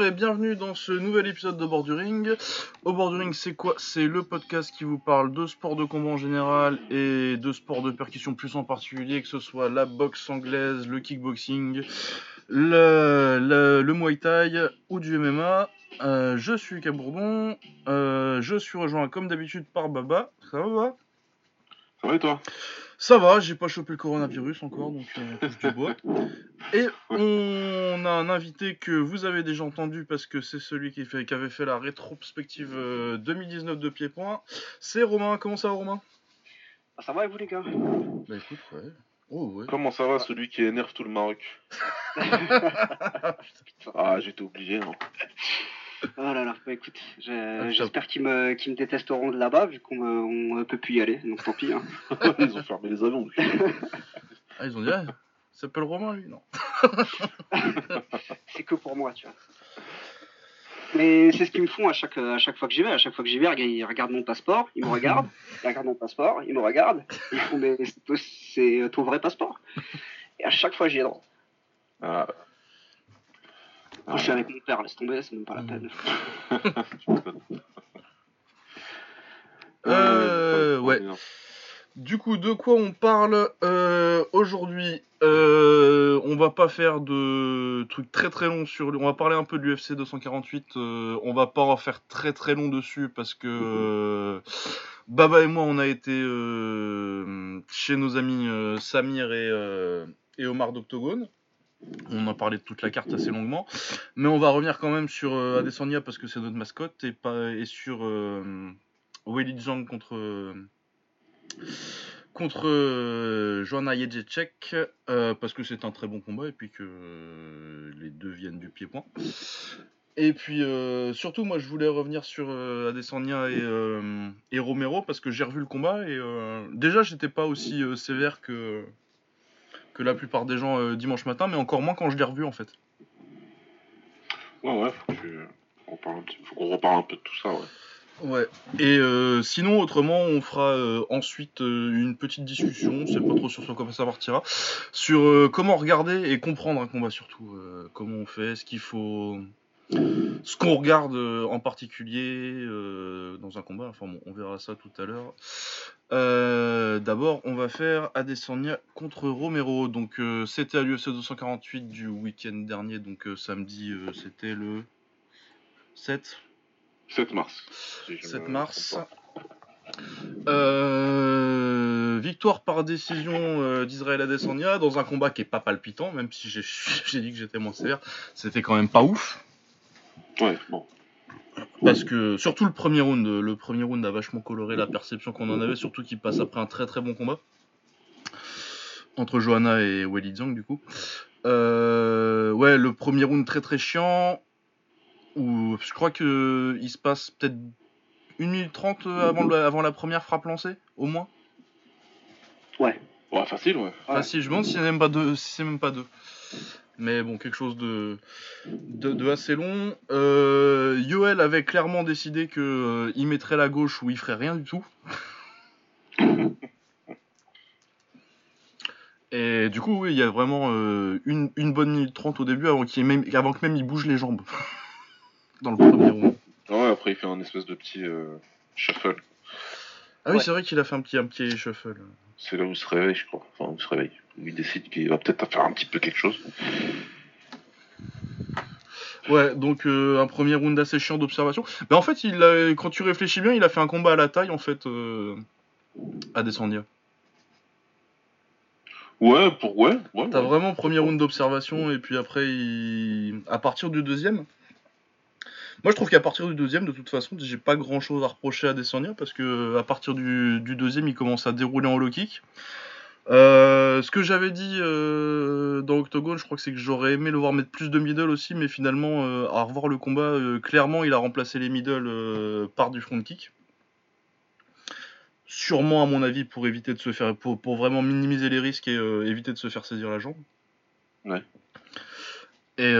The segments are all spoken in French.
Et bienvenue dans ce nouvel épisode de Borduring. Au Borduring, c'est quoi? C'est le podcast qui vous parle de sport de combat en général et de sport de percussion plus en particulier, que ce soit la boxe anglaise, le kickboxing, le, muay thai ou du MMA. Euh, je suis Cabourdon, euh, je suis rejoint comme d'habitude par Baba. Ça va Ça va et toi? Ça va, j'ai pas chopé le coronavirus encore, donc euh, on touche du bois. Et on a un invité que vous avez déjà entendu parce que c'est celui qui, fait, qui avait fait la rétrospective euh, 2019 de Pied-Point. C'est Romain. Comment ça va, Romain? Ah, ça va et vous les gars? Bah écoute, ouais. Oh, ouais. Comment ça va celui qui énerve tout le Maroc? Ah, j'étais obligé. Hein. Oh là là, bah écoute, Ah, j'espère qu'ils me, qu'ils me détesteront de là-bas vu qu'on ne peut plus y aller, donc tant pis. Hein. Ils ont fermé les avions. Ah, ils ont dit, ah, il s'appelle Romain, lui Non. C'est que pour moi, tu vois. Mais c'est ce qu'ils me font à chaque, à chaque fois que j'y vais. À chaque fois que j'y vais, ils regardent mon passeport, ils me regardent, ils regardent mon passeport, ils me regardent, ils font mais c'est- c'est ton vrai passeport. Et à chaque fois j'y ai droit. Ah, Je suis avec mon père, laisse tomber, c'est même pas la peine. tu m'étonnes. Euh, ouais. Du coup, de quoi on parle euh, aujourd'hui euh, On va pas faire de trucs très très longs sur. On va parler un peu de l'UFC 248. euh, on va pas en faire très très long dessus parce que Baba et moi, on a été chez nos amis Samir et, et Omar d'Octogone. On a parlé de toute la carte assez longuement, mais on va revenir quand même sur euh, Adesanya parce que c'est notre mascotte et sur euh, Weili Zhang contre contre euh, Joanna euh, parce que c'est un très bon combat et puis que les deux viennent du pied-point. Et puis surtout, moi je voulais revenir sur euh, Adesanya et, Romero parce que j'ai revu le combat et déjà j'étais pas aussi sévère que que la plupart des gens euh, dimanche matin, mais encore moins quand je l'ai revu en fait. Ouais, ouais, faut qu'on reparle un peu de tout ça, ouais. Ouais. Et euh, sinon, autrement, on fera euh, ensuite euh, une petite discussion, on sait pas trop sur quoi ça partira, sur comment regarder et comprendre un combat surtout. comment on fait, ce qu'il faut. Ce qu'on regarde euh, en particulier euh, dans un combat, enfin bon, on verra ça tout à l'heure. Euh, D'abord, on va faire Adesanya contre Romero. Donc, euh, c'était à l'UFC 248 du week-end dernier, donc euh, samedi, c'était le 7 7 mars. si je 7 me mars. victoire par décision d'Israël Adesanya dans un combat qui est pas palpitant, même si j'ai dit que j'étais moins sévère, c'était quand même pas ouf. Ouais, bon. Parce que surtout le premier round, le premier round a vachement coloré la perception qu'on en avait, surtout qu'il passe après un très très bon combat entre Johanna et Weili Zhang du coup. Euh, ouais, le premier round très très chiant où je crois que il se passe peut-être 1 minute 30 avant, le- avant la première frappe lancée, au moins. Ouais. Ouais, facile, ouais. Si, je me demande si c'est même pas deux. Si c'est même pas deux. Mais bon, quelque chose de, de, de assez long. Euh, Yoel avait clairement décidé que euh, il mettrait la gauche ou il ferait rien du tout. Et du coup, oui, il y a vraiment euh, une, une bonne minute 30 au début avant, qu'il ait même, avant que même il bouge les jambes. Dans le premier round. Ouais, après il fait un espèce de petit euh, shuffle. Ah oui, Ouais. c'est vrai qu'il a fait un petit, un petit shuffle. C'est là où il se réveille, je crois. Enfin, où il se réveille. Où il décide qu'il va peut-être faire un petit peu quelque chose. Ouais, donc euh, un premier round assez chiant d'observation. Mais en fait, il a- quand tu réfléchis bien, il a fait un combat à la taille, en fait, euh, à Descendia. Ouais, pour ouais, ouais. T'as ouais. vraiment premier round d'observation, et puis après, il... à partir du deuxième... Moi, je trouve qu'à partir du deuxième, de toute façon, j'ai pas grand-chose à reprocher à Descendia, parce que à partir du, du deuxième, il commence à dérouler en low kick. Euh, ce que j'avais dit euh, dans Octogone, je crois que c'est que j'aurais aimé le voir mettre plus de middle aussi, mais finalement, euh, à revoir le combat, clairement, il a remplacé les middle par du front kick. Sûrement, à mon avis, pour éviter de se faire, pour, pour vraiment minimiser les risques et éviter de se faire saisir la jambe. Ouais. Et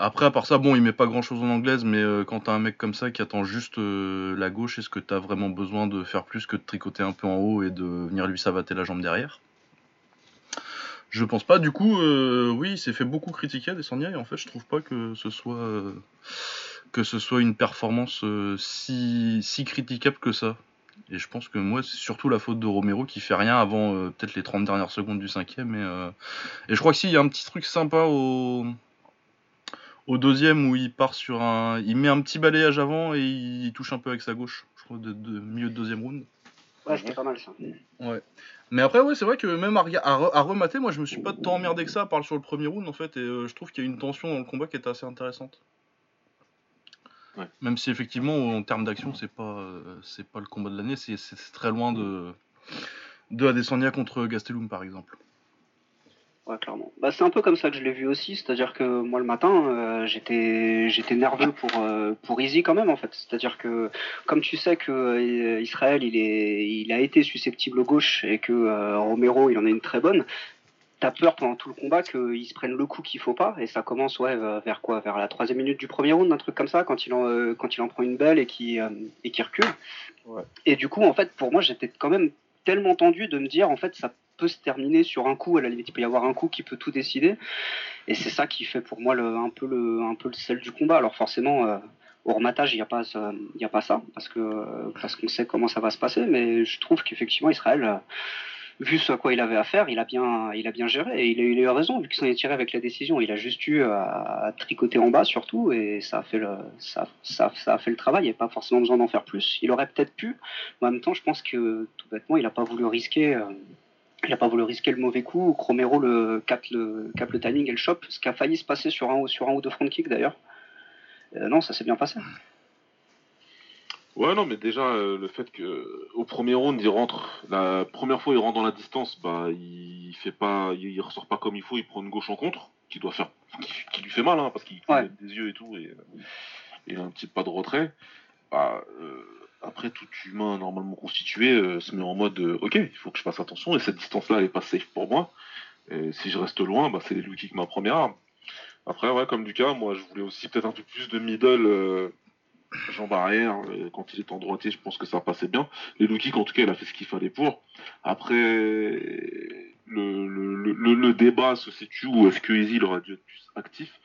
après, à part ça, bon, il met pas grand chose en anglaise, mais quand t'as un mec comme ça qui attend juste la gauche, est-ce que t'as vraiment besoin de faire plus que de tricoter un peu en haut et de venir lui savater la jambe derrière? Je pense pas. Du coup, euh, oui, il s'est fait beaucoup critiquer Adesanya et en fait, je trouve pas que ce soit euh, que ce soit une performance euh, si si critiquable que ça. Et je pense que moi, c'est surtout la faute de Romero qui fait rien avant euh, peut-être les 30 dernières secondes du cinquième. Et, et je crois que si, il y a un petit truc sympa au, au deuxième où il part sur un. Il met un petit balayage avant et il touche un peu avec sa gauche, je crois, de, de milieu de deuxième round. Ouais, c'était pas mal ça. Ouais. Mais après, ouais, c'est vrai que même à, rega- à, re- à remater, moi je me suis pas tant emmerdé que ça, à part sur le premier round en fait, et euh, je trouve qu'il y a une tension dans le combat qui est assez intéressante. Ouais. Même si effectivement, en termes d'action, c'est pas, euh, c'est pas le combat de l'année, c'est c'est- c'est très loin de, de Adesanya contre Gastelum par exemple. Ouais, clairement. Bah, c'est un peu comme ça que je l'ai vu aussi, c'est-à-dire que moi le matin, euh, j'étais j'étais nerveux pour euh, pour Izzy quand même en fait. C'est-à-dire que comme tu sais que euh, Israël il est il a été susceptible au gauche et que Romero il en a une très bonne. T'as peur pendant tout le combat qu'il se prenne le coup qu'il faut pas et ça commence ouais vers quoi? Vers la troisième minute du premier round un truc comme ça quand il en quand il en prend une belle et qui et qui recule. Ouais. Et du coup en fait pour moi j'étais quand même tellement tendu de me dire en fait ça peut se terminer sur un coup. À la limite il peut y avoir un coup qui peut tout décider. Et c'est ça qui fait pour moi un peu le sel du combat. Alors forcément euh, au rematage il n'y a pas ça- il a parce euh, qu'on sait comment ça va se passer. Mais je trouve qu'effectivement Israël euh, vu ce à quoi il avait à faire il a bien il a bien géré. Et il a, il a eu raison vu qu'il s'en est tiré avec la décision. Il a juste eu à, tricoter en bas surtout. Et ça a fait le ça, a fait le travail. Et pas forcément besoin d'en faire plus. Il aurait peut-être pu. Mais en même temps je pense que tout bêtement il a pas voulu risquer euh, il a pas voulu risquer le mauvais coup. Cromero le capte le, capte le timing et le chope, ce qui a failli se passer sur un, ou- sur un ou deux front kick d'ailleurs. Euh, non, ça s'est bien passé. Ouais, non, mais déjà, euh, le fait que au premier round, il rentre, la première fois, il rentre dans la distance, bah, il fait pas, il, il ressort pas comme il faut, il prend une gauche en contre, qui doit faire, qui, qui lui fait mal, hein, parce qu'il Ouais. des yeux et tout, et, et un petit pas de retrait. Bah, euh, après, tout humain normalement constitué euh, se met en mode, euh, ok, il faut que je fasse attention, et cette distance-là, elle est pas safe pour moi. Et si je reste loin, bah, c'est les kicks ma première arme. Après, ouais, comme Lucas, moi, je voulais aussi peut-être un peu plus de middle. euh, Jean Barrière, euh, quand il est en droitier, je pense que ça passait bien. Les kicks, en tout cas, il a fait ce qu'il fallait pour. Après, le, le, le, débat se situe où est-ce que Easy aurait dû être plus actif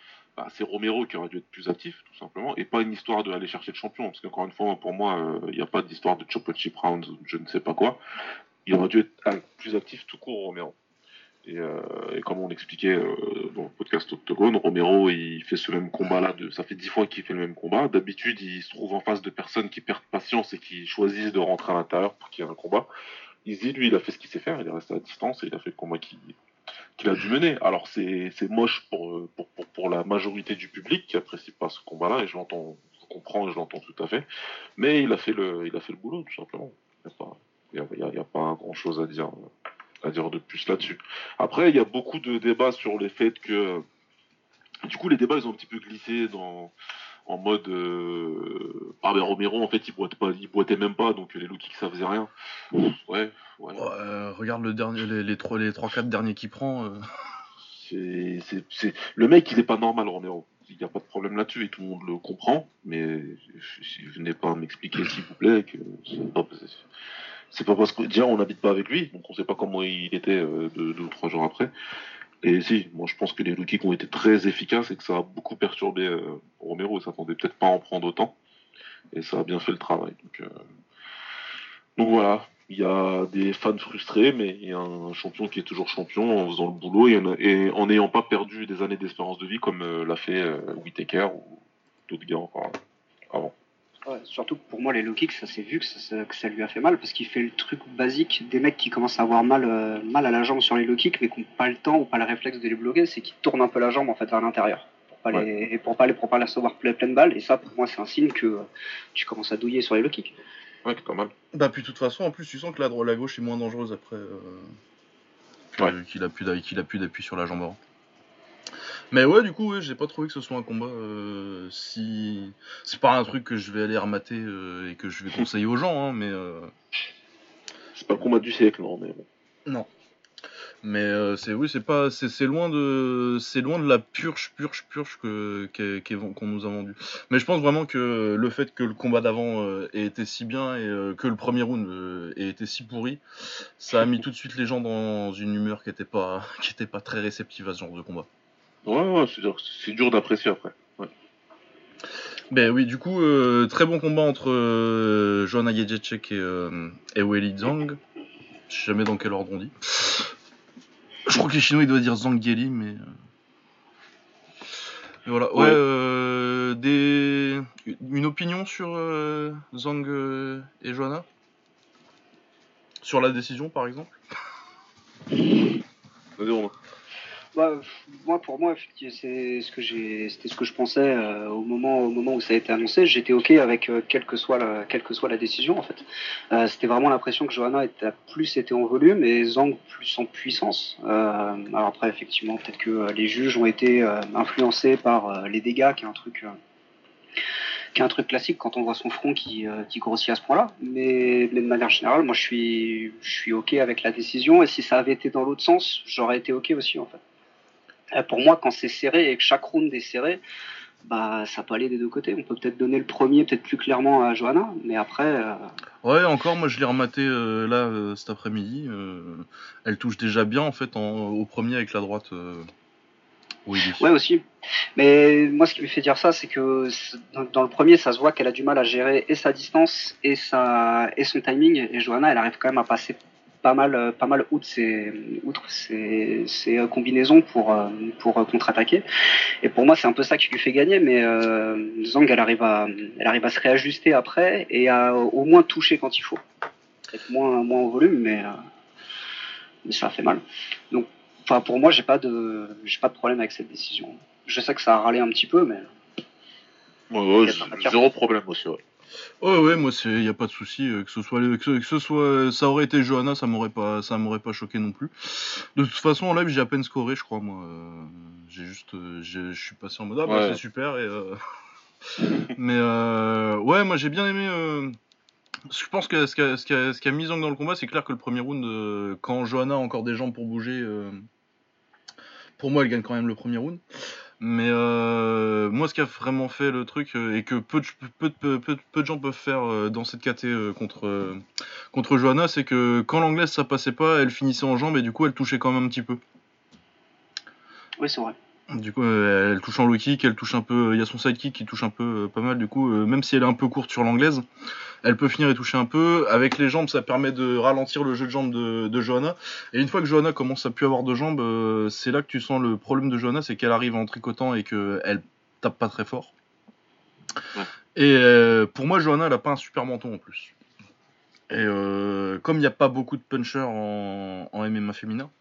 C'est Romero qui aurait dû être plus actif, tout simplement, et pas une histoire d'aller chercher le champion. Parce qu'encore une fois, pour moi, euh, il n'y a pas d'histoire de chip rounds, ou je ne sais pas quoi. Il aurait dû être euh, plus actif tout court, Romero. Et, euh, comme on expliquait euh, dans le podcast Octogone, Romero il fait ce même combat là, de, ça fait dix fois qu'il fait le même combat. D'habitude, il se trouve en face de personnes qui perdent patience et qui choisissent de rentrer à l'intérieur pour qu'il y ait un combat. Izzy, lui, il a fait ce qu'il sait faire, il est resté à distance et il a fait le combat qu'il qu'il a dû mener. Alors c'est moche pour, euh, pour, pour, pour la majorité du public qui apprécie pas ce combat-là et je l'entends, je comprends et je l'entends tout à fait. Mais il a fait le, il a fait le boulot tout simplement. Il n'y a pas, y y a- a pas grand-chose à dire, à dire de plus là-dessus. Après, il y a beaucoup de débats sur les faits que. Du coup, les débats, ils ont un petit peu glissé dans, en mode. euh, Ah, mais Romero, en fait, il, boite pas, il boitait même pas, donc les low kicks, ça faisait rien. Ouais, euh, regarde le dernier, les, les 3 les trois, quatre derniers qu'il prend. euh, C'est, c'est, c'est- Le mec, il est pas normal, Romero. Il n'y a pas de problème là-dessus et tout le monde le comprend, mais si vous venez pas m'expliquer, s'il vous plaît, que c'est pas, c'est pas parce que déjà on n'habite pas avec lui, donc on sait pas comment il était deux, deux ou trois jours après. Et si, moi je pense que les low kicks ont été très efficaces et que ça a beaucoup perturbé euh, Romero. Il s'attendait peut-être pas à en prendre autant, et ça a bien fait le travail. Donc, euh, donc voilà, il y a des fans frustrés, mais il y a un champion qui est toujours champion en faisant le boulot et en, n'ayant pas perdu des années d'espérance de vie comme euh, l'a fait euh, Whittaker ou d'autres gars avant. Ouais, surtout que pour moi, les low kicks, ça s'est vu que ça, que ça lui a fait mal parce qu'il fait le truc basique des mecs qui commencent à avoir mal, euh, mal à la jambe sur les low kicks mais qui n'ont pas le temps ou pas le réflexe de les bloquer, c'est qu'ils tournent un peu la jambe en fait vers l'intérieur pour pas les, pour pas les, pour pas la savoir ple- pleine balle. Et ça, pour moi, c'est un signe que euh, tu commences à douiller sur les low kicks. Ouais, c'est pas mal. Bah, puis de toute façon, en plus, tu sens que la, dro- la gauche est moins dangereuse après. euh, Ouais. Qu'il a plus d'a- qu'il a plus d'appui sur la jambe avant. Mais ouais, du coup, ouais, j'ai pas trouvé que ce soit un combat euh, si. C'est pas un truc que je vais aller remater euh, et que je vais conseiller aux gens, hein, mais. euh, C'est pas le combat du siècle, non, mais bon. Non. Mais euh, c'est oui, c'est pas, c'est c'est loin de, c'est loin de la purge, purge, purge que qu'est- qu'est- qu'on nous a vendu. Mais je pense vraiment que le fait que le combat d'avant euh, ait été si bien et euh, que le premier round euh, ait été si pourri, ça a mis tout de suite les gens dans une humeur qui était pas, qui était pas très réceptive à ce genre de combat. Ouais, ouais, c'est dur, d'apprécier après. Ben oui, du coup, euh, très bon combat entre euh, Joanna Jędrzejczyk et, euh, et Weili Zhang. Je sais jamais dans quel ordre on dit. Je crois que les Chinois ils doivent dire Zhang Yeli, mais. euh, mais voilà. Ouais, Ouais. euh, des... une opinion sur Zhang et Joanna Sur la décision, par exemple? Bah, moi, pour moi, c'est ce que j'ai, c'était ce que je pensais euh, au moment, au moment où ça a été annoncé. J'étais ok avec euh, quelle que soit la, quelle que soit la décision en fait. Euh, c'était vraiment l'impression que Johanna était a plus été en volume et Zhang plus en puissance. Euh, alors après, effectivement, peut-être que euh, les juges ont été euh, influencés par les dégâts, qui est un truc. qui est un truc classique quand on voit son front qui, euh, qui grossit à ce point-là. Mais, mais de manière générale, moi je suis, je suis OK avec la décision. Et si ça avait été dans l'autre sens, j'aurais été OK aussi en fait. Euh, pour moi, quand c'est serré et que chaque round est serré, bah ça peut aller des deux côtés. On peut peut-être donner le premier peut-être plus clairement à Johanna, mais après, euh, Ouais, encore, moi je l'ai rematé euh, là euh, cet après-midi. euh, elle touche déjà bien en fait en- au premier avec la droite. Ouais aussi. Mais moi, ce qui me fait dire ça, c'est que dans le premier, ça se voit qu'elle a du mal à gérer et sa distance et sa et son timing. Et Johanna, elle arrive quand même à passer pas mal, euh, pas mal outre ses euh, combinaisons pour euh, pour contre-attaquer. Et pour moi, c'est un peu ça qui lui fait gagner. Mais euh, Zhang, elle arrive à, elle arrive à se réajuster après et à au moins toucher quand il faut. Peut-être moins, moins en volume, mais, euh, mais ça fait mal. Donc, pour moi, j'ai pas de, j'ai pas de problème avec cette décision. Je sais que ça a râlé un petit peu, mais Ouais, ouais, zéro problème aussi, ouais. Ouais, ouais, moi, il y a pas de souci. euh, Que ce soit, que ce, que ce soit, ça aurait été Johanna, ça m'aurait pas, ça m'aurait pas choqué non plus. De toute façon, en live, j'ai à peine scoré, je crois, moi. euh, J'ai juste, euh, j'ai- je suis passé en mode, ah, bah, Ouais. c'est super. Et, euh, Mais euh, ouais, moi, j'ai bien aimé. euh, Je pense que ce qui a, ce qui a- ce qui a mis Zhang dans le combat, c'est clair que le premier round, euh, quand Johanna a encore des jambes pour bouger, euh, pour moi, elle gagne quand même le premier round. Mais euh, moi, ce qui a vraiment fait le truc, euh, et que peu de, peu, de- gens peuvent faire euh, dans cette KT euh, contre, contre Johanna, c'est que quand l'anglaise ça passait pas, elle finissait en jambes et du coup elle touchait quand même un petit peu. oui, c'est vrai. Du coup, euh, elle touche en low kick, elle touche un peu. Il y a son sidekick qui touche un peu euh, pas mal. Du coup, euh, même si elle est un peu courte sur l'anglaise, elle peut finir et toucher un peu. Avec les jambes, ça permet de ralentir le jeu de jambes de, de Johanna. Et une fois que Johanna commence à plus avoir de jambes, euh, c'est là que tu sens le problème de Johanna, c'est qu'elle arrive en tricotant et qu'elle tape pas très fort. Ouais. Et euh, pour moi, Johanna, elle a pas un super menton en plus. Et euh, comme il n'y a pas beaucoup de punchers en, en MMA féminin,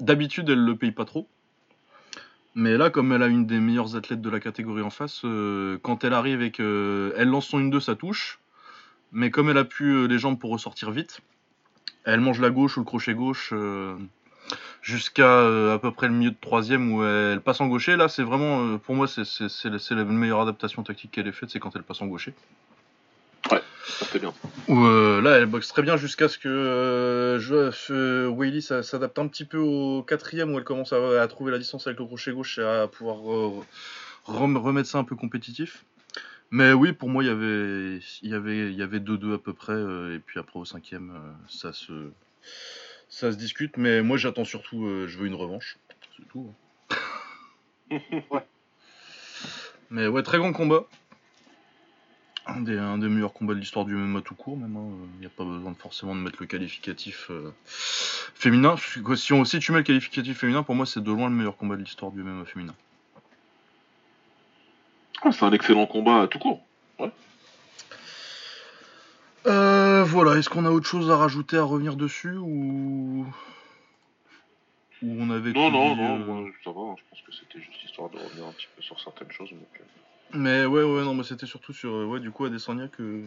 d'habitude, elle le paye pas trop. Mais là, comme elle a une des meilleures athlètes de la catégorie en face, euh, quand elle arrive et que elle lance son 1-2, ça touche. Mais comme elle a pu euh, les jambes pour ressortir vite, elle mange la gauche ou le crochet gauche euh, jusqu'à euh, à peu près le milieu de troisième où elle passe en gaucher. Là, c'est vraiment, euh, pour moi, c'est la, meilleure adaptation tactique qu'elle ait faite, c'est quand elle passe en gaucher. Ça, C'était bien. Où, euh, là, elle boxe très bien jusqu'à ce que euh, euh, ça- s'adapte un petit peu au quatrième où elle commence à, à trouver la distance avec le crochet gauche et à pouvoir euh, rem- remettre ça un peu compétitif. Mais oui, pour moi, il y avait, il y avait, il y avait 2-2 à peu près, euh, et puis après au cinquième, euh, ça se, ça se discute. Mais moi, j'attends surtout, euh, je veux une revanche, c'est tout. Ouais. Mais ouais, très grand combat. Un des, un des meilleurs combats de l'histoire du MMA tout court, même. Il n'y a pas besoin de forcément de mettre le qualificatif euh, féminin. Si, on, si tu mets le qualificatif féminin, pour moi, c'est de loin le meilleur combat de l'histoire du MMA féminin. Ah, c'est un excellent combat tout court. Euh, voilà, est-ce qu'on a autre chose à rajouter, à revenir dessus ou. Ou on avait Non, non, dit, non, euh, moi, ça va. hein, Je pense que c'était juste histoire de revenir un petit peu sur certaines choses. Donc, Mais ouais, ouais, non, mais c'était surtout sur. euh, Ouais, du coup, Adesanya que.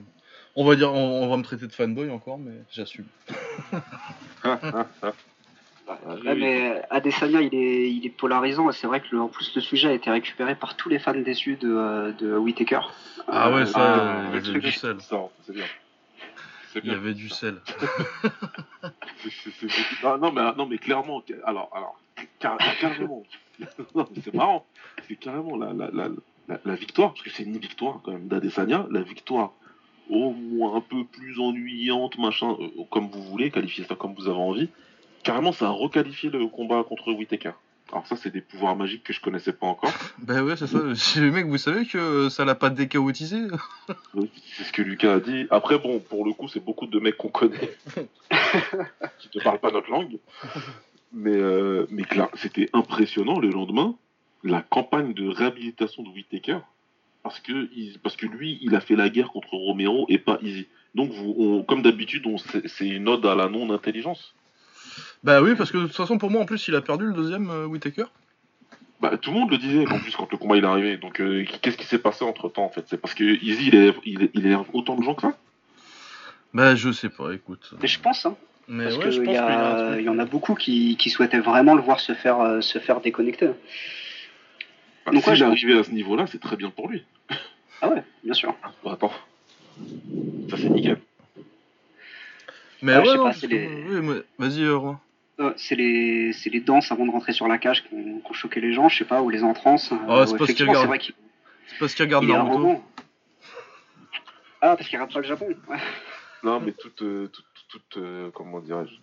On va dire, on, on va me traiter de fanboy encore, mais j'assume. Ouais, mais Adesanya, il est, il est polarisant et c'est vrai que le- en plus le sujet a été récupéré par tous les fans déçus de, euh, de Whitaker. Ah ouais, Euh, ça, Ah, euh, il y avait du sel. Ça, c'est bien. C'est Il y avait du sel. C'est- c'est- c'est non, mais, non, mais clairement, alors, alors car- carrément. non, mais c'est marrant. Que carrément, la, la, la, la, la victoire, parce que c'est une victoire quand même d'Adesanya, la victoire au moins un peu plus ennuyante, machin, euh, comme vous voulez, qualifiez ça comme vous avez envie, carrément, ça a requalifié le combat contre Whitaker. Alors ça, c'est des pouvoirs magiques que je connaissais pas encore. Bah ouais, c'est ça. Le mec, vous savez que ça l'a pas déchaotisé Oui, C'est ce que Lucas a dit. Après, bon, pour le coup, c'est beaucoup de mecs qu'on connaît qui ne parlent pas notre langue. Mais, euh, mais c'était impressionnant le lendemain, la campagne de réhabilitation de Whitaker. Parce que, parce que lui, il a fait la guerre contre Romero et pas Easy. Donc, vous, on- comme d'habitude, c'est une ode à la non-intelligence. Bah oui, parce que de toute façon, pour moi, en plus, il a perdu le deuxième euh, Whitaker. Bah, tout le monde le disait en plus quand le combat il est arrivé. Donc, euh, qu'est-ce qui s'est passé entre temps en fait? C'est parce que Easy, il élève, il, il élève autant de gens que ça? Bah je sais pas, écoute. Mais je pense, hein, Mais parce ouais, je qu'il pense y, en a beaucoup qui, qui souhaitaient vraiment le voir se faire, euh, se faire déconnecter. Bah, Donc, ouais, pense- arrivé à ce niveau-là, c'est très bien pour lui. Ah ouais, bien sûr. Bah, attends. Ça, c'est nickel. Mais Ah, je ouais, sais non, pas, parce c'est les- oui, mais- vas-y, euh. Euh, c'est les, c'est les danses avant de rentrer sur la cage qui ont, choqué les gens, je sais pas, ou les entrances. euh, Ah, c'est parce qu'ils effectivement, c'est regardent. C'est parce qu'il regarde il est Naruto. Ah, parce qu'il regarde pas le Japon. Ouais. Non, mais toute, euh, toute, toute, euh, comment dirais-je,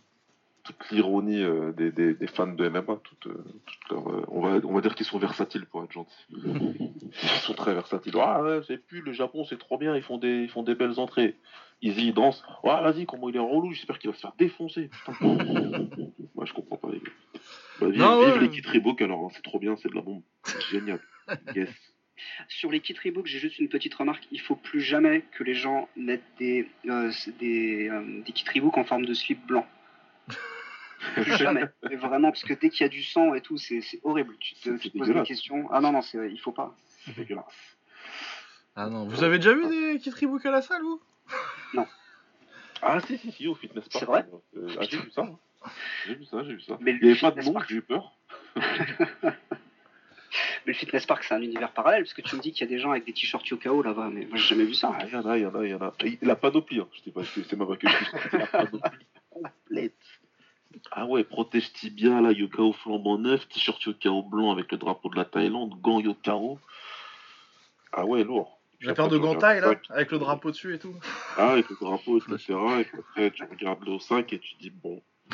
toute l'ironie euh, des, des, des fans de MMA, toute, euh, toute leur, euh, on va, on va dire qu'ils sont versatiles pour être gentils. Ils sont très versatiles. Ah ouais, c'est plus le Japon, c'est trop bien, ils font des, ils font des belles entrées. Easy, il danse. Ouais, vas-y, comment il est relou, j'espère qu'il va se faire défoncer. Putain. Moi, je comprends pas les gars. Bah, vive Non, vive ouais. les Kid Reebok, alors, hein, c'est trop bien, c'est de la bombe. Génial. Yes. Sur les kits Reebok, j'ai juste une petite remarque. Il faut plus jamais que les gens mettent des, euh, des, euh, des kits Reebok en forme de slip blanc. Plus jamais. Mais vraiment, parce que dès qu'il y a du sang et tout, c'est c'est horrible. Tu te, C'est tu te poses des questions. Ah non, non, c'est- il faut pas. C'est dégueulasse. Ah non, vous avez déjà vu des Reebok à la salle, vous? Ah si si si au fitness park. C'est vrai? Euh, ah, j'ai vu ça. hein. J'ai vu ça, j'ai vu ça. Mais Il le n'y avait pas de fitness nom, park- j'ai eu peur. Mais le fitness park, c'est un univers parallèle, parce que tu me dis qu'il y a des gens avec des t-shirts Yokao là-bas, mais moi j'ai jamais vu ça. Ah, il y en a, il y en a, il y en a. La panoplie, hein. je sais pas si c'est ma je la panoplie complète. Ah ouais, protège tibia, là, Yokao flambant neuf, t-shirt Yokao blanc avec le drapeau de la Thaïlande, gants Yokao. Ah ouais, lourd. La paire de gants taille, là, avec le drapeau dessus et tout. Ah, avec le drapeau, etc. Et puis après, tu regardes le 5 et tu dis bon.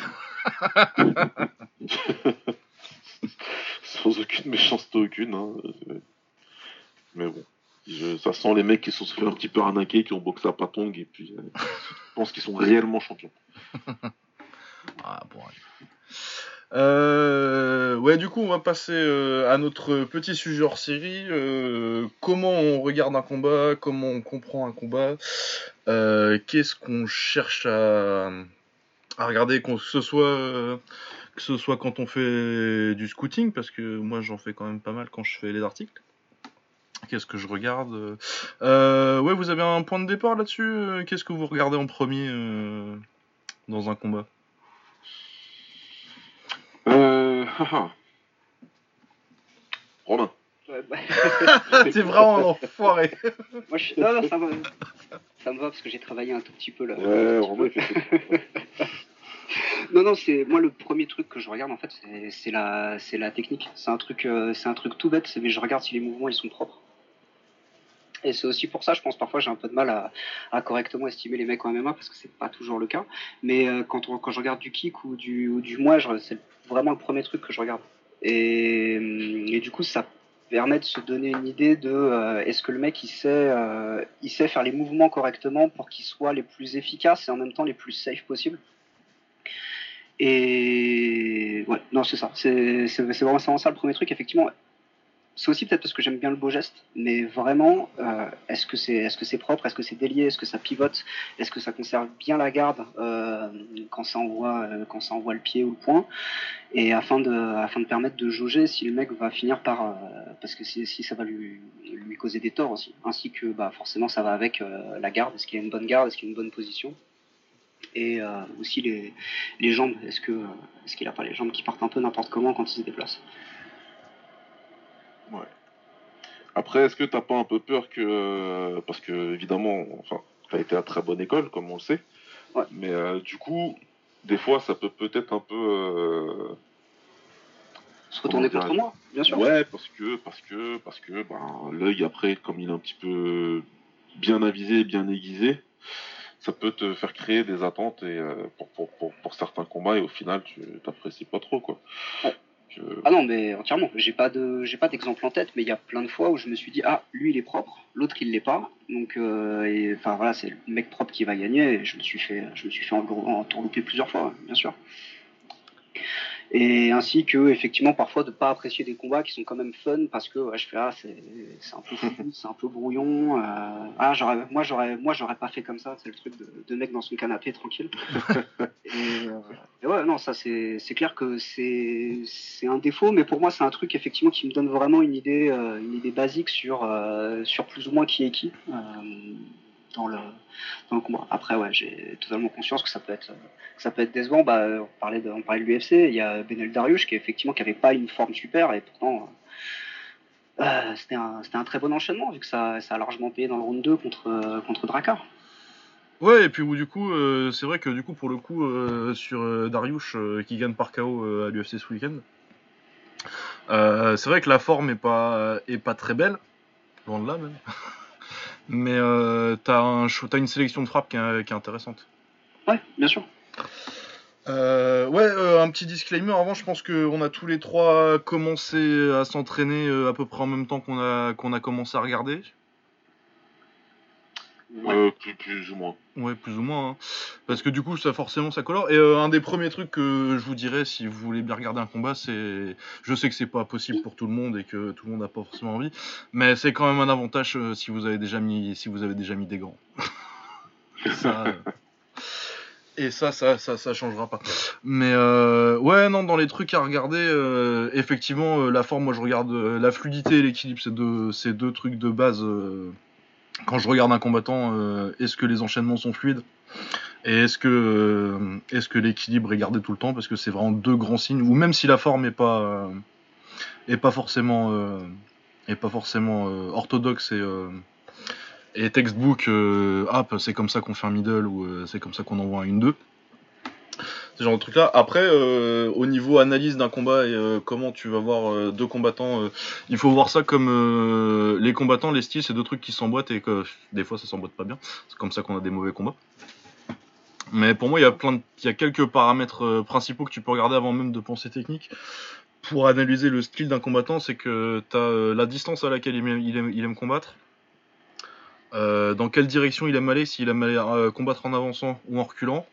Sans aucune méchanceté aucune. Hein. Mais bon. Je- ça sent les mecs qui se sont fait un petit peu arnaquer, qui ont boxé à Patong et puis euh, je pense qu'ils sont réellement champions. Ah, bon. Euh, ouais, du coup, on va passer euh, à notre petit sujet hors série. euh, comment on regarde un combat, comment on comprend un combat, euh, qu'est-ce qu'on cherche à, regarder, ce soit que ce soit quand on fait du scouting, parce que moi j'en fais quand même pas mal quand je fais les articles. Qu'est-ce que je regarde Ouais, vous avez un point de départ là-dessus Qu'est-ce que vous regardez en premier dans un combat? Euh... haha. Romain. Ouais, bah, T'es vraiment un enfoiré. moi, je... non, non, ça, va. ça me va parce que j'ai travaillé un tout petit peu là. Ouais, Romain, Non, non, c'est moi le premier truc que je regarde en fait, c'est- c'est la, c'est la technique. C'est un truc, euh, c'est un truc tout bête, mais je regarde si les mouvements ils sont propres. Et c'est aussi pour ça, je pense parfois j'ai un peu de mal à, correctement estimer les mecs en MMA parce que c'est pas toujours le cas. Mais euh, quand, je regarde du kick ou du, ou du moi, c'est vraiment le premier truc que je regarde. Et, et du coup, ça permet de se donner une idée de euh, est-ce que le mec il sait, euh, il sait faire les mouvements correctement pour qu'ils soient les plus efficaces et en même temps les plus safe possibles. Et ouais, non, c'est ça. C'est vraiment ça le premier truc. Effectivement, c'est aussi peut-être parce que j'aime bien le beau geste, mais vraiment, euh, est-ce que c'est est -ce c'est propre? Est-ce que c'est délié? Est-ce que ça pivote? Est-ce que ça conserve bien la garde euh, quand, ça envoie, euh, quand ça envoie le pied ou le poing? Et afin de, permettre de jauger si le mec va finir par. parce que si, ça va lui, causer des torts aussi. Ainsi que bah, forcément, ça va avec la garde. Est-ce qu'il a une bonne garde? Est-ce qu'il y a une bonne position? Et aussi les, jambes. Est-ce est-ce qu'il a pas les jambes qui partent un peu n'importe comment quand il se déplace? Après, est-ce que t'as pas un peu peur que. euh, Parce que, évidemment, enfin, t'as été à très bonne école, comme on le sait. Ouais. Mais euh, du coup, des fois, ça peut peut-être un peu. euh, Se retourner contre moi, bien sûr. Ouais, parce que, parce que, parce que, ben, l'œil après, comme il est un petit peu bien avisé, bien aiguisé, ça peut te faire créer des attentes et euh, pour, pour, pour, pour certains combats et au final, tu t'apprécies pas trop, quoi. Ouais. Ah non, mais entièrement. J'ai pas pas d'exemple en tête, mais il y a plein de fois où je me suis dit ah lui il est propre, l'autre il l'est pas. Donc euh, enfin voilà, c'est le mec propre qui va gagner. Et je me suis fait, je me suis fait entourlouper plusieurs fois, ouais, bien sûr. Et ainsi que effectivement parfois de pas apprécier des combats qui sont quand même fun parce que ouais, je fais ah c'est, c'est un peu fou, c'est un peu brouillon. euh, ah j'aurais, moi j'aurais, moi j'aurais pas fait comme ça. C'est le truc de, de mec dans son canapé tranquille. Et, euh, et ouais, non, ça c'est c'est clair que c'est c'est un défaut, mais pour moi c'est un truc effectivement qui me donne vraiment une idée euh, une idée basique sur euh, sur plus ou moins qui est qui euh, dans le combat. Après ouais, j'ai totalement conscience que ça peut être que décevant. Bah euh, on parlait de l'UFC, il y a Benel Dariush qui effectivement qui avait pas une forme super et pourtant euh, euh, c'était un très bon enchaînement vu que ça a largement payé dans le round 2 contre contre Drakkar. Ouais, et puis où, du coup, c'est vrai que du coup, pour le coup, sur Dariush qui gagne par KO à l'UFC ce week-end, c'est vrai que la forme est pas, est pas très belle, loin de là même. Mais euh, t'as un, t'as une sélection de frappes qui est, qui est intéressante. Ouais, bien sûr. Euh, ouais, euh, un petit disclaimer. Avant, je pense qu'on a tous les trois commencé à s'entraîner euh, à peu près en même temps qu'on a, qu'on a commencé à regarder. Euh, plus, plus ou moins. Ouais, plus ou moins. hein. Parce que du coup, ça forcément, ça colore. Et euh, un des premiers trucs que je vous dirais si vous voulez bien regarder un combat, c'est. Je sais que c'est pas possible pour tout le monde et que tout le monde n'a pas forcément envie, mais c'est quand même un avantage euh, si vous avez déjà mis, si vous avez déjà mis des gants. Et ça, Et ça, ça, ça, ça changera pas. Mais euh, ouais, non, dans les trucs à regarder, euh, effectivement, euh, la forme, moi je regarde la fluidité et l'équilibre, c'est deux, c'est deux trucs de base. Quand je regarde un combattant, euh, est-ce que les enchaînements sont fluides et est-ce que, euh, est-ce que l'équilibre est gardé tout le temps Parce que c'est vraiment deux grands signes. Ou même si la forme est pas, euh, est pas forcément, est pas forcément orthodoxe et, et textbook, c'est comme ça qu'on fait un middle ou c'est comme ça qu'on envoie un 1-2. Ce genre de truc là. Après, euh, au niveau analyse d'un combat et euh, comment tu vas voir euh, deux combattants, il faut voir ça comme les combattants, les styles, c'est deux trucs qui s'emboîtent et que des fois ça s'emboîte pas bien. C'est comme ça qu'on a des mauvais combats. Mais pour moi, il y a plein de, il y a quelques paramètres principaux que tu peux regarder avant même de penser technique. Pour analyser le style d'un combattant, c'est que tu as la distance à laquelle il aime, il aime, il aime combattre, dans quelle direction il aime aller, s'il aime aller combattre en avançant ou en reculant.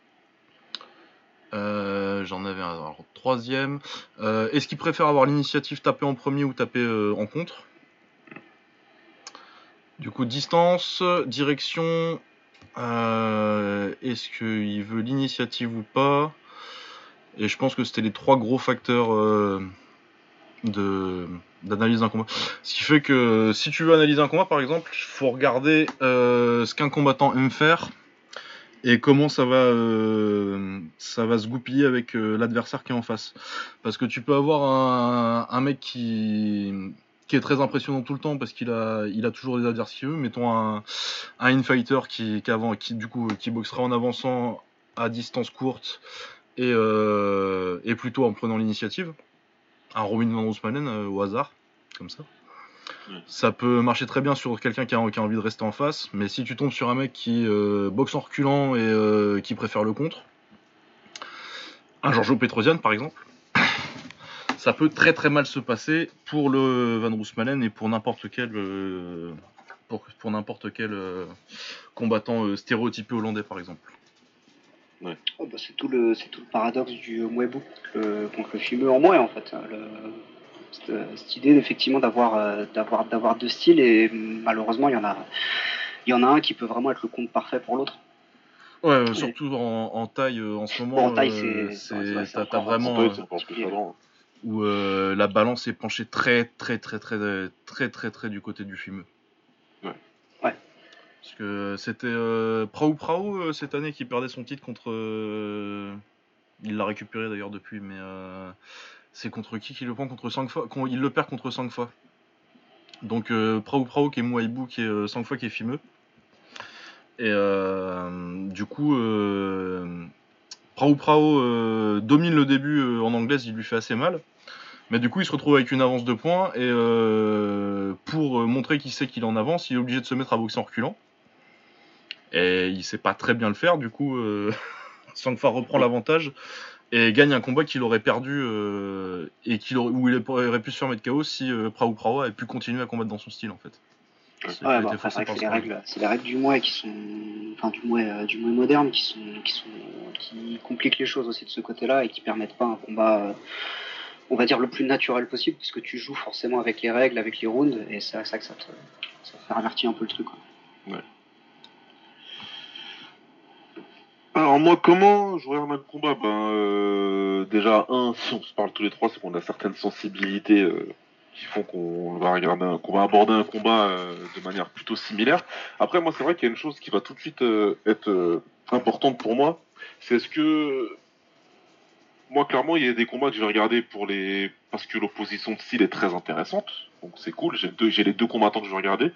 Euh, J'en avais un troisième. Euh, Est-ce qu'il préfère avoir l'initiative taper en premier ou taper euh, en contre? Du coup, distance, direction. Est-ce qu'il veut l'initiative ou pas? Et je pense que c'était les trois gros facteurs d'analyse d'un combat. Ce qui fait que si tu veux analyser un combat, par exemple, il faut regarder ce qu'un combattant aime faire et comment ça va, euh, ça va se goupiller avec euh, l'adversaire qui est en face? Parce que tu peux avoir un, mec qui, qui est très impressionnant tout le temps parce qu'il a, il a toujours des adversaires qu'il veut. Mettons un, un infighter qui, qui, avant, qui, du coup, qui boxera en avançant à distance courte et, euh, et plutôt en prenant l'initiative. Un Robin Van Roosmalen euh, au hasard, comme ça. Ouais. Ça peut marcher très bien sur quelqu'un qui a, qui a envie de rester en face, mais si tu tombes sur un mec qui euh, boxe en reculant et euh, qui préfère le contre, un Giorgio Petrosian par exemple, ça peut très très mal se passer pour le Van Roosmalen et pour n'importe quel euh, pour, pour n'importe quel euh, combattant euh, stéréotypé hollandais par exemple. Oh, bah, c'est tout le c'est tout le paradoxe du Mwebu contre le fumeux en moins en fait. hein, le- cette, idée effectivement d'avoir euh, d'avoir d'avoir deux styles et malheureusement il y en a il y en a un qui peut vraiment être le compte parfait pour l'autre. Ouais, surtout en, taille euh, en ce moment. En taille, euh, c'est t'as vraiment où la balance est penchée très très très très très très très, du côté du fumeux. Ouais. Parce que c'était euh, Prau Prau cette année qui perdait son titre contre. il l'a récupéré d'ailleurs depuis, mais c'est contre qui qu'il le prend? Contre Sangfa con- Il le perd contre Sangfa. Donc euh, Prao qui est Mouaibou qui est euh, Sangfa qui est fimeux. Et euh, du coup, euh, Prao Prao domine le début en anglaise, il lui fait assez mal. Mais du coup, il se retrouve avec une avance de points et pour montrer qu'il sait qu'il en avance, il est obligé de se mettre à boxer en reculant. Et il sait pas très bien le faire, du coup, Sangfa reprend l'avantage et gagne un combat qu'il aurait perdu euh, et qu'il aurait, où il aurait pu se faire mettre KO si euh, Prao Prao avait pu continuer à combattre dans son style en fait. Ouais, bah, c'est les règles, c'est les règles du mois qui sont, enfin du mois, euh, du moderne qui sont, qui sont, qui compliquent les choses aussi de ce côté-là et qui permettent pas un combat, euh, on va dire le plus naturel possible puisque tu joues forcément avec les règles, avec les rounds et c'est ça que ça te, ça fait ravertir un peu le truc. Quoi. Ouais. Alors moi, comment je regarde un combat? Ben euh, déjà un, si on se parle tous les trois, c'est qu'on a certaines sensibilités euh, qui font qu'on va regarder, qu'on va aborder un combat euh, de manière plutôt similaire. Après, moi, c'est vrai qu'il y a une chose qui va tout de suite être importante pour moi, c'est est-ce que moi, clairement, il y a des combats que je vais regarder pour les parce que l'opposition de style est très intéressante, donc c'est cool. J'ai j'ai les deux combattants que je vais regarder.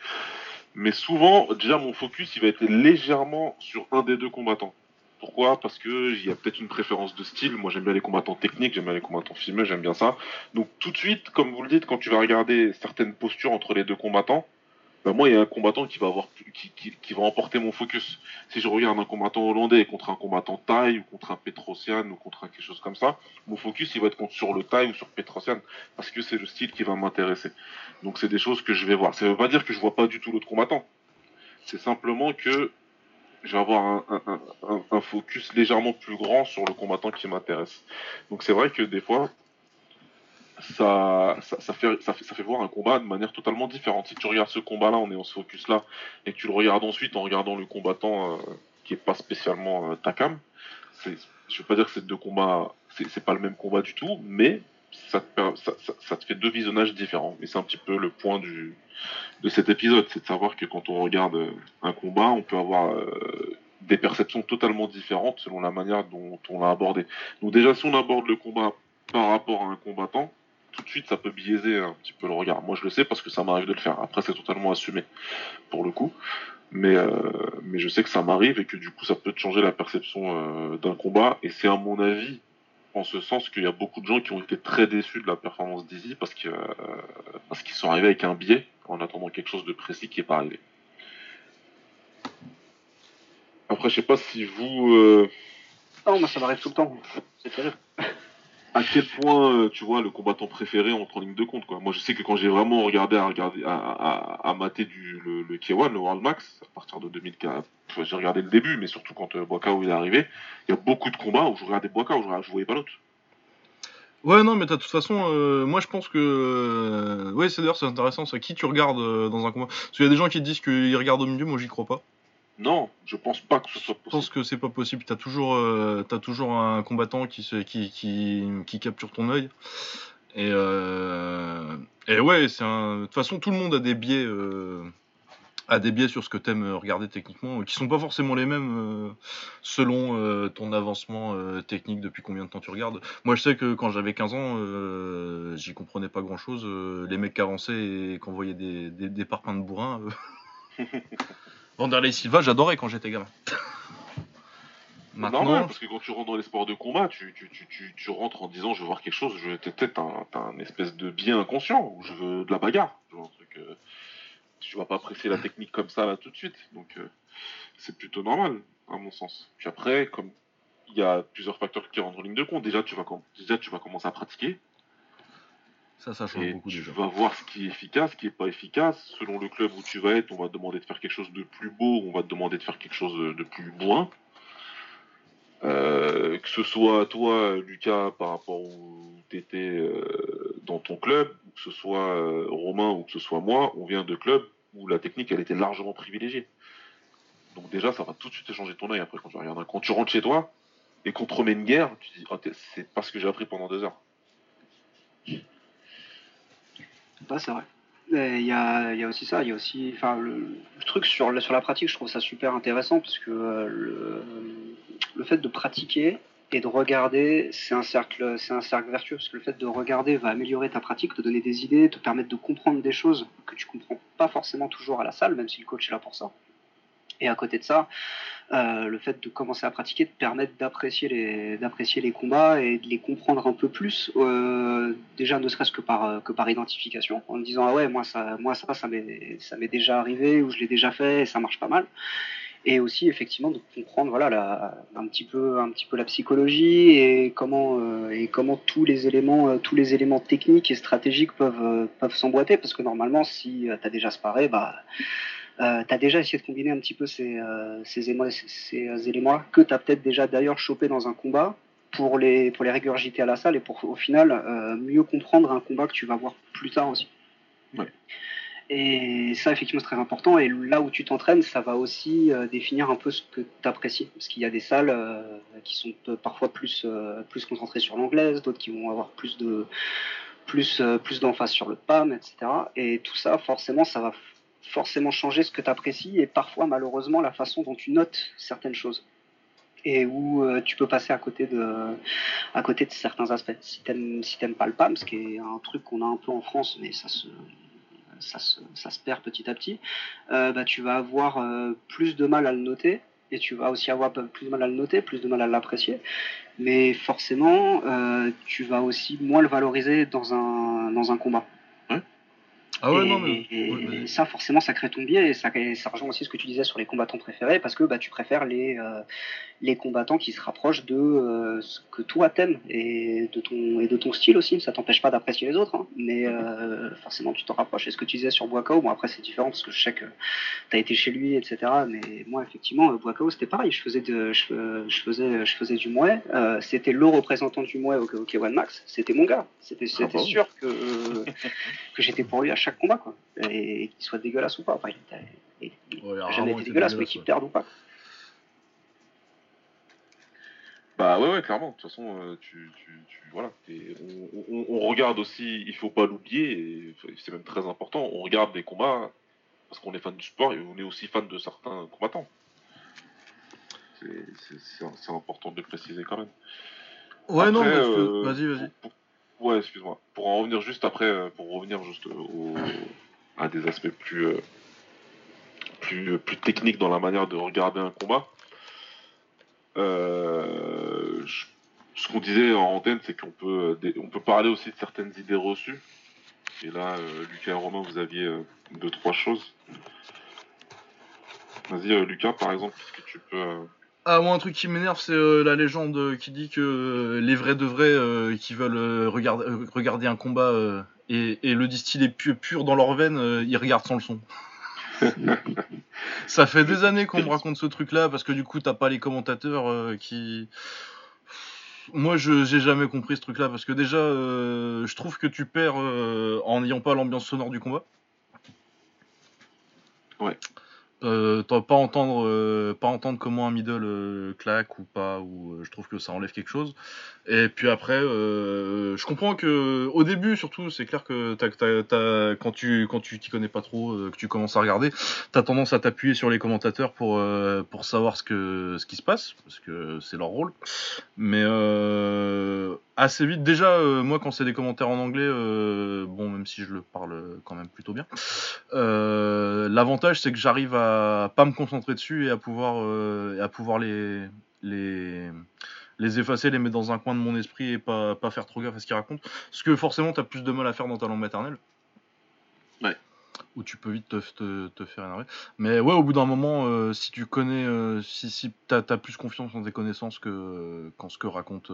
Mais souvent, déjà, mon focus, il va être légèrement sur un des deux combattants. Pourquoi? Parce que il y a peut-être une préférence de style. Moi, j'aime bien les combattants techniques, j'aime bien les combattants filmés, j'aime bien ça. Donc, tout de suite, comme vous le dites, quand tu vas regarder certaines postures entre les deux combattants, ben moi, il y a un combattant qui va avoir, qui, qui, va emporter mon focus. Si je regarde un combattant hollandais contre un combattant thaï ou contre un Petrosian ou contre quelque chose comme ça, mon focus, il va être sur le thaï ou sur Petrosian parce que c'est le style qui va m'intéresser. Donc, c'est des choses que je vais voir. Ça veut pas dire que je vois pas du tout l'autre combattant. C'est simplement que je vais avoir un, focus légèrement plus grand sur le combattant qui m'intéresse. Donc c'est vrai que des fois, ça, ça, fait, ça, fait, ça fait voir un combat de manière totalement différente. Si tu regardes ce combat-là en ayant ce focus-là, et que tu le regardes ensuite en regardant le combattant euh, qui est pas spécialement euh, Takam, je veux pas dire que ces deux combats, c'est pas le même combat du tout, mais ça te, fait deux visionnages différents. Et c'est un petit peu le point de cet épisode, c'est de savoir que quand on regarde un combat, on peut avoir euh, des perceptions totalement différentes selon la manière dont on l'a abordé. Donc déjà, si on aborde le combat par rapport à un combattant, tout de suite, ça peut biaiser un petit peu le regard. Moi, je le sais parce que ça m'arrive de le faire. Après, c'est totalement assumé pour le coup. Mais, euh, mais je sais que ça m'arrive et que du coup, ça peut changer la perception euh, d'un combat. Et c'est à mon avis en ce sens qu'il y a beaucoup de gens qui ont été très déçus de la performance d'Easy parce que euh, parce qu'ils sont arrivés avec un biais en attendant quelque chose de précis qui n'est pas arrivé. Après, je sais pas si vous. Euh... Non, moi ça m'arrive tout le temps. C'est terrible à quel point euh, tu vois le combattant préféré entre en ligne de compte. Moi je sais que quand j'ai vraiment regardé à regarder mater le, le K1, le World Max, à partir de 2004, j'ai regardé le début, mais surtout quand euh, Boakao est arrivé, il y a beaucoup de combats où je regardais Boakao, je, je voyais pas l'autre. Ouais non mais de toute façon euh, moi je pense que euh, ouais c'est d'ailleurs c'est intéressant ça qui tu regardes euh, dans un combat? Parce qu'il y a des gens qui disent qu'ils regardent au milieu moi j'y crois pas. Non, je pense pas que ce soit possible. Je pense que c'est pas possible. T'as toujours, euh, as toujours un combattant qui, se, qui, qui, qui capture ton œil. Et, euh, et ouais, c'est un. De toute façon, tout le monde a des biais, euh, a des biais sur ce que t'aimes regarder techniquement, qui sont pas forcément les mêmes selon ton avancement technique depuis combien de temps tu regardes. Moi, je sais que quand j'avais 15 ans, j'y comprenais pas grand chose. les mecs qui avançaient et qui envoyaient des, des, des parpaings de bourrin. Vanderlei Silva, j'adorais quand j'étais gamin. Maintenant... Normal, parce que quand tu rentres dans les sports de combat, tu, tu, tu, tu rentres en disant je veux voir quelque chose, je peut-être un, un, espèce de bien inconscient, ou je veux de la bagarre. Tu vois, un truc, euh, tu vas pas apprécier la technique comme ça là tout de suite. Donc euh, c'est plutôt normal, à mon sens. Puis après, comme il y a plusieurs facteurs qui rentrent en ligne de compte, déjà tu vas, déjà, tu vas commencer à pratiquer, ça, ça change beaucoup tu vas voir ce qui est efficace, ce qui n'est pas efficace. Selon le club où tu vas être, on va te demander de faire quelque chose de plus beau, on va te demander de faire quelque chose de plus moins. Euh, que ce soit toi, Lucas, par rapport où tu étais euh, dans ton club, ou que ce soit euh, Romain ou que ce soit moi, on vient de clubs où la technique elle était largement privilégiée. Donc déjà, ça va tout de suite changer ton œil après quand tu regardes. Quand tu rentres chez toi et qu'on te remet une guerre, tu te dis, oh, c'est pas ce que j'ai appris pendant deux heures c'est vrai. Il y a, y a, aussi ça, il y a aussi, enfin, le, truc sur la, sur la pratique, je trouve ça super intéressant parce que euh, le, le fait de pratiquer et de regarder, c'est un cercle, c'est un cercle vertueux parce que le fait de regarder va améliorer ta pratique, te donner des idées, te permettre de comprendre des choses que tu comprends pas forcément toujours à la salle, même si le coach est là pour ça. Et à côté de ça, euh, le fait de commencer à pratiquer te permet d'apprécier les, d'apprécier les combats et de les comprendre un peu plus, euh, déjà ne serait-ce que par, que par identification, en me disant ah ouais moi ça, moi ça, ça m'est, ça m'est déjà arrivé ou je l'ai déjà fait et ça marche pas mal. Et aussi effectivement de comprendre voilà la, un petit peu un petit peu la psychologie et comment euh, et comment tous les éléments euh, tous les éléments techniques et stratégiques peuvent euh, peuvent s'emboîter. Parce que normalement si tu as déjà sparé bah euh, tu as déjà essayé de combiner un petit peu ces, ces, éléments, ces éléments que tu as peut-être déjà d'ailleurs chopé dans un combat pour les, pour les régurgiter à la salle et pour au final mieux comprendre un combat que tu vas voir plus tard aussi. Ouais. Et ça, effectivement, c'est très important. Et là où tu t'entraînes, ça va aussi euh, définir un peu ce que tu apprécies. Parce qu'il y a des salles euh, qui sont parfois plus, euh, plus concentrées sur l'anglaise, d'autres qui vont avoir plus de plus, plus d'emphase sur le PAM, etc. Et tout ça, forcément, ça va forcément changer ce que tu apprécies et parfois, malheureusement, la façon dont tu notes certaines choses. Et où tu peux passer à côté de, à côté de certains aspects. Si t'aimes si pas le PAM, ce qui est un truc qu'on a un peu en France, mais ça se, ça se, perd petit à petit, euh, bah, tu vas avoir euh, plus de mal à le noter et tu vas aussi avoir plus de mal à le noter, plus de mal à l'apprécier. Mais forcément, euh, tu vas aussi moins le valoriser dans un, dans un combat. Ah ouais, et, non, mais... ça, forcément, ça crée ton biais et ça, ça rejoint aussi ce que tu disais sur les combattants préférés parce que bah, tu préfères les, euh, les combattants qui se rapprochent de euh, ce que toi t'aimes et de ton et de ton style aussi. Ça t'empêche pas d'apprécier les autres, hein, mais euh, forcément, tu te rapproches. Et ce que tu disais sur Boakao, bon après c'est différent parce que je sais que tu as été chez lui, etc. Mais moi, effectivement, Boakao, c'était pareil. Je faisais de, je, je faisais je faisais du mouet. c'était le représentant du mouet au, au One Max. C'était mon gars. C'était ah sûr que que j'étais pour lui à chaque combat, quoi. Et, qu'il soit dégueulasse ou pas. Enfin, il, n'a jamais été dégueulasse, mais qu'il perde ou pas. Bah ouais, ouais, clairement. De toute façon, euh, tu, tu, tu voilà, on, on, regarde aussi, il faut pas l'oublier, c'est même très important, on regarde des combats parce qu'on est fan du sport et on est aussi fan de certains combattants. C'est important de le préciser quand même. Ouais, non, mais euh, vas-y, vas-y. Ouais, excuse-moi. Pour en revenir juste après, euh, pour revenir juste au, à des aspects plus, euh, plus, plus techniques dans la manière de regarder un combat. Euh, ce qu'on disait en antenne, c'est qu'on peut, on peut parler aussi de certaines idées reçues. Et là, Lucas et Romain, vous aviez deux, trois choses. Vas-y, Lucas, par exemple, est-ce que tu peux ah, moi, un truc qui m'énerve, c'est euh, la légende qui dit que euh, les vrais de vrais euh, qui veulent regarder, regarder un combat et, le distiller pur, pur dans leur veine, ils regardent sans le son. Ça fait des années qu'on me raconte ce truc-là parce que du coup, t'as pas les commentateurs qui. Moi, je j'ai jamais compris ce truc-là parce que déjà, je trouve que tu perds en n'ayant pas l'ambiance sonore du combat. Ouais. Euh, pas entendre euh, pas entendre comment un middle euh, claque ou pas ou euh, je trouve que ça enlève quelque chose. Et puis après je comprends que au début surtout c'est clair que quand tu quand tu t'y connais pas trop que tu commences à regarder t'as tendance à t'appuyer sur les commentateurs pour pour savoir ce que ce qui se passe parce que c'est leur rôle. Mais assez vite déjà moi quand c'est des commentaires en anglais bon même si je le parle quand même plutôt bien l'avantage c'est que j'arrive à pas me concentrer dessus et à pouvoir, euh, à pouvoir les, les, les effacer, les mettre dans un coin de mon esprit et pas, pas faire trop gaffe à ce qu'ils racontent. Parce que forcément, tu as plus de mal à faire dans ta langue maternelle. Ouais. Où tu peux vite te, te, faire énerver. Mais ouais, au bout d'un moment, euh, si tu connais, euh, si, si tu as, plus confiance en tes connaissances que ce que racontent,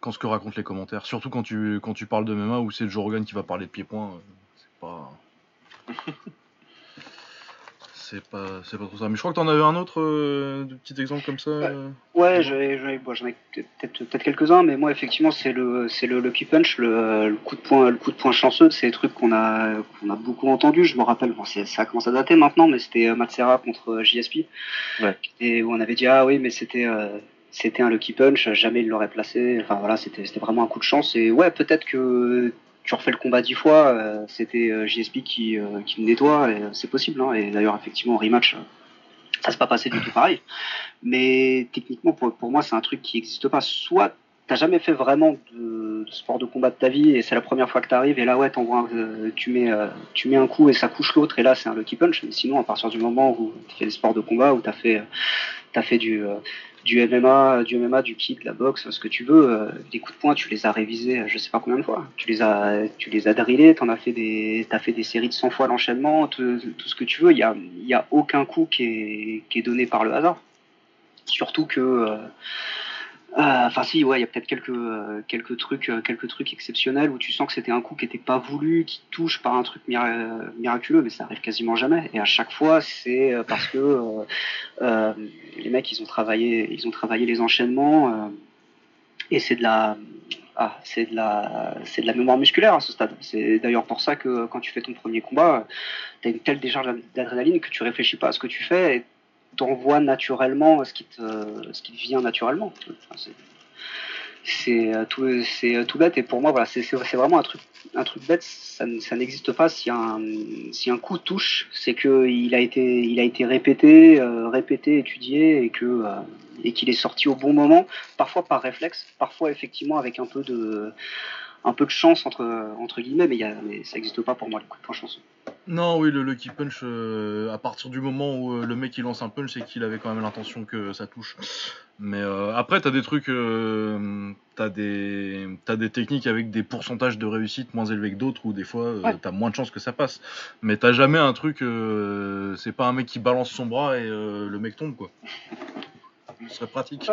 quand ce que racontent les commentaires. Surtout quand tu, quand tu parles de MMA où c'est Joe Rogan qui va parler de pied-point. c'est pas. c'est pas, c'est pas trop ça. Mais je crois que t'en avais un autre euh, petit exemple comme ça. Euh. Ouais, j'en ai, peut-être, peut-être quelques-uns, mais moi effectivement c'est le, c'est le lucky punch, le, coup de poing, le coup de poing chanceux. C'est des trucs qu'on a, qu'on a beaucoup entendu. Je me rappelle, bon, ça commence à dater maintenant, mais c'était euh, Matsera contre JSP, et où on avait dit ah oui, mais c'était c'était un lucky punch, jamais il l'aurait placé. Enfin voilà, c'était c'était vraiment un coup de chance. Et ouais, peut-être que tu refais le combat dix fois, euh, c'était euh, JSP qui, euh, qui me nettoie, et c'est possible. Hein, et d'ailleurs, effectivement, en rematch, ça s'est pas passé du tout pareil. Mais techniquement, pour, pour moi, c'est un truc qui n'existe pas. Soit t'as jamais fait vraiment de, sport de combat de ta vie et c'est la première fois que tu arrives et là ouais tu mets tu mets un coup et ça couche l'autre et là c'est un lucky punch mais sinon à partir du moment où tu fais des sports de combat où tu as fait as fait du du MMA, du MMA, du kick, la boxe, ce que tu veux, euh, des coups de poing, tu les as révisés, je sais pas combien de fois. Tu les as, tu les as drillés, t'en as fait des, t'as fait des séries de 100 fois l'enchaînement, tout, ce que tu veux. Il y a, y a aucun coup qui est, qui est donné par le hasard. Surtout que, euh, euh, enfin si, ouais, il y a peut-être quelques euh, quelques trucs euh, quelques exceptionnels où tu sens que c'était un coup qui n'était pas voulu, qui touche par un truc miraculeux, mais ça arrive quasiment jamais. Et à chaque fois, c'est parce que les mecs ils ont travaillé ils ont travaillé les enchaînements et c'est de la ah, c'est de la c'est de la mémoire musculaire à ce stade. C'est d'ailleurs pour ça que quand tu fais ton premier combat, tu as une telle décharge d'adrénaline que tu réfléchis pas à ce que tu fais t'envoie naturellement ce qui te, ce qui te vient naturellement. c'est euh, tout, c'est euh, tout bête et pour moi voilà, c'est, vraiment un truc, un truc bête. Ça, ça n'existe pas si un, si un coup touche, c'est que il a été, il a été répété, euh, répété, étudié et que et qu'il est sorti au bon moment, parfois par réflexe, parfois effectivement avec un peu de un peu de chance entre, entre guillemets, mais, y a, mais ça n'existe pas pour moi, le coup de poing chanson. Non, oui, le lucky punch, euh, à partir du moment où euh, le mec il lance un punch, c'est qu'il avait quand même l'intention que ça touche. Mais euh, après, t'as des trucs, t'as des, as des techniques avec des pourcentages de réussite moins élevés que d'autres, où des fois t'as moins de chances que ça passe. Mais t'as jamais un truc, c'est pas un mec qui balance son bras et le mec tombe, quoi. Ce serait pratique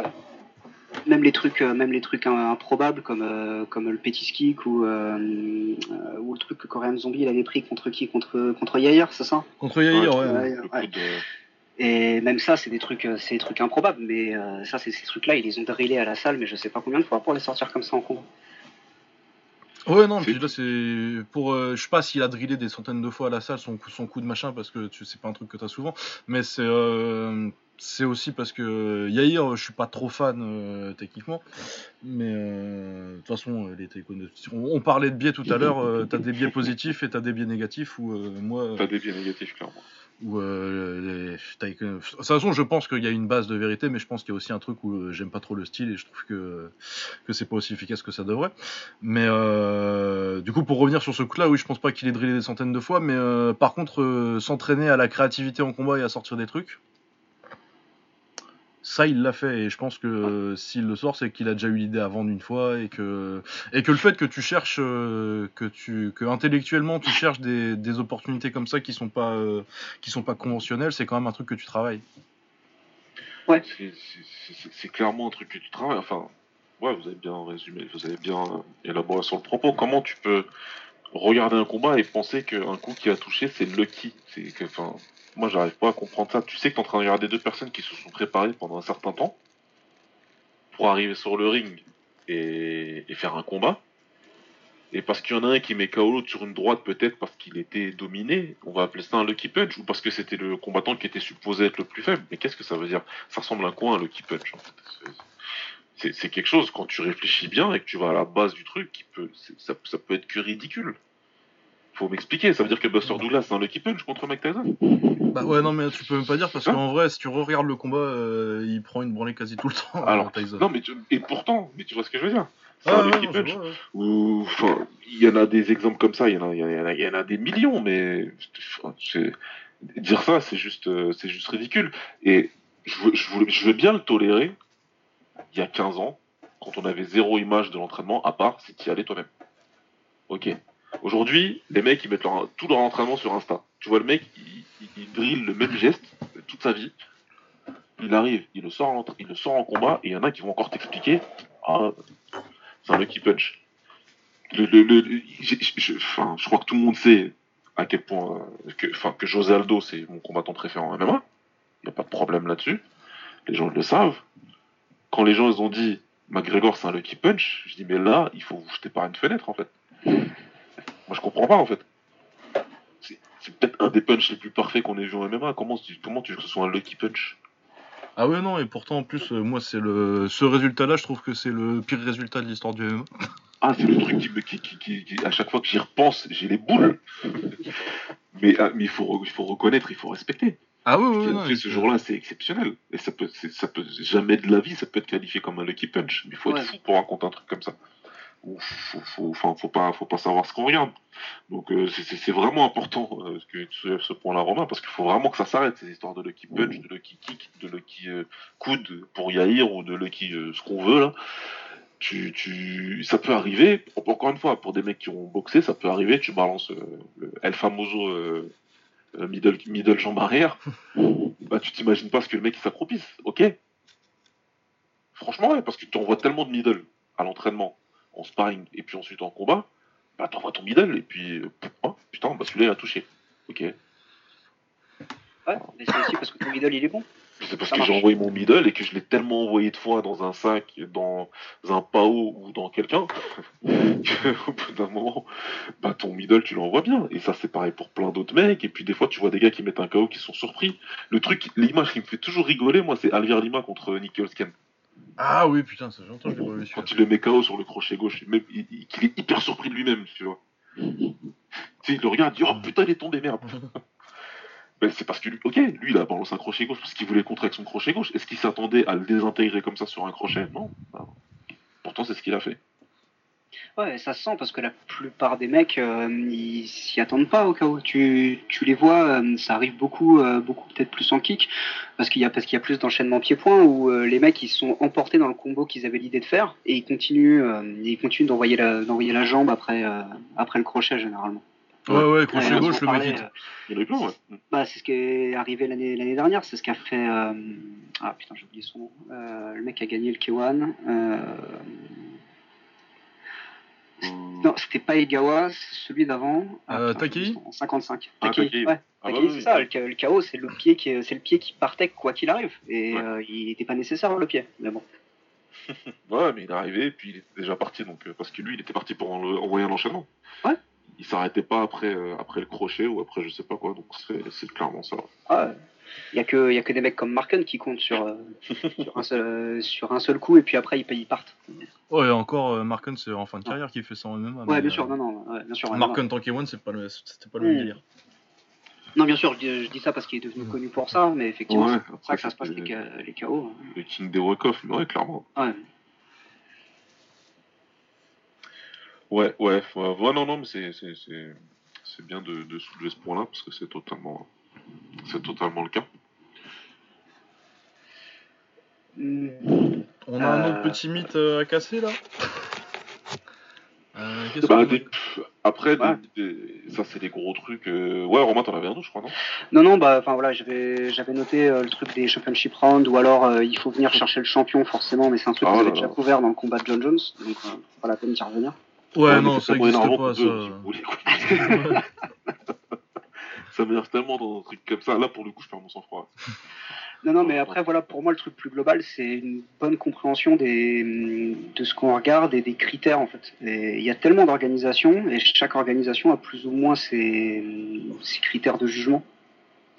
même les trucs, euh, même les trucs improbables comme euh, comme le petit kick ou euh, ou le truc que Korean Zombie il avait pris contre qui? Contre contre Yair, c'est ça? Contre Yair, ouais. Et même ça, c'est des trucs, c'est des trucs improbables. Mais ça, c'est ces trucs-là, ils les ont drillés à la salle, mais je sais pas combien de fois pour les sortir comme ça en combat. Ouais, non, puis là, c'est pour. je sais pas s'il a drillé des centaines de fois à la salle son, son coup de machin, parce que tu sais pas un truc que t'as souvent, mais c'est c'est aussi parce que Yair, je suis pas trop fan euh, techniquement, mais euh, de toute façon, les on, on, parlait de biais tout à l'heure, euh, t'as des biais positifs et t'as des biais négatifs, ou moi... T'as des biais négatifs, clairement. Ou de toute façon, je pense qu'il y a une base de vérité, mais je pense qu'il y a aussi un truc où j'aime pas trop le style et je trouve que, que c'est pas aussi efficace que ça devrait. Mais du coup, pour revenir sur ce coup-là, oui, je pense pas qu'il ait drillé des centaines de fois, mais par contre, s'entraîner à la créativité en combat et à sortir des trucs, ça il l'a fait. Et je pense que s'il le sort c'est qu'il a déjà eu l'idée avant d'une fois et que et que le fait que tu cherches euh, que tu que intellectuellement tu cherches des, des opportunités comme ça qui sont pas euh, qui sont pas conventionnelles c'est quand même un truc que tu travailles. Ouais. C'est clairement un truc que tu travailles. Enfin ouais vous avez bien résumé vous avez bien élaboré sur le propos. Comment tu peux regarder un combat et penser qu'un coup qui a touché c'est lucky c'est enfin moi, j'arrive pas à comprendre ça. Tu sais que tu es en train de regarder deux personnes qui se sont préparées pendant un certain temps pour arriver sur le ring et, faire un combat. Et parce qu'il y en a un qui met KO l'autre sur une droite, peut-être parce qu'il était dominé, on va appeler ça un lucky punch, ou parce que c'était le combattant qui était supposé être le plus faible. Mais qu'est-ce que ça veut dire? Ça ressemble à quoi un lucky punch en fait? C'est quelque chose, quand tu réfléchis bien et que tu vas à la base du truc, qui peut, ça, ça peut être que ridicule faut m'expliquer, ça veut dire que Buster Douglas c'est un lucky punch contre Mike Tyson? Bah ouais, non, mais tu peux même pas dire parce hein qu'en vrai, si tu regardes le combat, euh, il prend une branlée quasi tout le temps. Alors, Tyson. non, mais et pourtant, mais tu vois ce que je veux dire C'est un punch. Ou, il y en a des exemples comme ça, il y, en a, il y en a, des millions, mais dire ça, c'est juste, euh, c'est juste ridicule. Et je veux, je, veux, je veux bien le tolérer il y a 15 ans, quand on avait zéro image de l'entraînement, à part si tu y allais toi-même. Ok. Aujourd'hui, les mecs, ils mettent tout leur entraînement sur Insta. Tu vois le mec, il, il, drille le même geste toute sa vie. Il arrive, il le sort en, il le sort en combat, et il y en a qui vont encore t'expliquer. Ah, c'est un lucky punch. Je, crois que tout le monde sait à quel point que, enfin, que José Aldo, c'est mon combattant préféré en MMA. Il n'y a pas de problème là-dessus. Les gens le savent. Quand les gens ils ont dit McGregor c'est un lucky punch, je dis mais là, il faut vous jeter par une fenêtre en fait. Moi, je comprends pas, en fait. C'est peut-être un des punchs les plus parfaits qu'on ait vu en MMA. Comment, comment tu veux que ce soit un lucky punch? Ah ouais, non, et pourtant, en plus, euh, moi, c'est le. Ce résultat-là, je trouve que c'est le pire résultat de l'histoire du MMA. Ah, c'est le truc qui me. Qui, qui, qui, à chaque fois que j'y repense, j'ai les boules. mais ah, mais il, faut, il faut reconnaître, il faut respecter. Ah oui, oui, oui ce jour-là, c'est exceptionnel. Et ça peut, ça peut jamais de la vie, ça peut être qualifié comme un lucky punch. Mais il faut être fou pour raconter un truc comme ça. Faut, faut, faut, faut, pas, faut pas savoir ce qu'on regarde. Donc euh, c'est vraiment important euh, que tu soulèves ce point-là, Romain, parce qu'il faut vraiment que ça s'arrête, ces histoires de Lucky Punch, de Lucky Kick, de Lucky euh, Coude pour Yahir ou de Lucky ce qu'on veut là. Tu, tu, ça peut arriver, encore une fois, pour des mecs qui ont boxé, ça peut arriver, tu balances le El Famoso middle, middle jambe arrière, bah tu t'imagines pas ce que le mec s'accroupisse, ok? Franchement, ouais, parce que tu envoies tellement de middle à l'entraînement en sparring et puis ensuite en combat, bah t'envoies ton middle et puis euh, oh, putain, bah celui-là il a touché. Ok. Ouais, mais c'est aussi parce que ton middle il est bon. C'est parce que j'ai envoyé mon middle et que je l'ai tellement envoyé de fois dans un sac, dans un PAO ou dans quelqu'un, qu'au bout d'un moment, bah ton middle tu l'envoies bien. Et ça c'est pareil pour plein d'autres mecs. Et puis des fois tu vois des gars qui mettent un KO qui sont surpris. Le truc, l'image qui me fait toujours rigoler, moi c'est Alvier Lima contre Nicky Holsken. Ah oui, putain, ça j'entends, je l'ai Quand il le met KO sur le crochet gauche, il, est hyper surpris de lui-même, tu vois. tu sais, il le regarde, il dit Oh putain, il est tombé, merde. ben, c'est parce que lui, ok, lui il a balancé un crochet gauche parce qu'il voulait contrer avec son crochet gauche. Est-ce qu'il s'attendait à le désintégrer comme ça sur un crochet? Non. Pourtant, c'est ce qu'il a fait. Ouais, ça se sent parce que la plupart des mecs, euh, ils s'y attendent pas au cas où. Tu, tu les vois, euh, ça arrive beaucoup, euh, beaucoup peut-être plus en kick, parce qu'il y a parce qu'il y a plus d'enchaînement pied-point où les mecs ils sont emportés dans le combo qu'ils avaient l'idée de faire et ils continuent, ils continuent d'envoyer la d'envoyer la jambe après après le crochet généralement. Ouais, ouais, crochet gauche, le mec. Il y ouais. Bah, c'est ce qui est arrivé l'année l'année dernière, c'est ce qu'a fait. Ah putain, j'ai oublié son nom. le mec a gagné le K1. Non, c'était pas Egawa, c'est celui d'avant. Euh, Takei En 55. Ah, Takei, ouais. Ah, bah c'est ça. Le, chaos, c'est le pied qui, c'est le pied qui partait quoi qu'il arrive. Et euh, il n'était pas nécessaire le pied, mais bon. ouais, mais il est arrivé, puis il était déjà parti, donc euh, parce que lui, il était parti pour envoyer un enchaînement. Ouais. Il s'arrêtait pas après, euh, après le crochet ou après je sais pas quoi, donc c'est clairement ça. Ouais. Il y a que il y a que des mecs comme Marken qui comptent sur, euh, sur, un seul, euh, sur un seul coup et puis après ils, ils partent. Ouais, encore euh, Marken c'est en fin de carrière qui fait ça en MMA. Ouais, bien sûr, non, non, ouais, bien sûr. Marken tant one c'est pas le c'était pas le même mm. délire. Non, bien sûr, je, dis ça parce qu'il est devenu mm. connu pour ça, mais effectivement, c'est pour ça que ça se passe les, les KO. Hein. Le King des Rokoff, ouais, clairement. Ouais. Ouais, ouais, ouais, non, non, mais c'est, c'est, c'est, bien de, de soulever ce point-là parce que c'est totalement, c'est totalement le cas. On a un autre euh, petit mythe euh, à casser là? Euh, bah, Après, ça c'est des gros trucs. Ouais, Romain, t'en avais un autre, je crois, non? Non, non, bah, enfin voilà, j'avais, j'avais noté le truc des Championship Round, ou alors il faut venir chercher le champion, forcément, mais c'est un truc ah, que déjà couvert dans le combat de John Jones, donc pas la peine d'y revenir. Ouais, non, ça n'existe pas, ça. Ça m'énerve tellement dans un truc comme ça. Là, pour le coup, je perds mon sang-froid. Non, non, mais après, voilà, pour moi, le truc plus global, c'est une bonne compréhension des, de ce qu'on regarde et des critères, en fait. il y a tellement d'organisations, et chaque organisation a plus ou moins ses, ses critères de jugement,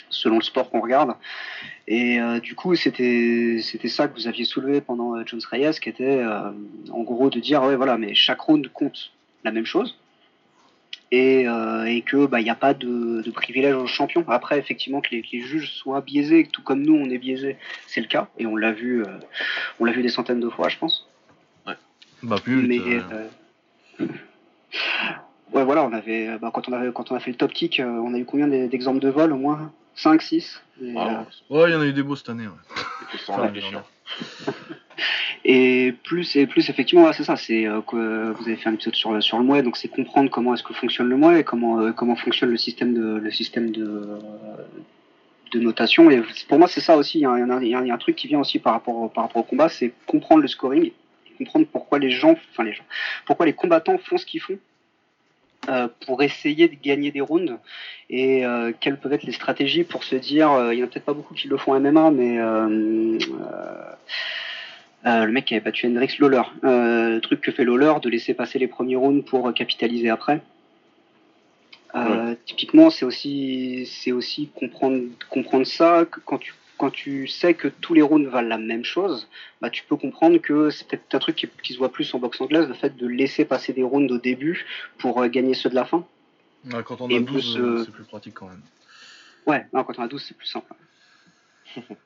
selon le sport qu'on regarde. Et euh, du coup, c'était ça que vous aviez soulevé pendant euh, Jones Reyes, qui était euh, en gros de dire, ouais, voilà, mais chaque round compte la même chose et, euh, et que bah il n'y a pas de, de privilège aux champions. Après effectivement que les, les, juges soient biaisés, tout comme nous on est biaisés, c'est le cas et on l'a vu, euh, on l'a vu des centaines de fois, je pense. Ouais. Bah plus. Mais euh, ouais voilà, on avait bah, quand on avait quand on a fait le top kick, on a eu combien d'exemples de vol au moins 5 6 Ouais, il y en a eu des beaux cette année. Ouais. Et plus et plus effectivement, c'est ça. C'est euh, que vous avez fait un épisode sur sur le mouet, donc c'est comprendre comment est-ce que fonctionne le mouet et comment euh, comment fonctionne le système de le système de notation. Et pour moi, c'est ça aussi. Il y, a, il, y a, un truc qui vient aussi par rapport par rapport au combat, c'est comprendre le scoring, comprendre pourquoi les gens, enfin les gens, pourquoi les combattants font ce qu'ils font. Euh, pour essayer de gagner des rounds et quelles peuvent être les stratégies pour se dire il y en a peut-être pas beaucoup qui le font MMA mais euh, le mec qui avait battu Hendrix Lawler. Euh, le truc que fait Lawler, de laisser passer les premiers rounds pour capitaliser après. Euh, typiquement, c'est aussi, c'est aussi comprendre, comprendre ça que quand tu, quand tu sais que tous les rounds valent la même chose, bah, tu peux comprendre que c'est peut-être un truc qui, se voit plus en boxe anglaise, le fait de laisser passer des rounds au début pour gagner ceux de la fin. quand on a 12, c'est plus pratique quand même. Ouais, quand on a 12, c'est plus simple.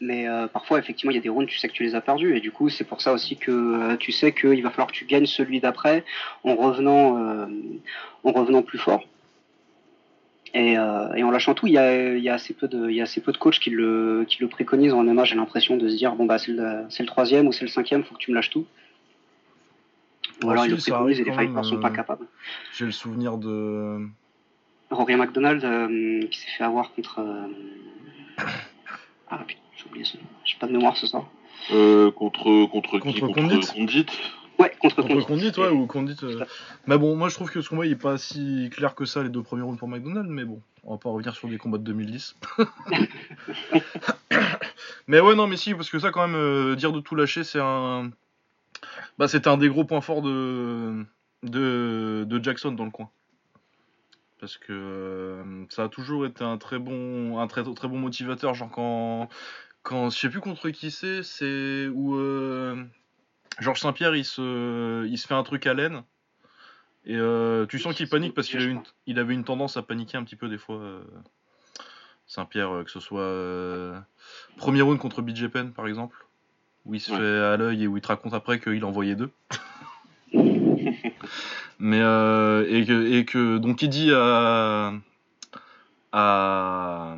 Mais euh, parfois, effectivement, il y a des rounds, tu sais que tu les as perdus. Et du coup, c'est pour ça aussi que euh, tu sais qu'il va falloir que tu gagnes celui d'après en revenant, euh, en revenant plus fort. Et, et en lâchant tout, il y a, il y a assez peu de, il y a assez peu de coachs qui le, qui le préconisent en MMA. J'ai l'impression de se dire bon bah c'est le, c'est le troisième ou c'est le cinquième, faut que tu me lâches tout. Ou Ouais, alors ils le préconisent et les fighters sont pas capables. J'ai le souvenir de. Rory McDonald qui s'est fait avoir contre. Ah putain, j'ai oublié son nom. J'ai pas de mémoire ce soir. Euh, contre, contre qui Contre Contre Condit Ouais, contre Contre Condit. Condit, ouais, ou Condit. euh, Mais bon, moi je trouve que ce combat il est pas si clair que ça, les deux premiers rounds pour McDonald's, mais bon, on va pas revenir sur des combats de 2010. mais ouais, non, mais si, parce que ça, quand même, euh, dire de tout lâcher, c'est un. Bah, c'était un des gros points forts de... de, de Jackson dans le coin. Parce que euh, ça a toujours été un très bon, un très, très bon motivateur. Genre quand, quand je sais plus contre qui c'est, c'est où euh, Georges Saint-Pierre il se, il se fait un truc à laine. Et euh, tu sens qu'il panique parce qu'il a une, il avait une tendance à paniquer un petit peu des fois. euh, Saint-Pierre, que ce soit premier round contre BJ Penn par exemple, où il se Ouais. fait à l'œil et où il te raconte après qu'il envoyait deux. Mais euh, et, que, et que donc il dit à à,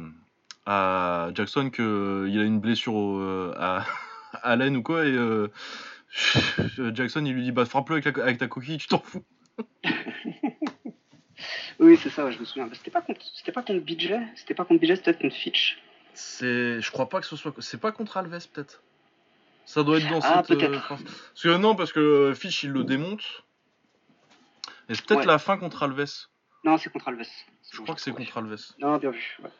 à Jackson que il a une blessure au- euh, à, à l'aine ou quoi et euh, Jackson il lui dit bah frappe-le avec, ta coquille tu t'en fous. Oui, c'est ça, ouais, je me souviens. C'était pas contre, c'était pas contre BJ, c'était pas contre BJ, c'était peut-être contre Fitch. C'est je crois pas que ce soit c'est pas contre Alves peut-être. Ça doit être dans Ah, cette euh. Parce que non parce que Fish il le démonte. Et c'est peut-être Ouais. la fin contre Alves. Non, c'est contre Alves. Je crois que c'est contre Alves. Non, bien vu. ouais.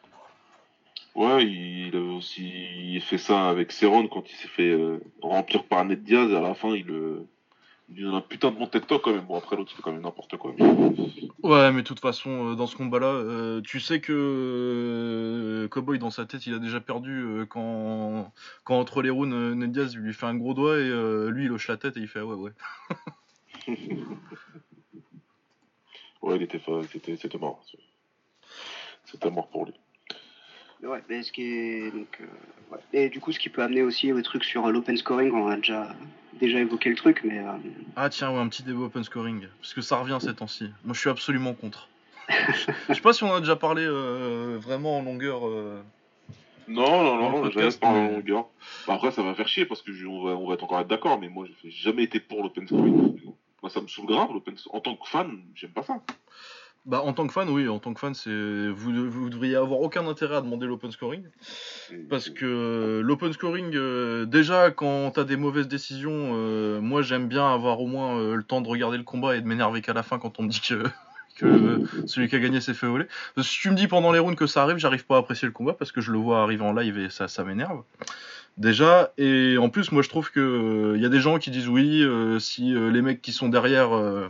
Ouais, il avait aussi fait ça avec Cerrone quand il s'est fait euh, remplir par Ned Diaz. Et à la fin, il, euh, il lui donne un putain de bon tête quand même. Bon, après, l'autre, il fait quand même n'importe quoi. Ouais, mais de toute façon, euh, dans ce combat-là, euh, tu sais que euh, Cowboy, dans sa tête, il a déjà perdu euh, quand, quand entre les rounds, Ned Diaz lui fait un gros doigt et euh, lui, il hoche la tête et il fait ah ouais, ouais. Ouais, il était, c'était, c'était mort. C'était mort pour lui. Ouais, mais ce qui est donc euh, ouais. et du coup ce qui peut amener aussi le truc sur euh, l'open scoring, on a déjà déjà évoqué le truc, mais euh, Ah tiens, ouais, un petit débat open scoring. Parce que ça revient ces temps-ci. Moi, je suis absolument contre. Je sais pas si on en a déjà parlé euh, vraiment en longueur. euh. Non, non, non, jamais pas en longueur. Bah, après, ça va faire chier parce que je- on, va, on va être encore être d'accord, mais moi, j'ai jamais été pour l'open scoring. Moi, ça me saoule grave, l'open En tant que fan, j'aime pas ça. Bah, en tant que fan, oui, en tant que fan, c'est vous, vous devriez avoir aucun intérêt à demander l'open scoring. Parce que l'open scoring, euh, déjà quand t'as des mauvaises décisions, euh, moi j'aime bien avoir au moins euh, le temps de regarder le combat et de m'énerver qu'à la fin quand on me dit que, que celui qui a gagné s'est fait voler. Parce que si tu me dis pendant les rounds que ça arrive, j'arrive pas à apprécier le combat parce que je le vois arriver en live et ça, ça m'énerve. Déjà, et en plus, moi je trouve que il y a des gens qui disent oui, euh, si euh, les mecs qui sont derrière euh,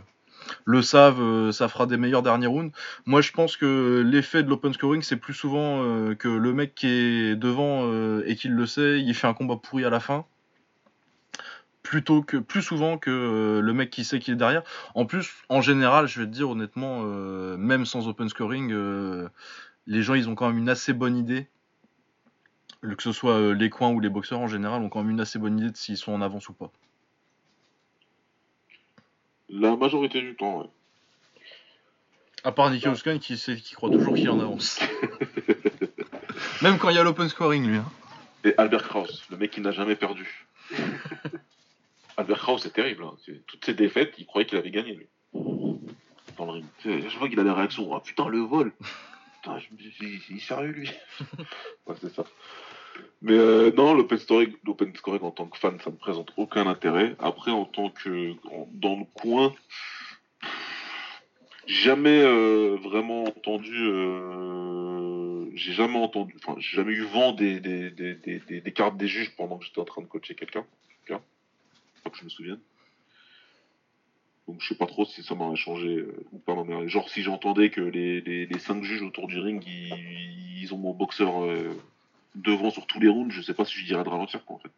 le savent, euh, ça fera des meilleurs derniers rounds. Moi, je pense que l'effet de l'open scoring, c'est plus souvent euh, que le mec qui est devant euh, et qui le sait, il fait un combat pourri à la fin. Plutôt que, plus souvent que euh, le mec qui sait qu'il est derrière. En plus, en général, je vais te dire honnêtement, euh, même sans open scoring, euh, les gens, ils ont quand même une assez bonne idée. Que ce soit euh, les coins ou les boxeurs en général, ont quand même une assez bonne idée de s'ils sont en avance ou pas. La majorité du temps, ouais. À part Nicky Hoskin qui, croit toujours qu'il est en avance. Même quand il y a l'open scoring, lui. hein. Et Albert Kraus, le mec qui n'a jamais perdu. Albert Kraus, c'est terrible. hein. Toutes ses défaites, il croyait qu'il avait gagné, lui. Dans le ring. Je vois qu'il a des réactions. Ah putain, le vol Putain, je me il est sérieux, lui Ouais, c'est ça. Mais euh, non, l'open scoring, l'open scoring en tant que fan, ça me présente aucun intérêt. Après, en tant que. dans le coin, jamais euh, vraiment entendu. euh, j'ai jamais entendu. Enfin, j'ai jamais eu vent des, des, des, des, des- cartes des juges pendant que j'étais en train de coacher quelqu'un. Pas que je me souvienne. Donc je sais pas trop si ça m'aurait changé ou pas. Genre si j'entendais que les, les, les cinq juges autour du ring, ils, ils ont mon boxeur devant sur tous les rounds, je sais pas si je dirais de ralentir quoi en fait.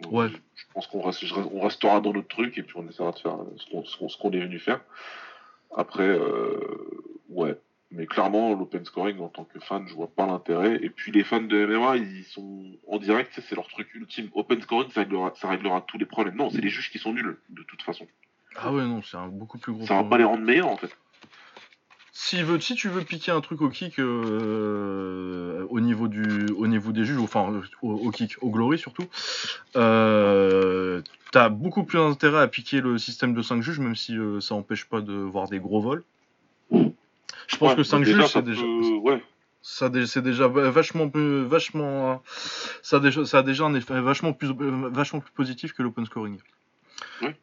Donc, Ouais. Je, pense qu'on reste, on restera dans notre truc et puis on essaiera de faire ce qu'on ce qu'on- ce qu'on est venu faire. Après, euh, ouais. Mais clairement, l'open scoring, en tant que fan, je vois pas l'intérêt. Et puis les fans de MMA, ils sont en direct, c'est leur truc ultime. Open scoring, ça réglera, ça réglera tous les problèmes. Non, c'est les juges qui sont nuls, de toute façon. Ah ouais, non, c'est un beaucoup plus gros Ça va pas les rendre meilleurs, en fait. Si, veut, si tu veux piquer un truc au kick euh, au, niveau du, au niveau des juges, enfin au, au kick, au glory surtout, euh, t'as beaucoup plus intérêt à piquer le système de 5 juges, même si euh, ça empêche pas de voir des gros vols. Je pense Ouais, que 5 déjà, juges, ça c'est déjà, peut- Ouais, ça dé- c'est déjà vachement plus, vachement, ça a déjà, ça a déjà un effet vachement plus, vachement plus positif que l'open scoring.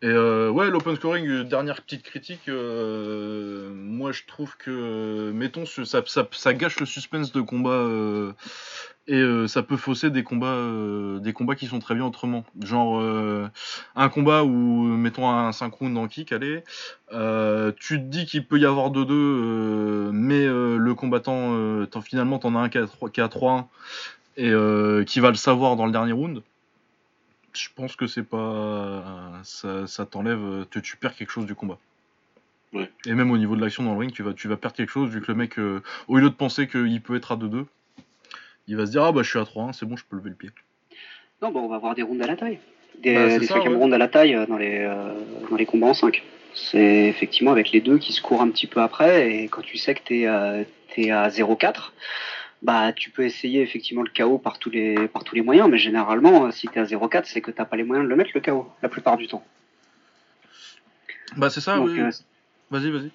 Et euh, ouais, l'open scoring, euh, dernière petite critique, euh, moi je trouve que, mettons, ça, ça, ça gâche le suspense de combat euh, et euh, ça peut fausser des combats, euh, des combats qui sont très bien autrement. Genre un combat où, mettons un 5 rounds en kick, allez, tu te dis qu'il peut y avoir 2-2, euh, mais le combattant, finalement, t'en as un qui a 3 qui a 3-1 et qui va le savoir dans le dernier round. Je pense que c'est pas. Ça, ça t'enlève. Tu, tu perds quelque chose du combat. Ouais. Et même au niveau de l'action dans le ring, tu vas, tu vas perdre quelque chose vu que le mec, euh, au lieu de penser qu'il peut être à 2-2, il va se dire Ah bah je suis à 3-1, c'est bon, je peux lever le pied. Non, bah, on va avoir des rounds à la taille. Des, Bah, c'est des ça, cinquièmes ouais. rounds à la taille euh, dans les, euh, dans les combats en 5. C'est effectivement avec les deux qui se courent un petit peu après, et quand tu sais que t'es euh, t'es à 0,4, bah tu peux essayer effectivement le KO par tous les, par tous les moyens, mais généralement, euh, si t'es à 0,4, c'est que t'as pas les moyens de le mettre le KO, la plupart du temps. Bah c'est ça, Donc, oui. euh, Vas-y, vas-y.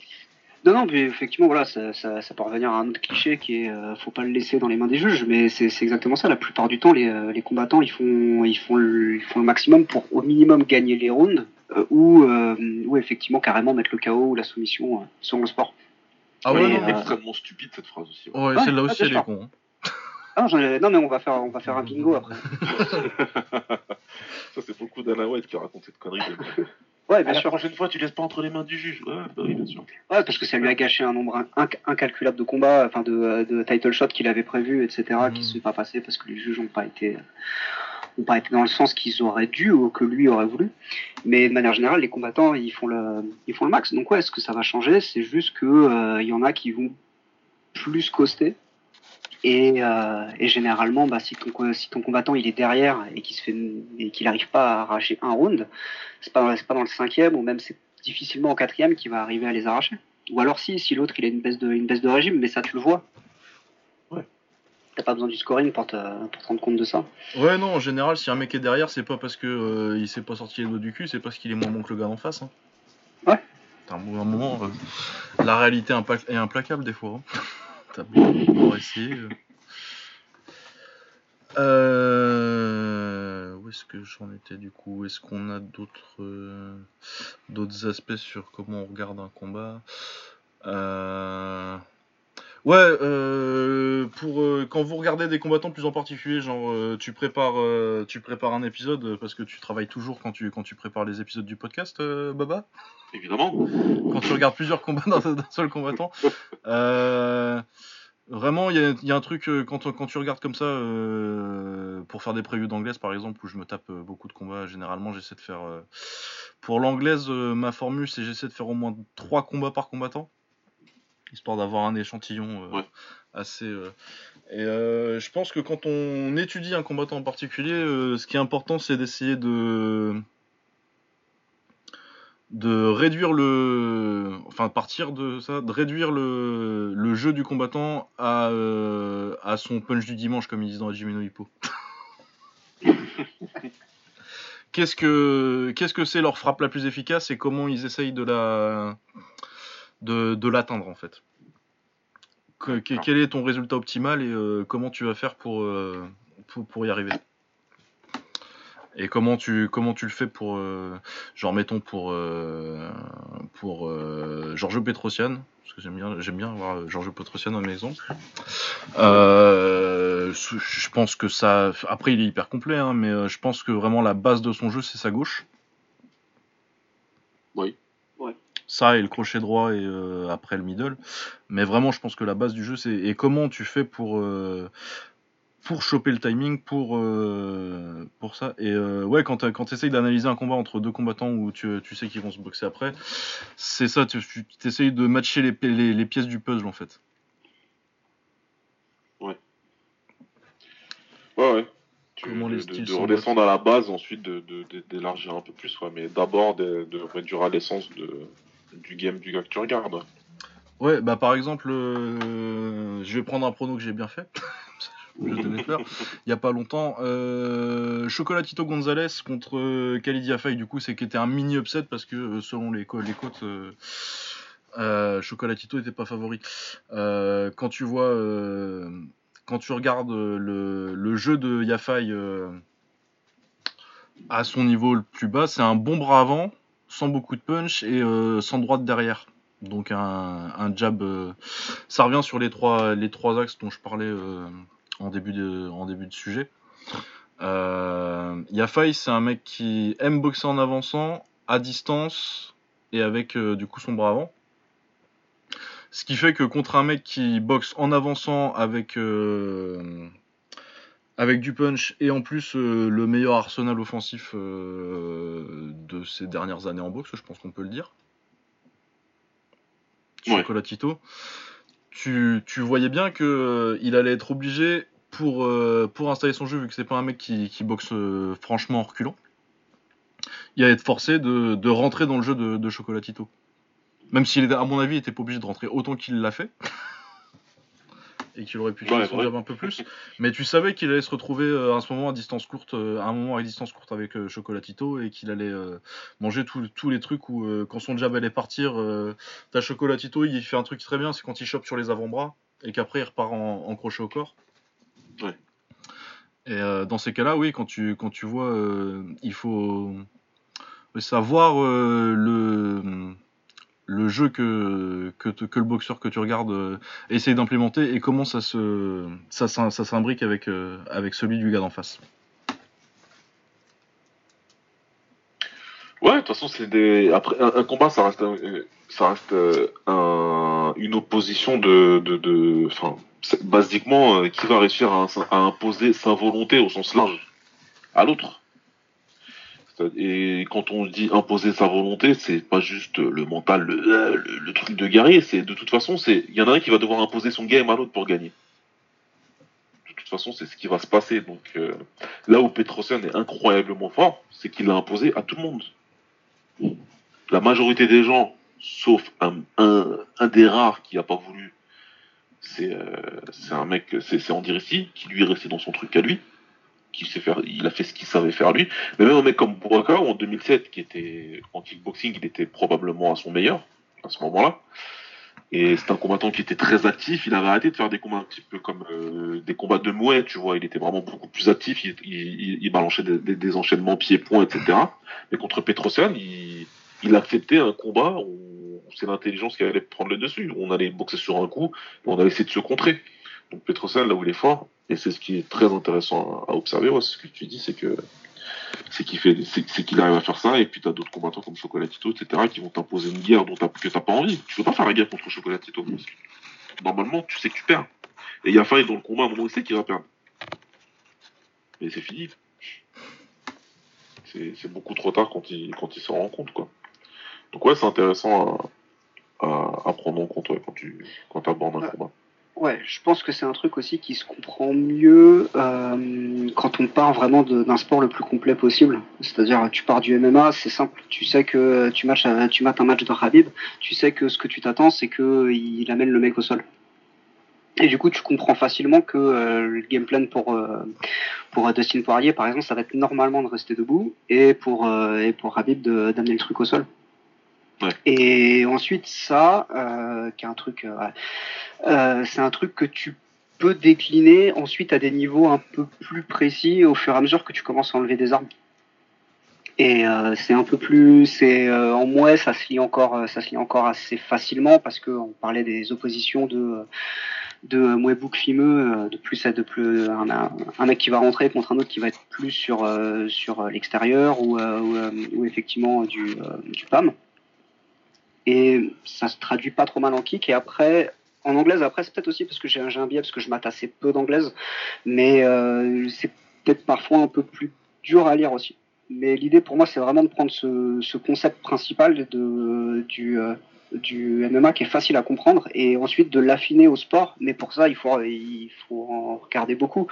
Non, non, mais effectivement, voilà, ça, ça, ça peut revenir à un autre cliché qui est, euh, faut pas le laisser dans les mains des juges, mais c'est exactement ça. La plupart du temps, les, les combattants, ils font, ils font, le, ils font le maximum pour au minimum gagner les rounds, euh, ou, euh, ou effectivement carrément mettre le KO ou la soumission sur le sport. Ah ouais, Oui, non, euh, extrêmement stupide cette phrase aussi. ouais. ouais, ouais, celle-là ouais, aussi, elle est con. hein. Ah, non, j'en ai- non, mais on va faire, on va faire un bingo après. Ça, c'est beaucoup d'Alain White qui raconte cette connerie. Ouais, À bien la sûr. prochaine fois, tu laisses pas entre les mains du juge. Ouais, bah oui, bien sûr. Ouais, parce que ça lui a gâché un nombre in- inc- incalculable de combats, enfin de, euh, de title shots qu'il avait prévus, etc., qui ne se sont pas passés parce que les juges n'ont pas été ont pas été dans le sens qu'ils auraient dû ou que lui aurait voulu. Mais de manière générale, les combattants, ils font le, ils font le max. Donc ouais, est-ce que ça va changer? C'est juste que euh, y en a qui vont plus coster. Et, euh, généralement, bah, si, ton, combattant il est derrière et qu'il se qu'il n'arrive pas à arracher un round, c'est pas, pas dans le cinquième ou même c'est difficilement au quatrième qu'il va arriver à les arracher. Ou alors si, si l'autre il a une baisse de, une baisse de régime, mais ça tu le vois. T'as pas besoin du scoring pour te, pour te rendre compte de ça. Ouais, non, en général, si un mec est derrière, c'est pas parce que euh, il s'est pas sorti les doigts du cul, c'est parce qu'il est moins bon que le gars en face. Hein. Ouais. À un moment, euh, la réalité est implacable des fois. hein. T'as beau essayer. euh. Euh, où est-ce que j'en étais du coup? Est-ce qu'on a d'autres d'autres aspects sur comment on regarde un combat? Ouais, euh, pour euh, quand vous regardez des combattants plus en particulier, genre euh, tu prépares euh, tu prépares un épisode euh, parce que tu travailles toujours quand tu quand tu prépares les épisodes du podcast, euh, Baba? Évidemment. quand tu regardes plusieurs combats d'un d'un seul combattant. Euh, vraiment, il y a, y a un truc, quand, quand tu regardes comme ça, euh, pour faire des previews d'anglaise par exemple, où je me tape beaucoup de combats, généralement j'essaie de faire. euh, pour l'anglaise, ma formule, c'est j'essaie de faire au moins 3 combats par combattant, histoire d'avoir un échantillon euh, Ouais. assez. euh, et euh, je pense que quand on étudie un combattant en particulier, ce qui est important, c'est d'essayer de de réduire le enfin partir de ça de réduire le, le jeu du combattant à, euh, à son punch du dimanche comme ils disent dans Hajime no Hippo qu'est-ce que qu'est-ce que c'est leur frappe la plus efficace et comment ils essayent de la de, de l'atteindre en fait. Que- que- quel est ton résultat optimal et euh, comment tu vas faire pour, euh, pour pour y arriver? Et comment tu comment tu le fais pour euh, genre mettons pour euh, pour Giorgio Petrosian parce que j'aime bien j'aime bien avoir Giorgio Petrosian dans mes exemples je pense que ça après il est hyper complet hein, mais je pense que vraiment la base de son jeu c'est sa gauche. Oui ça et le crochet droit et euh, après le middle. Mais vraiment, je pense que la base du jeu, c'est et comment tu fais pour euh, pour choper le timing, pour euh, pour ça. Et ouais, quand tu essayes d'analyser un combat entre deux combattants où tu, tu sais qu'ils vont se boxer après, c'est ça. Tu essayes de matcher les, les, pièces du puzzle en fait. Ouais. Ouais ouais. Comment les styles de, de redescendre à la base, ensuite d'élargir un peu plus, ouais, mais d'abord de, réduire à l'essence de, du game du gars que tu regardes. ouais. Bah par exemple, euh, je vais prendre un prono que j'ai bien fait. je tenais fleurs. Il y a pas longtemps, euh, Chocolatito Gonzalez contre euh, Khalid Yafai, du coup, c'est qui était un mini upset parce que selon les, co- les cotes, Chocolatito était pas favori. Quand tu vois, quand tu regardes le, le jeu de Yafai à son niveau le plus bas, c'est un bon bras avant, sans beaucoup de punch et euh, sans droite derrière. Donc un, jab, euh, ça revient sur les trois, les trois axes dont je parlais euh, en, début de, en début de sujet. Yafai, c'est un mec qui aime boxer en avançant, à distance et avec du coup son bras avant. Ce qui fait que contre un mec qui boxe en avançant avec, avec du punch et en plus euh, le meilleur arsenal offensif euh, de ces dernières années en boxe, je pense qu'on peut le dire. Ouais. Chocolatito. Tu, tu voyais bien que euh, il allait être obligé pour, pour installer son jeu, vu que c'est pas un mec qui, qui boxe franchement en reculant, il allait être forcé de, de rentrer dans le jeu de, de Chocolatito. Même s'il, était- à mon avis, il était pas obligé de rentrer autant qu'il l'a fait. Et qu'il aurait pu Ouais, son jab un peu plus. Mais tu savais qu'il allait se retrouver euh, à ce moment à distance courte, euh, à un moment à distance courte avec euh, Chocolatito et qu'il allait euh, manger tous les trucs où euh, quand son jab allait partir, t'as Chocolatito, il fait un truc très bien, c'est quand il chope sur les avant-bras et qu'après il repart en, en crochet au corps. Ouais. Et dans ces cas-là, oui, quand tu, quand tu vois, il faut savoir le, le jeu que, que, le boxeur que tu regardes euh, essaye d'implémenter et comment ça se ça, s'im- ça s'imbrique avec, euh, avec celui du gars d'en face. Ouais, de toute façon, c'est des. Après, un, combat, ça reste, euh, ça reste un- une opposition de, de, enfin, basiquement, qui va réussir à imposer sa volonté au sens large à l'autre. Et quand on dit imposer sa volonté, c'est pas juste le mental, le, truc de guerrier. C'est de toute façon, c'est il y en a un qui va devoir imposer son game à l'autre pour gagner. De toute façon, c'est ce qui va se passer. Donc euh, là où Petrosian est incroyablement fort, c'est qu'il l'a imposé à tout le monde la majorité des gens, sauf un, des rares qui n'a pas voulu, c'est euh, c'est un mec, c'est Andy Rissi, qui lui est resté dans son truc à lui, il a fait ce qu'il savait faire lui. Mais même un mec comme Buraka, en 2007, qui était en kickboxing, il était probablement à son meilleur à ce moment-là. Et c'est un combattant qui était très actif. Il avait arrêté de faire des combats un petit peu comme euh, des combats de mouet, tu vois. Il était vraiment beaucoup plus actif. Il, balançait des, enchaînements pieds-points, etc. Mais contre Petrosian, il, acceptait un combat où c'est l'intelligence qui allait prendre le dessus. On allait boxer sur un coup on allait essayer de se contrer. Donc Petrosian, là où il est fort, et c'est ce qui est très intéressant à, observer, ouais, ce que tu dis, c'est que c'est qu'il fait, c'est qu'il arrive à faire ça, et puis t'as d'autres combattants comme Chocolatito, etc., qui vont t'imposer une guerre dont t'as, que t'as pas envie. Tu peux pas faire la guerre contre Chocolatito. parce que Normalement, tu sais que tu perds. Et il y a failli dans le combat, à un moment, il sait qu'il va perdre. Mais c'est fini. C'est, beaucoup trop tard quand il, quand il s'en rend compte, quoi. Donc ouais, c'est intéressant à, à, à prendre en compte ouais, quand tu quand abordes un combat. Ouais, je pense que c'est un truc aussi qui se comprend mieux euh, quand on part vraiment d'un sport le plus complet possible. C'est-à-dire, tu pars du MMA, c'est simple. Tu sais que tu matches, à- tu mates un match de Habib, tu sais que ce que tu t'attends, c'est que il amène le mec au sol. Et du coup, tu comprends facilement que euh, le game plan pour euh, Dustin Poirier, par exemple, ça va être normalement de rester debout et pour euh, et pour Habib de- d'amener le truc au sol. Et ensuite, ça, euh, qui est un truc, euh. Euh, c'est un truc que tu peux décliner ensuite à des niveaux un peu plus précis au fur et à mesure que tu commences à enlever des armes. Et c'est un peu plus, c'est en mouet, ça se lit encore, ça se lit encore assez facilement parce que on parlait des oppositions de de mouet bouc fimeux, de plus à de plus un, un, mec qui va rentrer contre un autre qui va être plus sur sur l'extérieur ou, ou, effectivement du du PAM. Et ça se traduit pas trop mal en kick. Et après, en anglaise, après, c'est peut-être aussi parce que j'ai un, biais, parce que je mate assez peu d'anglaise. Mais euh, c'est peut-être parfois un peu plus dur à lire aussi. Mais l'idée pour moi, c'est vraiment de prendre ce, ce concept principal de, du, euh, du MMA qui est facile à comprendre et ensuite de l'affiner au sport. Mais pour ça, il faut, il faut en regarder beaucoup.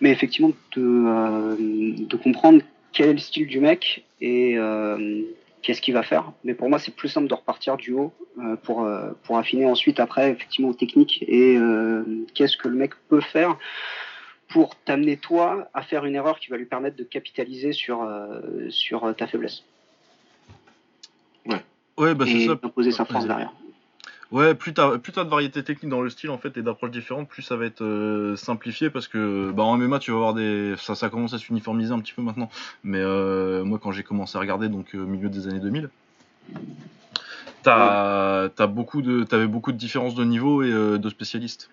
Mais effectivement, de, euh, de comprendre quel est le style du mec et euh, qu'est-ce qu'il va faire. Mais pour moi, c'est plus simple de repartir du haut euh, pour, euh, pour affiner ensuite après, effectivement, technique et euh, qu'est-ce que le mec peut faire pour t'amener toi à faire une erreur qui va lui permettre de capitaliser sur, euh, sur ta faiblesse. Ouais, bah c'est et ça. d'imposer sa force derrière. Ouais, plus t'as plus t'as de variété technique dans le style en fait et d'approches différentes, plus ça va être euh, simplifié parce que bah en MMA tu vas avoir des ça commence à s'uniformiser un petit peu maintenant. Mais euh, moi quand j'ai commencé à regarder donc euh, milieu des années 2000, t'as t'as beaucoup de t'avais beaucoup de différences de niveau et de spécialistes.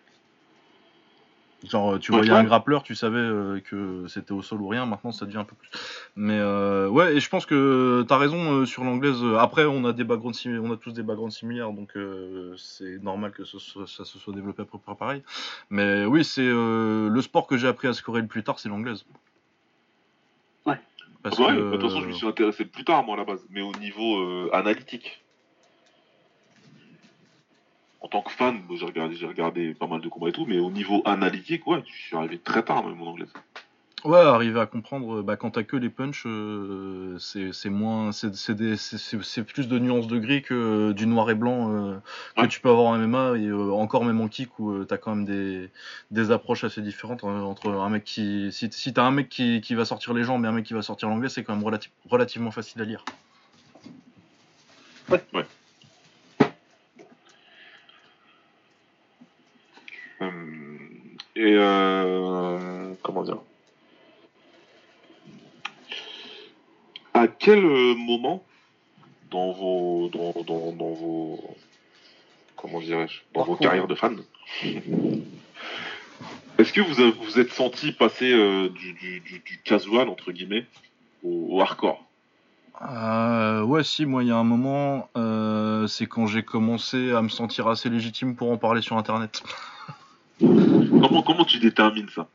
Genre tu Ouais, voyais un grappleur, tu savais euh, que c'était au sol ou rien. Maintenant ça devient un peu plus. Mais euh, ouais, et je pense que t'as raison euh, sur l'anglaise. Après, on a des backgrounds on a tous des backgrounds similaires, donc euh, c'est normal que ce soit- ça se soit développé à peu près pareil. Mais oui, c'est euh, le sport que j'ai appris à scorer le plus tard, c'est l'anglaise. Ouais. Parce Ouais, que de toute façon, je me suis intéressé plus tard, moi, à la base, mais au niveau euh, analytique. En tant que fan, j'ai regardé, j'ai regardé pas mal de combats et tout, mais au niveau analytique, ouais, je suis arrivé très tard, même, en anglais. ouais, arriver à comprendre, bah, quand t'as que les punchs, euh, c'est c'est moins, c'est c'est des- c'est- c'est- c'est plus de nuances de gris que euh, du noir et blanc euh, que Ouais. tu peux avoir en MMA et euh, encore même en kick où euh, t'as quand même des, des approches assez différentes hein, entre un mec qui, si, si t'as un mec qui, qui va sortir les jambes et un mec qui va sortir l'anglais, c'est quand même relati- relativement facile à lire. Euh, et euh, comment dire? À quel euh, moment dans vos dans, dans, dans vos comment dirais-je dans vos carrières de fans est-ce que vous avez- vous êtes senti passer euh, du, du, du, du casual entre guillemets au, au hardcore? Euh, ouais, si, moi, il y a un moment, euh, c'est quand j'ai commencé à me sentir assez légitime pour en parler sur Internet. comment comment tu détermines ça?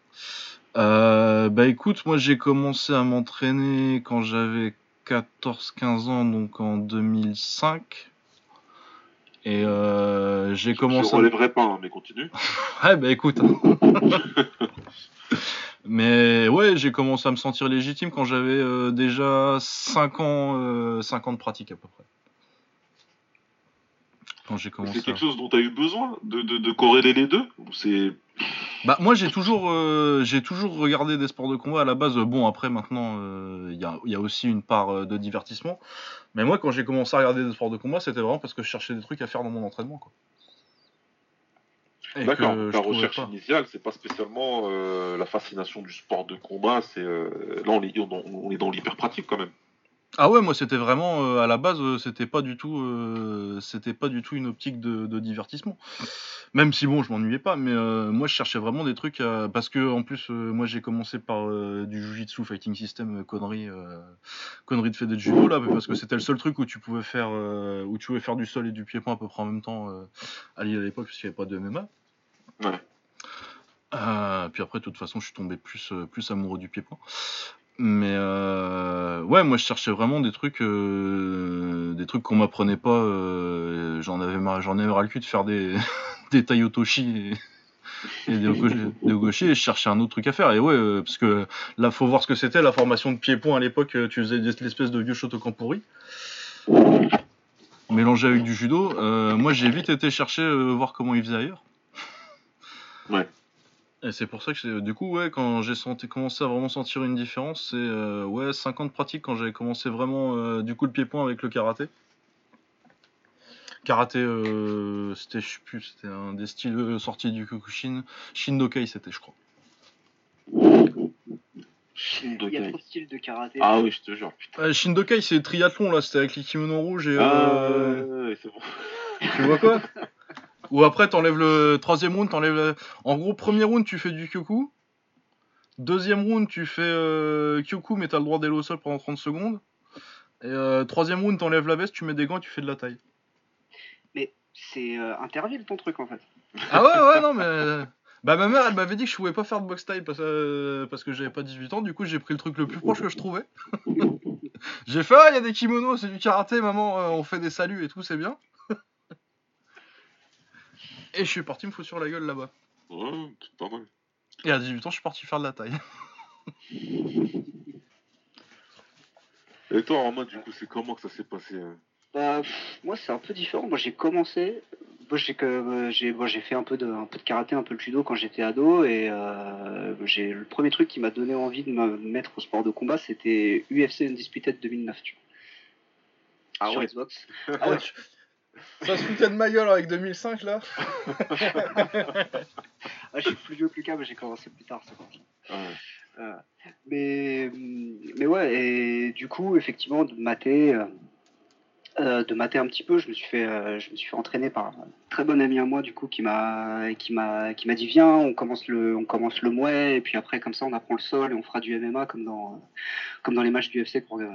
Euh, bah écoute, moi j'ai commencé à m'entraîner quand j'avais 14-15 ans, donc en 2005. Et euh, j'ai je commencé... relèverai pas hein, mais continue Ouais, bah écoute. Mais ouais, j'ai commencé à me sentir légitime quand j'avais euh, déjà 5 ans, euh, 5 ans de pratique à peu près. Quand j'ai commencé. c'est quelque chose dont tu as eu besoin de, de, de corréler les deux c'est Bah moi j'ai toujours euh, j'ai toujours regardé des sports de combat à la base. Bon après maintenant euh, il y, a, y a aussi une part euh, de divertissement. Mais moi quand j'ai commencé à regarder des sports de combat c'était vraiment parce que je cherchais des trucs à faire dans mon entraînement quoi. D'accord, trouvais recherche pas. initiale, c'est pas spécialement euh, la fascination du sport de combat, c'est euh, là on est, on, on est dans l'hyper pratique quand même. Ah ouais moi c'était vraiment euh, à la base euh, c'était pas du tout euh, c'était pas du tout une optique de, de divertissement. Même si bon je m'ennuyais pas mais moi je cherchais vraiment des trucs à- parce que en plus moi j'ai commencé par du jujitsu fighting system connerie connerie de fait de judo là parce que c'était le seul truc où tu pouvais faire où tu pouvais faire du sol et du pied-point à peu près en même temps à Lille à l'époque parce qu'il n'y avait pas de MMA. Ouais. Euh, puis après de toute façon je suis tombé plus plus amoureux du pied-point. Mais euh, ouais, moi je cherchais vraiment des trucs, euh, des trucs qu'on m'apprenait pas. euh, j'en avais marre, j'en avais ras le cul de faire des des taiotoshi et, des, okoshi, et je cherchais un autre truc à faire. Et ouais, parce que là faut voir ce que c'était la formation de pied-point à l'époque. Tu faisais l'espèce de vieux Shotokan pourri mélangé avec du judo. Moi j'ai vite été chercher voir comment ils faisaient ailleurs. Ouais. Et c'est pour ça que du coup, ouais, quand j'ai senti, commencé à vraiment sentir une différence, c'est euh, ouais, 5 ans de pratique quand j'avais commencé vraiment euh, du coup le pied-point avec le karaté. Karaté, euh, c'était, je sais plus, c'était un des styles euh, sortis du Kyokushin. Shindokai, c'était, je crois. Il y a Shindokai. trop de styles de karaté. Ah oui, je te jure, putain. Euh, Shindokai, c'est triathlon, là, c'était avec les kimonos rouges et. Ah, euh, ouais, ouais, c'est bon. Tu vois quoi? Ou après, t'enlèves le troisième round, t'enlèves le... En gros, premier round, tu fais du Kyoku. Deuxième round, tu fais euh, Kyoku, mais t'as le droit d'aller au sol pendant 30 secondes. Et euh, troisième round, t'enlèves la veste, tu mets des gants et tu fais de la taille. Mais c'est euh, Interville ton truc en fait. Ah ouais, ouais, non, mais. Bah, ma mère, elle m'avait dit que je pouvais pas faire de box taille parce, euh, parce que j'avais pas 18 ans. Du coup, j'ai pris le truc le plus proche que je trouvais. j'ai fait, ah, il y a des kimonos, c'est du karaté, maman, euh, on fait des saluts et tout, c'est bien. Et je suis parti me foutre sur la gueule là-bas. Ouais, c'est pas mal. Et à 18 ans, je suis parti faire de la taille. Et toi, Romain, du coup, c'est comment que ça s'est passé hein Bah, pff, moi, c'est un peu différent. Moi, j'ai commencé. Moi, j'ai que euh, j'ai moi, j'ai fait un peu de un peu de karaté, un peu de judo quand j'étais ado et euh, j'ai le premier truc qui m'a donné envie de me mettre au sport de combat, c'était UFC Undisputed 2009. Tu vois. Ah sur ouais. Xbox. Ah ouais, Ça se foutait de ma gueule avec 2005 là Ah, je suis plus vieux que Lucas, mais j'ai commencé plus tard. c'est. Ouais. Mais, mais ouais, et du coup, effectivement, de mater, euh, euh, de mater un petit peu, je me suis fait, euh, je me suis fait entraîner par un très bon ami à moi, du coup, qui m'a, qui m'a, qui m'a dit viens, on commence le, on commence le mouet, et puis après, comme ça, on apprend le sol et on fera du MMA comme dans, comme dans les matchs du UFC euh,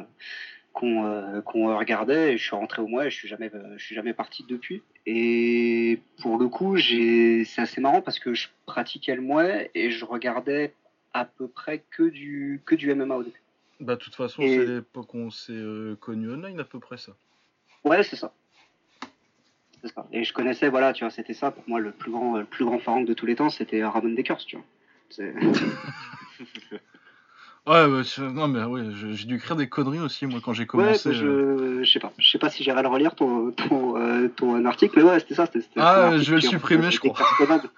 qu'on, euh, qu'on regardait. Et je suis rentré au et je suis jamais, euh, je suis jamais parti depuis. Et pour le coup, j'ai, c'est assez marrant parce que je pratiquais le mouet et je regardais à peu près que du, que du MMA au début. Bah, de toute façon, Et- c'est l'époque où on s'est euh, connu online à peu près ça. Ouais, c'est ça. C'est ça. Et je connaissais, voilà, tu vois, c'était ça pour moi le plus grand, le plus grand pharaon de tous les temps, c'était Ramon Dekers, tu vois. Ouais, bah, non, mais ouais, je- j'ai dû écrire des conneries aussi moi quand j'ai Ouais, commencé. euh. je, je sais pas, je sais pas si j'irai le relire ton, ton, euh, ton article, mais ouais, c'était ça. C'était, c'était Ah, un article je vais le qui- supprimer, je crois.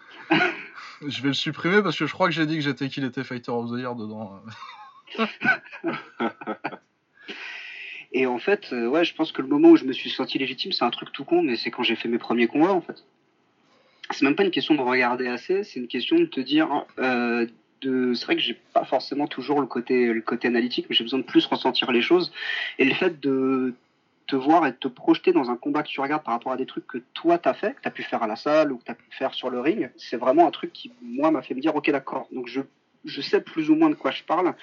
Je vais le supprimer parce que je crois que j'ai dit que j'étais qu'il était Fighter of the Year dedans. Et en fait, euh, ouais, je pense que le moment où je me suis senti légitime, c'est un truc tout con, mais c'est quand j'ai fait mes premiers combats, en fait. C'est même pas une question de regarder assez, c'est une question de te dire, euh, c'est vrai que j'ai pas forcément toujours le côté, analytique, mais j'ai besoin de plus ressentir les choses. Et le fait de te voir et de te projeter dans un combat que tu regardes par rapport à des trucs que toi t'as fait, que t'as pu faire à la salle ou que t'as pu faire sur le ring, c'est vraiment un truc qui, moi, m'a fait me dire, ok, d'accord. Donc je, je sais plus ou moins de quoi je parle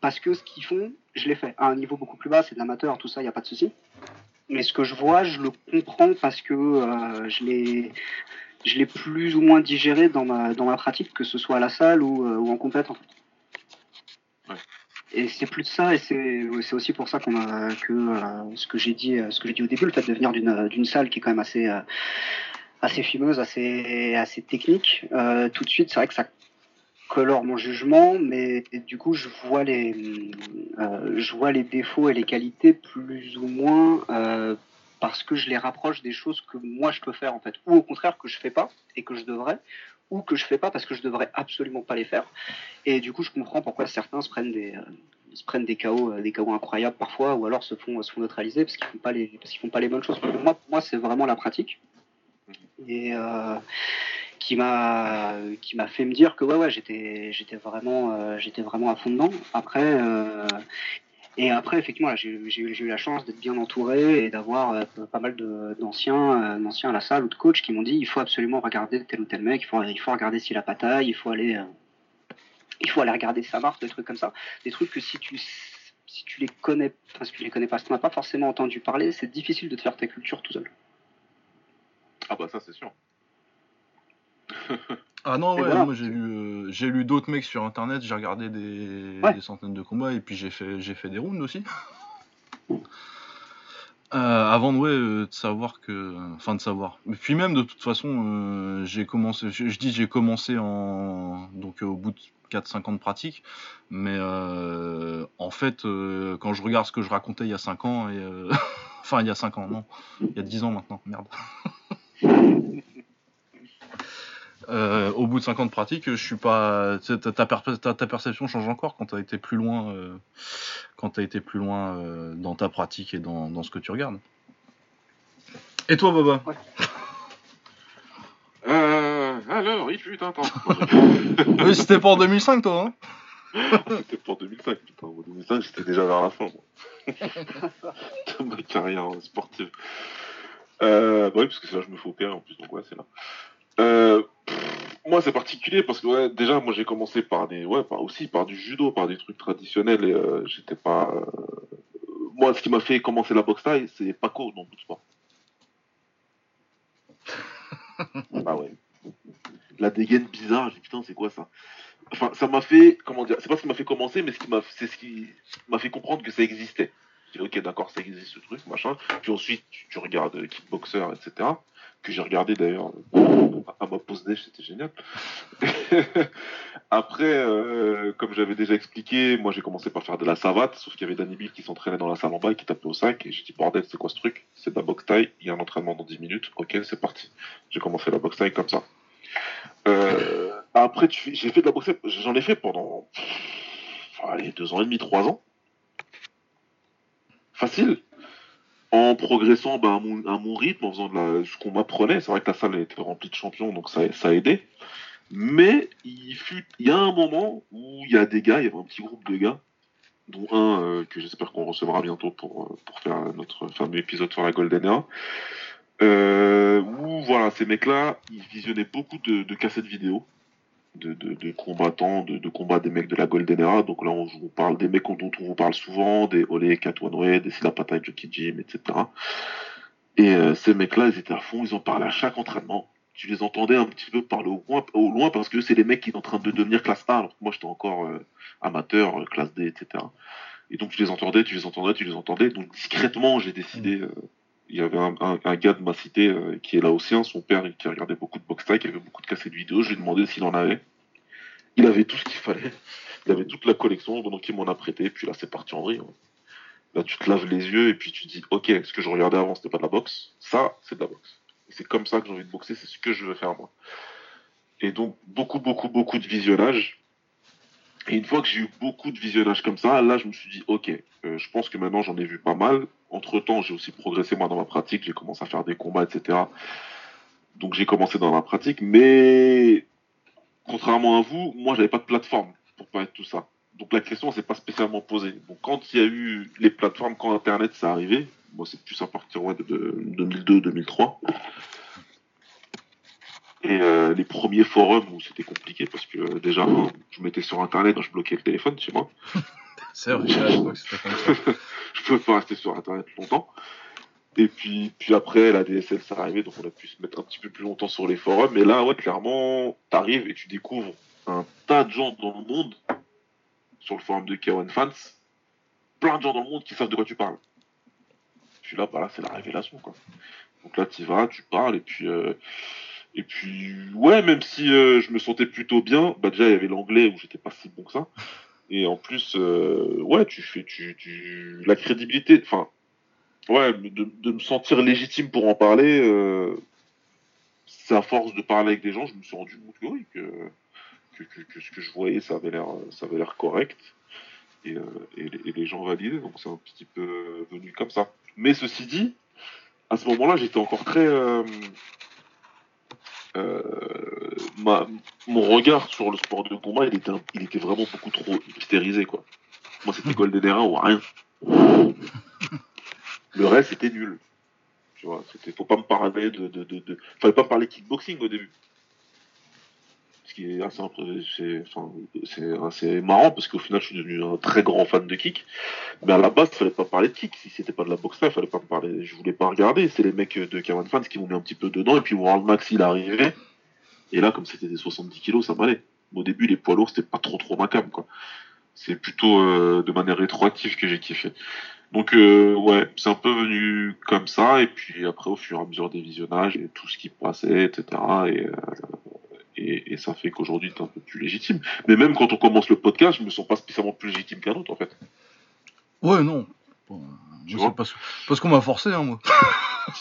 parce que ce qu'ils font, je l'ai fait à un niveau beaucoup plus bas, c'est de l'amateur, tout ça, il n'y a pas de souci. Mais ce que je vois, je le comprends parce que euh, je l'ai je l'ai plus ou moins digéré dans ma, dans ma pratique, que ce soit à la salle ou, euh, ou en compète. En fait. Ouais. Et c'est plus de ça, et c'est c'est aussi pour ça qu'on a que euh, ce que j'ai dit, euh, ce que j'ai dit au début, le fait de venir d'une d'une salle qui est quand même assez euh, assez fumeuse, assez assez technique. euh, tout de suite, c'est vrai que ça colore mon jugement, mais du coup, je vois les, euh, je vois les défauts et les qualités plus ou moins euh, parce que je les rapproche des choses que moi je peux faire en fait, ou au contraire que je fais pas et que je devrais, ou que je fais pas parce que je devrais absolument pas les faire. Et du coup, je comprends pourquoi certains se prennent des, euh, se prennent des chaos, euh, des chaos incroyables parfois, ou alors se font, se font neutraliser parce qu'ils font pas les, parce qu'ils font pas les bonnes choses. Pour moi, moi, c'est vraiment la pratique. Et euh, qui m'a qui m'a fait me dire que ouais ouais j'étais j'étais vraiment j'étais vraiment à fond dedans après et après effectivement j'ai eu la chance d'être bien entouré et d'avoir euh, pas mal euh, d'anciens à la salle ou de coachs qui m'ont dit il faut absolument regarder tel ou tel mec il faut il faut regarder s'il a pas taille il faut aller euh, il faut aller regarder sa marque des trucs comme ça des trucs que si tu si tu les connais enfin si tu les connais pas si tu n'as pas forcément entendu parler c'est difficile de te faire ta culture tout seul Ah bah ça c'est sûr. Ah non, ouais, voilà. moi j'ai lu, euh, j'ai lu d'autres mecs sur internet, j'ai regardé des, Ouais. des centaines de combats et puis j'ai fait, j'ai fait des rounds aussi. Euh, avant de, ouais, euh, de savoir que. Enfin, de savoir. Et puis même, de toute façon, j'ai commencé. Je, je dis j'ai commencé en. Donc au bout de 4-5 ans de pratique. Mais en fait, quand je regarde ce que je racontais il y a 5 ans, et. enfin, il y a 5 ans, non. Il y a 10 ans maintenant, merde. Euh, au bout de 5 ans de pratique, je suis pas. Ta, ta, per- ta- ta perception change encore quand tu as été plus loin, euh, quand été plus loin euh, dans ta pratique et dans, dans ce que tu regardes. Et toi, Baba Euh, alors, il fut un temps. Oui, c'était pas en 2005, toi, hein? C'était pour 2005, putain. En 2005, j'étais déjà vers la fin, moi. de ma carrière sportive. Euh, bah oui, parce que c'est là que je me fais opérer en plus, donc ouais, c'est là. Euh, pff, moi, c'est particulier parce que ouais, déjà, moi, j'ai commencé par des, ouais, par, aussi par du judo, par des trucs traditionnels et euh, j'étais pas. euh, Moi, ce qui m'a fait commencer la boxe taille, c'est Paco dans Bloodsport. ah ouais. La dégaine bizarre, j'ai putain, c'est quoi ça? Enfin, ça m'a fait, comment dire, c'est pas ce qui m'a fait commencer, mais ce qui m'a, c'est ce qui m'a fait comprendre que ça existait. Ok, d'accord, ça existe ce truc, machin. Puis ensuite, tu, tu regardes euh, Kickboxer, etc. Que j'ai regardé d'ailleurs euh, à ma pause déj, c'était génial. Après, euh, comme j'avais déjà expliqué, moi j'ai commencé par faire de la savate, sauf qu'il y avait Danny Bill qui s'entraînait dans la salle en bas et qui tapait au sac. Et j'ai dit, bordel, c'est quoi ce truc? C'est de la boxe taille, il y a un entraînement dans 10 minutes. Ok, c'est parti. J'ai commencé la boxe taille comme ça. Après, j'ai fait de la boxe, j'en ai fait pendant allez, deux ans et demi, trois ans. Facile. En progressant ben, à, mon, rythme, en faisant de la, ce qu'on m'apprenait. C'est vrai que la salle était remplie de champions, donc ça, a aidé. Mais il, y a un moment où il y a des gars, il y avait un petit groupe de gars, dont un euh, que j'espère qu'on recevra bientôt pour, euh, pour faire notre fameux épisode sur la Golden Era. Euh, où voilà, ces mecs-là, ils visionnaient beaucoup de, de cassettes vidéo de, de, de combattants, de, de combats des mecs de la Golden Era. Donc là, on, on parle des mecs dont on vous parle souvent, des Ole Katwanwe, des Silapata Jockey Jim, etc. Et euh, ces mecs-là, ils étaient à fond, ils en parlaient à chaque entraînement. Tu les entendais un petit peu parler au loin, au loin parce que c'est les mecs qui sont en train de devenir classe A, alors que moi j'étais encore euh, amateur, euh, classe D, etc. Et donc tu les entendais, tu les entendais, tu les entendais. Donc discrètement, j'ai décidé. euh, il y avait un, gars de ma cité euh, qui est là aussi, hein, son père qui regardait beaucoup de boxe qui avait beaucoup de cassettes vidéo. Je lui ai demandé s'il en avait. Il avait tout ce qu'il fallait. Il avait toute la collection, donc il m'en a prêté. Puis là, c'est parti en vrille. hein. Là, tu te laves les yeux et puis tu dis, ok, ce que je regardais avant, c'était pas de la boxe. Ça, c'est de la boxe. C'est comme ça que j'ai envie de boxer. C'est ce que je veux faire moi. Et donc beaucoup, beaucoup, beaucoup de visionnage. Et une fois que j'ai eu beaucoup de visionnage comme ça, là, je me suis dit, ok, euh, je pense que maintenant j'en ai vu pas mal. Entre temps, j'ai aussi progressé moi dans ma pratique. J'ai commencé à faire des combats, etc. Donc j'ai commencé dans la pratique, mais contrairement à vous, moi j'avais pas de plateforme pour permettre tout ça. Donc la question s'est pas spécialement posée. Donc quand il y a eu les plateformes, quand Internet s'est arrivé, moi c'est plus à partir de 2002-2003. Et euh, les premiers forums où c'était compliqué parce que euh, déjà je mettais sur internet, je bloquais le téléphone chez moi. C'est vrai qu'à l'époque, c'était comme ça. je pouvais pas rester sur internet longtemps. Et puis, puis après, la DSL s'est arrivée, donc on a pu se mettre un petit peu plus longtemps sur les forums. Mais là, ouais, clairement, t'arrives et tu découvres un tas de gens dans le monde, sur le forum de K1 Fans, plein de gens dans le monde qui savent de quoi tu parles. Puis là, bah là, c'est la révélation, quoi. Donc là, tu vas, tu parles, et puis, euh, et puis, ouais, même si euh, je me sentais plutôt bien, bah déjà, il y avait l'anglais où j'étais pas si bon que ça. Et en plus, euh, ouais, tu fais, tu, tu, la crédibilité, enfin, ouais, de, me sentir légitime pour en parler, euh, c'est à force de parler avec des gens, je me suis rendu compte que oui, que, ce que je voyais, ça avait l'air, ça avait l'air correct. Et, et, et les gens validaient, donc c'est un petit peu venu comme ça. Mais ceci dit, à ce moment-là, j'étais encore très. Euh, ma, mon regard sur le sport de combat, il était, il était vraiment beaucoup trop hystérisé, quoi. Moi, c'était Golden Era ou rien. Le reste, c'était nul. Tu vois, c'était, faut pas me parler de, de, de, de- fallait pas me parler kickboxing au début. Ce qui est assez, c'est, assez marrant parce qu'au final, je suis devenu un très grand fan de kick. Mais à la base, il fallait pas parler de kick. Si c'était pas de la boxe là, fallait pas me parler. Je voulais pas regarder. C'est les mecs de K1 Fans qui m'ont mis un petit peu dedans. Et puis World Max, il arrivait. Et là, comme c'était des 70 kilos, ça m'allait. Au début, les poids lourds, c'était pas trop trop ma quoi. C'est plutôt euh, de manière rétroactive que j'ai kiffé. Donc, euh, ouais, c'est un peu venu comme ça. Et puis après, au fur et à mesure des visionnages et tout ce qui passait, etc. Et, et, et ça fait qu'aujourd'hui, t'es un peu plus légitime. Mais même quand on commence le podcast, je me sens pas spécialement plus légitime qu'un autre, en fait. Ouais, non. Bon, Tu je vois pas ce- parce qu'on m'a forcé, hein, moi.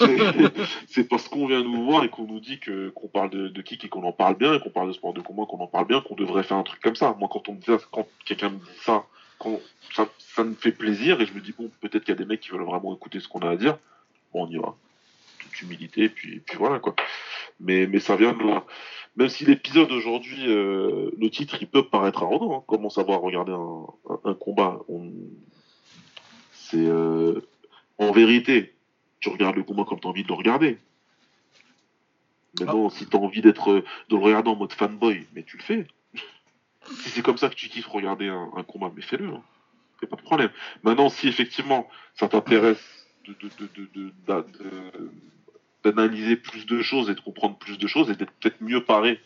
C'est parce qu'on vient nous voir et qu'on nous dit que qu'on parle de, de kick et qu'on en parle bien, et qu'on parle de sport de combat, qu'on en parle bien, qu'on devrait faire un truc comme ça. Moi, quand on me dit quand quelqu'un me dit ça, quand ça, ça me fait plaisir et je me dis bon, peut-être qu'il y a des mecs qui veulent vraiment écouter ce qu'on a à dire. Bon, on y va. Toute humilité, et puis, et puis voilà quoi. Mais, mais ça vient de là. Même si l'épisode aujourd'hui, euh, le titre, il peut paraître arrogant. Hein. Comment savoir regarder un, un, un combat? On- C'est euh, en vérité, tu regardes le combat comme tu as envie de le regarder. Maintenant, si tu as envie d'être euh, de le regarder en mode fanboy, mais tu le fais. si c'est comme ça que tu kiffes regarder un, un combat, mais fais-le. Hein. A pas de problème. Maintenant, si effectivement ça t'intéresse de, de, de, de, de- d'a- de- d'analyser plus de choses et de comprendre plus de choses et d'être peut-être mieux paré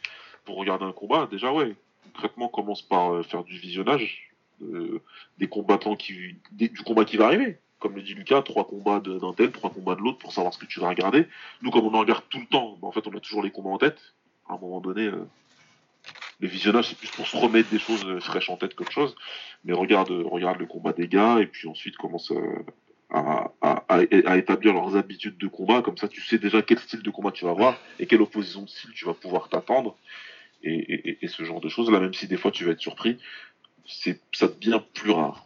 pour regarder un combat, déjà ouais. Concrètement, commence par euh, faire du visionnage euh, des combattants qui du combat qui va arriver. comme le dit Lucas, trois combats d'un tel, trois combats de l'autre pour savoir ce que tu vas regarder. Nous, comme on en regarde tout le temps, bah, en fait, on a toujours les combats en tête. À un moment donné, euh, le visionnage, c'est plus pour se remettre des choses euh, fraîches en tête qu'autre chose. Mais regarde, regarde le combat des gars et puis ensuite commence à, à, établir leurs habitudes de combat. Comme ça, tu sais déjà quel style de combat tu vas avoir et quelle opposition de style tu vas pouvoir t'attendre. Et, et, ce genre de choses là, même si des fois tu vas être surpris, c'est ça devient plus rare.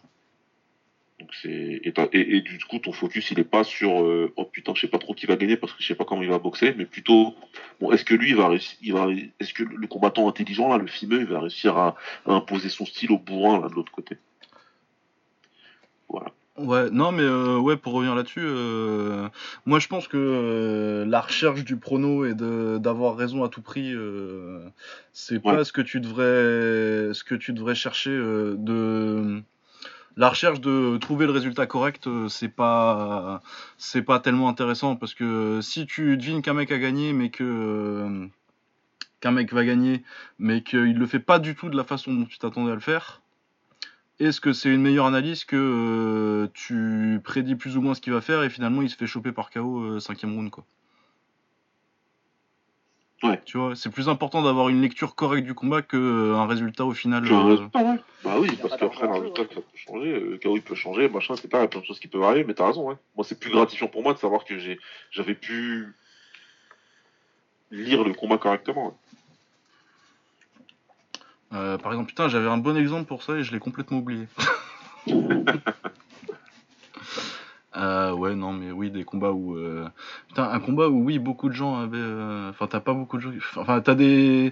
Donc c'est et, du coup ton focus il est pas sur euh, oh putain je sais pas trop qui va gagner parce que je sais pas comment il va boxer mais plutôt bon est-ce que lui il va réussir il va est-ce que le combattant intelligent là le fimeux il va réussir à, imposer son style au bourrin là de l'autre côté? Voilà Ouais, non, mais euh, ouais, pour revenir là-dessus, euh, moi je pense que la recherche du prono et d'avoir raison à tout prix, c'est pas ce que tu devrais, ce que tu devrais chercher de la recherche de trouver le résultat correct, euh, c'est pas c'est pas tellement intéressant parce que si tu devines qu'un mec a gagné, mais que euh, qu'un mec va gagner, mais qu'il le fait pas du tout de la façon dont tu t'attendais à le faire, est-ce que c'est une meilleure analyse que euh, tu prédis plus ou moins ce qu'il va faire et finalement il se fait choper par KO 5 cinquième round quoi? Ouais. Tu vois, c'est plus important d'avoir une lecture correcte du combat qu'un euh, résultat au final. Euh... Bah oui, parce qu'après, un résultat, ça peut changer. Le euh, KO, il peut changer, machin, etc. Il y a plein de choses qui peuvent arriver, mais t'as raison, ouais. Moi, c'est plus gratifiant pour moi de savoir que j'ai, j'avais pu lire le combat correctement. Euh, par exemple, putain, j'avais un bon exemple pour ça et je l'ai complètement oublié. Euh, ouais, non, mais oui, des combats où. Euh... Putain, un combat où, oui, beaucoup de gens avaient. Euh, enfin, t'as pas beaucoup de gens. Enfin, t'as des.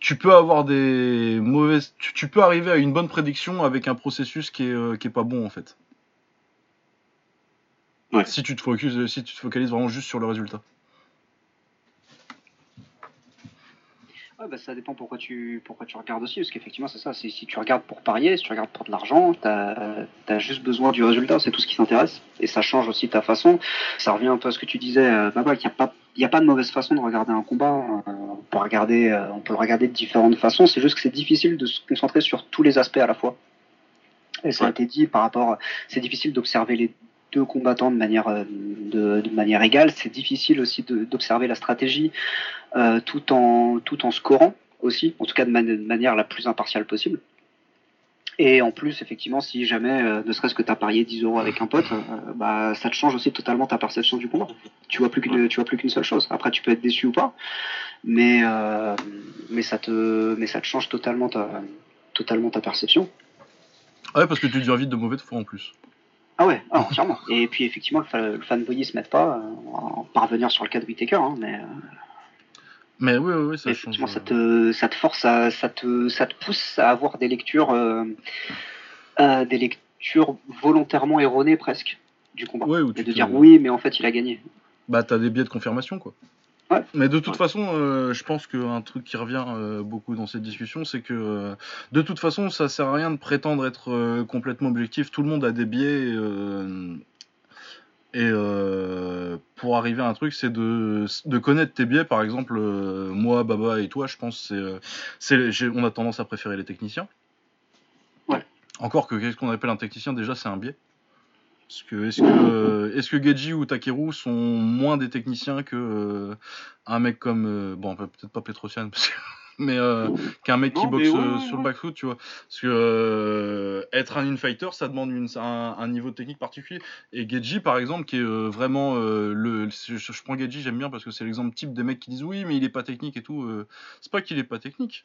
Tu peux avoir des mauvaises. Tu, peux arriver à une bonne prédiction avec un processus qui est, qui est pas bon, en fait. Ouais. Si tu te focuses, si tu te focalises vraiment juste sur le résultat. Ouais, bah, ça dépend pourquoi tu, pourquoi tu regardes aussi, parce qu'effectivement, c'est ça. Si tu regardes pour parier, si tu regardes pour de l'argent, tu as, juste besoin du résultat, c'est tout ce qui t'intéresse. Et ça change aussi ta façon. Ça revient un peu à ce que tu disais, euh, bah, il n'y a, pas, a pas de mauvaise façon de regarder un combat. Euh, on, peut regarder, euh, on peut le regarder de différentes façons. C'est juste que c'est difficile de se concentrer sur tous les aspects à la fois. Et ça a été dit par rapport. C'est difficile d'observer les deux combattants de manière, euh, de, de manière égale. C'est difficile aussi d'observer la stratégie euh, tout, en, tout en scorant aussi, en tout cas de, manière la plus impartiale possible. Et en plus, effectivement, si jamais, euh, ne serait-ce que tu as parié 10 euros avec un pote, bah, ça te change aussi totalement ta perception du combat. Tu vois plus qu'une, tu vois plus qu'une seule chose. Après, tu peux être déçu ou pas, mais, ça, te, change totalement ta, totalement ta perception. Ouais, parce que tu deviens vite de mauvais fois en plus. Ah ouais, ah, entièrement. Et puis effectivement, le, fanboy se met pas euh, en parvenir sur le cas de Whitaker, hein, mais. Euh, mais oui, oui, ça change. Ça te, ça te force à, ça te, ça te pousse à avoir des lectures, euh, des lectures volontairement erronées presque du combat. et de dire oui, mais en fait, il a gagné. Bah, t'as des biais de confirmation, quoi. Mais de toute façon, euh, je pense qu'un truc qui revient euh, beaucoup dans cette discussion, c'est que euh, de toute façon, ça sert à rien de prétendre être complètement objectif. Tout le monde a des biais. et pour arriver à un truc, c'est de, de, connaître tes biais. Par exemple, moi, Baba et toi, je pense c'est, c'est, on a tendance à préférer les techniciens. Ouais. Encore que qu'est-ce qu'on appelle un technicien Déjà, c'est un biais. Est-ce que, est-ce que, est-ce que Geji ou Takeru sont moins des techniciens que euh, un mec comme, euh, bon, peut-être pas Petrosian, mais euh, qu'un mec qui boxe sur le backfoot, tu vois. Parce que être un infighter, ça demande une, un, niveau de technique particulier. Et Geji, par exemple, qui est vraiment le, je, prends Geji, j'aime bien parce que c'est l'exemple type des mecs qui disent oui, mais il est pas technique et tout. c'est pas qu'il est pas technique,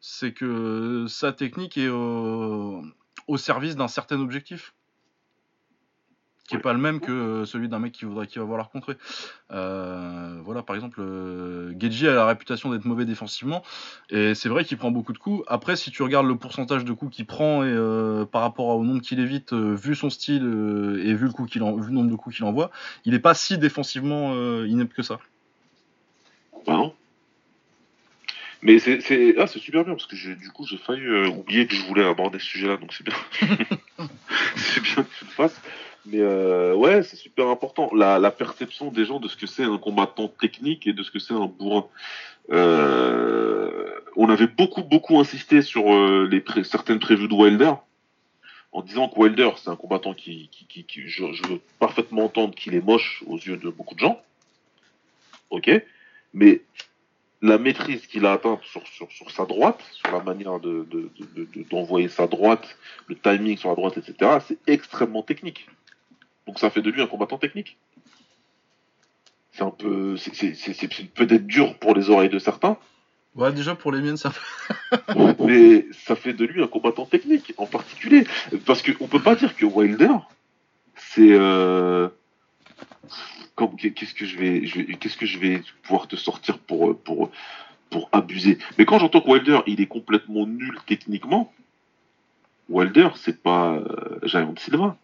c'est que sa technique est au service d'un certain objectif qui est pas le même que euh, celui d'un mec qui voudrait qui va vouloir contrer. Euh, voilà, par exemple, euh, Geji a la réputation d'être mauvais défensivement et c'est vrai qu'il prend beaucoup de coups. Après, si tu regardes le pourcentage de coups qu'il prend et euh, par rapport au nombre qu'il évite, vu son style et vu le coup qu'il vu le nombre de coups qu'il envoie, il n'est pas si défensivement inepte que ça. Bah non. Mais c'est ah, super bien parce que du coup j'ai failli oublier que je voulais aborder ce sujet-là donc c'est bien c'est bien que tu le fasses. Mais euh, ouais, c'est super important. La, perception des gens de ce que c'est un combattant technique et de ce que c'est un bourrin. Euh, on avait beaucoup, beaucoup insisté sur euh, certaines prévues de Wilder, en disant que Wilder, c'est un combattant qui, je, je veux parfaitement entendre qu'il est moche aux yeux de beaucoup de gens. Ok, mais la maîtrise qu'il a atteinte sur, sa droite, sur la manière de, de- de- de- d'envoyer sa droite, le timing sur la droite, etc., c'est extrêmement technique. Donc ça fait de lui un combattant technique. C'est un peu, c'est, c'est, c'est, c'est peut-être dur pour les oreilles de certains, Ouais, déjà pour les miennes, ça. mais ça fait de lui un combattant technique en particulier. Parce qu'on peut pas dire que Wilder, c'est. Euh... comme- Qu'est-ce que je vais, je vais- qu'est-ce que je vais pouvoir te sortir pour, pour, pour abuser? Mais quand j'entends que Wilder, il est complètement nul techniquement, Wilder, c'est pas euh, Giant Silva.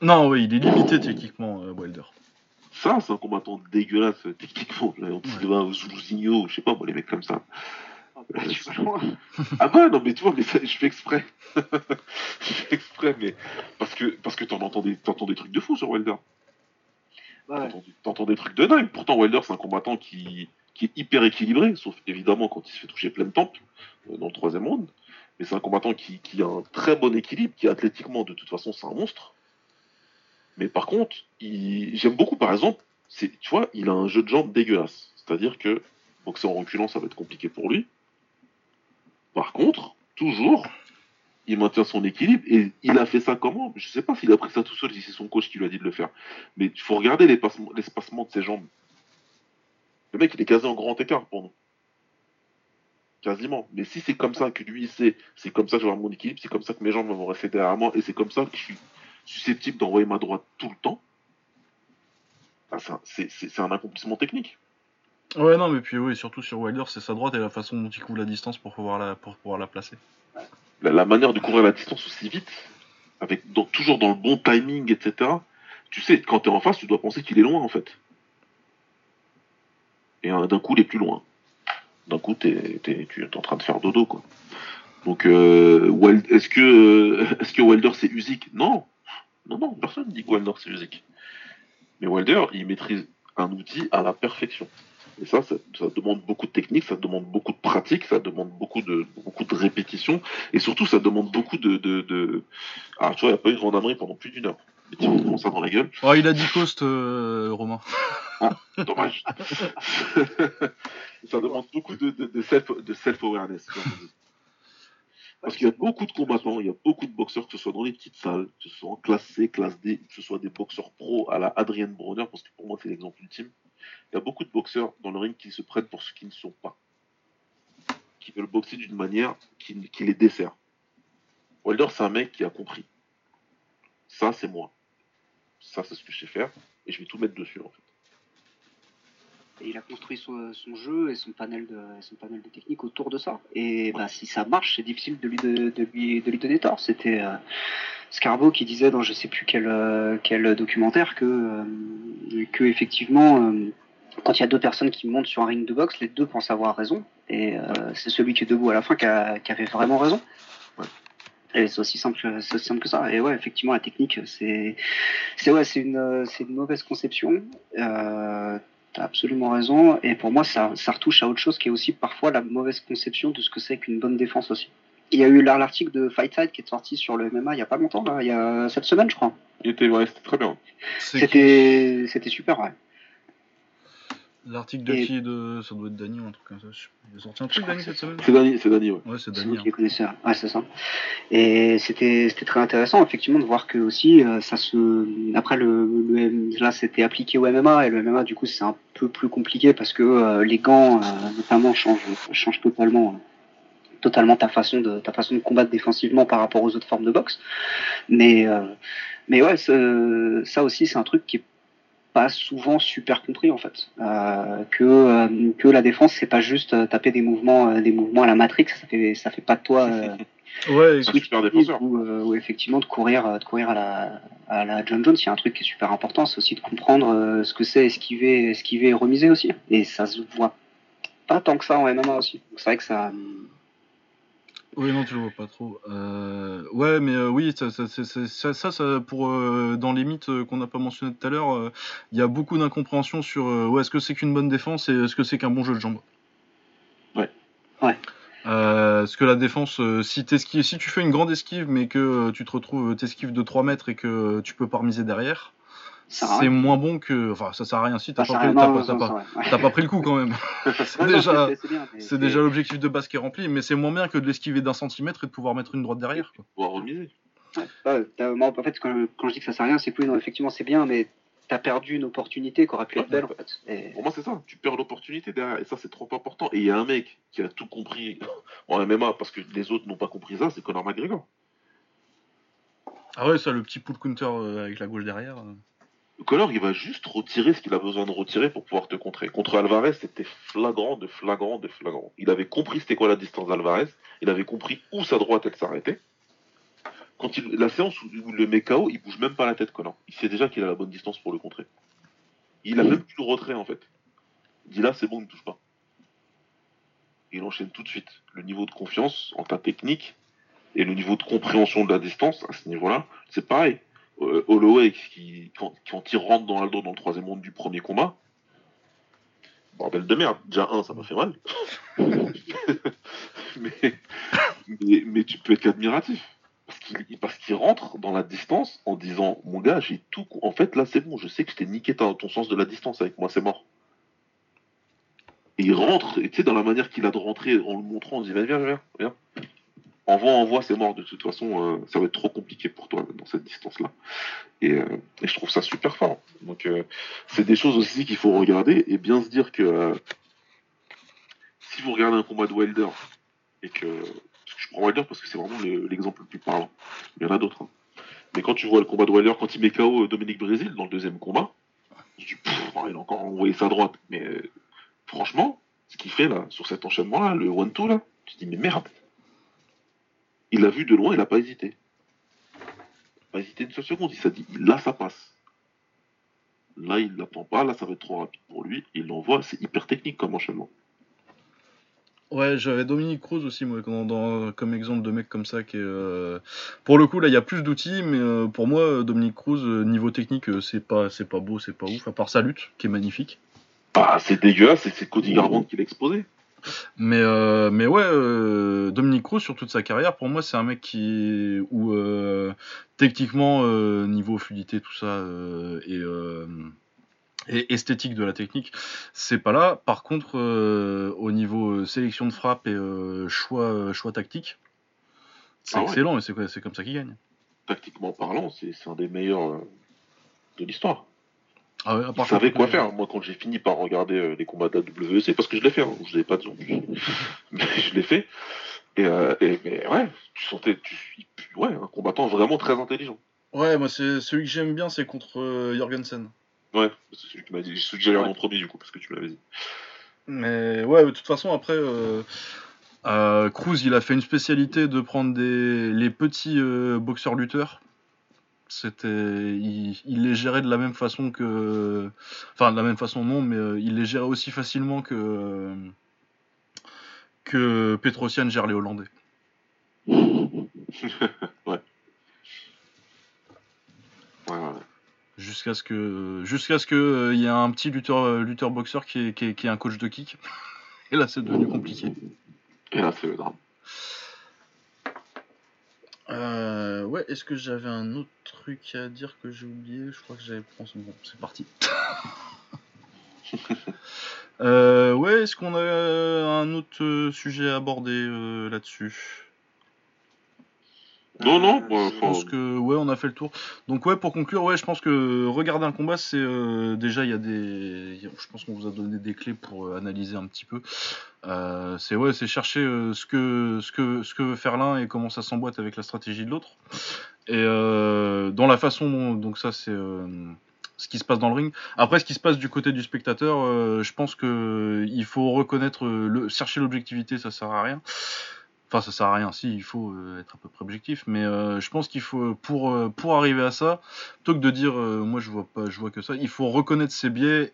Non, oui, il est limité techniquement, euh, Wilder. Ça, c'est un combattant dégueulasse euh, techniquement. Giant Ouais. Silva, Zuluzinho, je sais pas, moi, les mecs comme ça. Ah, tu vas loin. Ah bah non mais tu vois mais ça, je fais exprès. je fais exprès mais parce que parce que t'en entends des t'entends des trucs de fou sur Wilder. Ouais. T'entends, des trucs de dingue. Pourtant Wilder c'est un combattant qui qui est hyper équilibré sauf évidemment quand il se fait toucher plein de temple euh, dans le troisième round. Mais c'est un combattant qui, qui a un très bon équilibre, qui athlétiquement de toute façon c'est un monstre. Mais par contre, j'aime beaucoup par exemple, c'est tu vois, il a un jeu de jambes dégueulasse. C'est-à-dire que boxer en reculant ça va être compliqué pour lui. Par contre, toujours, il maintient son équilibre et il a fait ça comment? Je sais pas s'il a pris ça tout seul, si c'est son coach qui lui a dit de le faire. Mais il faut regarder l'espacement l'espacement de ses jambes. Le mec, il est quasi en grand écart pour nous. Quasiment. Mais si c'est comme ça que lui, il sait, c'est comme ça que je vais avoir mon équilibre, c'est comme ça que mes jambes vont rester derrière moi et c'est comme ça que je suis susceptible d'envoyer ma droite tout le temps, bah, c'est un- accomplissement technique. Ouais, non, mais puis oui, surtout sur Wilder, c'est sa droite et la façon dont il couvre la distance pour pouvoir la, pour pouvoir la placer. la, la manière de courir la distance aussi vite, avec dans- toujours dans le bon timing, etc. Tu sais, quand tu es en face, tu dois penser qu'il est loin en fait. Et euh, d'un coup, il est plus loin. D'un coup, t'es, t'es- tu es en train de faire dodo quoi. Donc, euh, Wild- est-ce que euh, est-ce que Wilder c'est Usyk? Non, non, non, personne ne dit que Wilder c'est Usyk. Mais Wilder, il maîtrise un outil à la perfection. Et ça, ça, ça demande beaucoup de technique, ça demande beaucoup de pratique, ça demande beaucoup de beaucoup de répétitions. Et surtout, ça demande beaucoup de. de, de... Ah, tu vois, il n'y a pas eu de gendarmerie pendant plus d'une heure. Mais tu me prends ça dans la gueule. Oh, il a dit coast, euh, Romain. Dommage. ça demande beaucoup de, de, de self, de self-awareness. Parce qu'il y a beaucoup de combattants, il y a beaucoup de boxeurs, que ce soit dans les petites salles, que ce soit en classe C, classe D, que ce soit des boxeurs pro à la Adrien Bronner, parce que pour moi c'est l'exemple ultime. Il y a beaucoup de boxeurs dans le ring qui se prennent pour ce qu'ils ne sont pas. Qui veulent boxer d'une manière qui, qui les dessert. Wilder, c'est un mec qui a compris. Ça, c'est moi. Ça, c'est ce que je sais faire. Et je vais tout mettre dessus, en fait. Et il a construit son, son jeu et son panel de son panel de techniques autour de ça. Et bah, si ça marche, c'est difficile de lui de, de lui de lui donner tort. C'était euh, Scarbo qui disait dans je sais plus quel euh, quel documentaire que euh, que effectivement euh, quand il y a deux personnes qui montent sur un ring de boxe, les deux pensent avoir raison. Et c'est celui qui est debout à la fin qui, a, qui avait vraiment raison. Ouais. Et c'est aussi simple, c'est aussi simple que ça. Et ouais, effectivement, la technique, c'est, c'est ouais, c'est une, c'est une mauvaise conception. Euh, T'as absolument raison. Et pour moi, ça, ça retouche à autre chose qui est aussi parfois la mauvaise conception de ce que c'est qu'une bonne défense aussi. Il y a eu là l'article de Fight Side qui est sorti sur le MMA il y a pas longtemps, là, il y a cette semaine, je crois. Il était, ouais, c'était très bien. C'était, c'était super, ouais. L'article de Et- qui de... Ça doit être Dany ou un truc comme ça. Il a sorti un truc, Dany, cette semaine C'est Dani, c'est Dani, ouais. Ouais, c'est C'est Dany. hein. les connaissez. Ouais, c'est ça. Et c'était c'était très intéressant effectivement de voir que aussi euh, ça se après le, le- là c'était appliqué au MMA et le MMA du coup c'est un peu plus compliqué parce que euh, les gants euh, notamment changent changent totalement totalement ta façon de ta façon de combattre défensivement par rapport aux autres formes de boxe. Mais euh, mais ouais ça aussi c'est un truc qui est pas souvent super compris en fait. Euh, que euh, que la défense c'est pas juste euh, taper des mouvements euh, des mouvements à la Matrix ça fait ça fait pas de toi euh, Ouais, Un super défenseur. ou, euh, ou effectivement de courir de courir à la à la John Jones. Il y a un truc qui est super important c'est aussi de comprendre euh, ce que c'est esquiver esquiver et remiser aussi. Et ça se voit pas tant que ça en MMA aussi. C'est vrai que ça Oui, non, tu le vois pas trop. Euh, Ouais, mais euh, oui, ça, ça, ça, ça, ça, pour euh, dans les mythes qu'on n'a pas mentionné tout à l'heure, il y a beaucoup d'incompréhension sur ouais, est-ce que c'est qu'une bonne défense et est-ce que c'est qu'un bon jeu de jambes? Ouais. Ouais. Parce que la défense, si, si tu fais une grande esquive, mais que tu te retrouves t'esquives de 3 mètres et que tu peux pas remiser derrière, c'est moins bon que. Enfin, ça sert à rien si t'as Ça pas, pas-. Ouais. pris le coup quand même. c'est Ouais, déjà, c'est- déjà l'objectif de base qui est rempli, mais c'est moins bien que de l'esquiver d'un centimètre et de pouvoir mettre une droite derrière. Quoi. Pouvoir remiser. Ouais, ouais, moi, en fait, quand, quand je dis que ça sert à rien, c'est que oui, non, effectivement, c'est bien, mais t'as perdu une opportunité qui aurait pu être belle, en fait. Et- Pour moi, c'est ça. Tu perds l'opportunité derrière. Et ça, c'est trop important. Et il y a un mec qui a tout compris en MMA parce que les autres n'ont pas compris ça, c'est Conor McGregor. Ah ouais, ça, le petit pull counter euh, avec la gauche derrière. Conor, il va juste retirer ce qu'il a besoin de retirer pour pouvoir te contrer. Contre Alvarez, c'était flagrant, de flagrant, de flagrant. Il avait compris c'était quoi la distance d'Alvarez. Il avait compris où sa droite elle s'arrêtait. Quand il, la séance où, où le met KO, il bouge même pas la tête, Conor. Il sait déjà qu'il a la bonne distance pour le contrer. Il a même plus le retrait en fait. Il dit là, c'est bon, il ne touche pas. Il enchaîne tout de suite. Le niveau de confiance en ta technique et le niveau de compréhension de la distance à ce niveau-là, c'est pareil. Euh, Holloway, qui, quand, il rentre dans Aldo dans le troisième round du premier combat, bordel de merde. Déjà, un, ça m'a fait mal. mais, tu peux être admiratif. Parce qu'il rentre dans la distance en disant Mon gars, j'ai tout. En fait, là, c'est bon, je sais que je t'ai niqué ta- ton sens de la distance avec moi, c'est mort. Et il rentre, et tu sais, dans la manière qu'il a de rentrer en le montrant, on dit Viens, viens, viens, viens. Envoie, envoie, c'est mort. De toute façon, euh, ça va être trop compliqué pour toi dans cette distance-là. Et, euh, et je trouve ça super fort. Donc, euh, c'est des choses aussi qu'il faut regarder et bien se dire que si vous regardez un combat de Wilder et que je prends Wilder parce que c'est vraiment le- l'exemple le plus parlant. Il y en a d'autres. hein. Mais quand tu vois le combat de Wilder, quand il met KO Dominique Brésil dans le deuxième combat, je dis, Pff, il a encore envoyé sa droite. Mais franchement, ce qu'il fait là, sur cet enchaînement-là, le one-two là, tu te dis, mais merde. Il l'a vu de loin, il n'a pas hésité. Pas hésité une seule seconde. Il s'est dit, là, ça passe. Là, il l'attend pas, là, ça va être trop rapide pour lui. Il l'envoie, c'est hyper technique comme enchaînement. Ouais, j'avais Dominique Cruz aussi, moi, dans- dans- comme exemple de mec comme ça qui est. euh, Pour le coup, là, il y a plus d'outils, mais euh, pour moi, Dominique Cruz, euh, niveau technique, c'est pas, c'est pas beau, c'est pas ouf, à part sa lutte, qui est magnifique. Bah, c'est dégueulasse, c'est Cody Garbrandt qui l'a exposé. Mais, euh, mais ouais, euh, Dominique Cruz, sur toute sa carrière, pour moi, c'est un mec qui. où euh, techniquement, niveau fluidité, tout ça, et. et esthétique de la technique, c'est pas là. Par contre, au niveau sélection de frappe et choix, choix tactique, c'est Ah ouais. excellent et c'est comme ça qu'il gagne. Tactiquement parlant, c'est un des meilleurs de l'histoire. Ah savait contre- quoi faire. Moi, quand j'ai fini par regarder euh, les combats de la WEC, parce que je l'ai fait, hein, je l'ai pas en plus, mais je l'ai fait. Et, euh, et- mais ouais, tu sentais, tu, ouais, un combattant vraiment très intelligent. Ouais, moi, c'est celui que j'aime bien, c'est contre euh, Jorgensen. Ouais, c'est celui qui m'a dit, celui que j'allais Ouais. en premier du coup, parce que tu me l'avais dit. Mais ouais, de toute façon, après, euh, euh, Cruz, il a fait une spécialité de prendre des, les petits euh, boxeurs lutteurs. C'était, il, il les gérait de la même façon que, enfin de la même façon non, mais euh, il les gérait aussi facilement que que Petrosian gère les Hollandais. ouais. Ouais, ouais. Jusqu'à ce que, jusqu'à ce que euh, il y ait un petit lutteur, euh, lutteur boxeur qui est, qui, est, qui est un coach de kick. Et là, c'est devenu compliqué. Et là, c'est le drame. Euh, ouais, est-ce que j'avais un autre truc à dire que j'ai oublié? Je crois que j'avais. Bon, c'est parti. Euh, ouais, est-ce qu'on a un autre euh, sujet à aborder euh, là-dessus? Non, non, Euh, moi, Je pense que ouais, on a fait le tour. Donc ouais, pour conclure, ouais, je pense que regarder un combat, c'est euh, déjà il y a des, je pense qu'on vous a donné des clés pour euh, analyser un petit peu. Euh, c'est ouais, c'est chercher euh, ce que ce que ce que veut faire l'un et comment ça s'emboîte avec la stratégie de l'autre. Et euh, dans la façon dont donc ça c'est euh, ce qui se passe dans le ring. Après, ce qui se passe du côté du spectateur, euh, je pense que il faut reconnaître le chercher l'objectivité, ça sert à rien. Enfin, ça sert à rien. Si, il faut euh, être à peu près objectif, mais euh, je pense qu'il faut pour euh, pour arriver à ça, plutôt que de dire moi je vois pas, je vois que ça, il faut reconnaître ses biais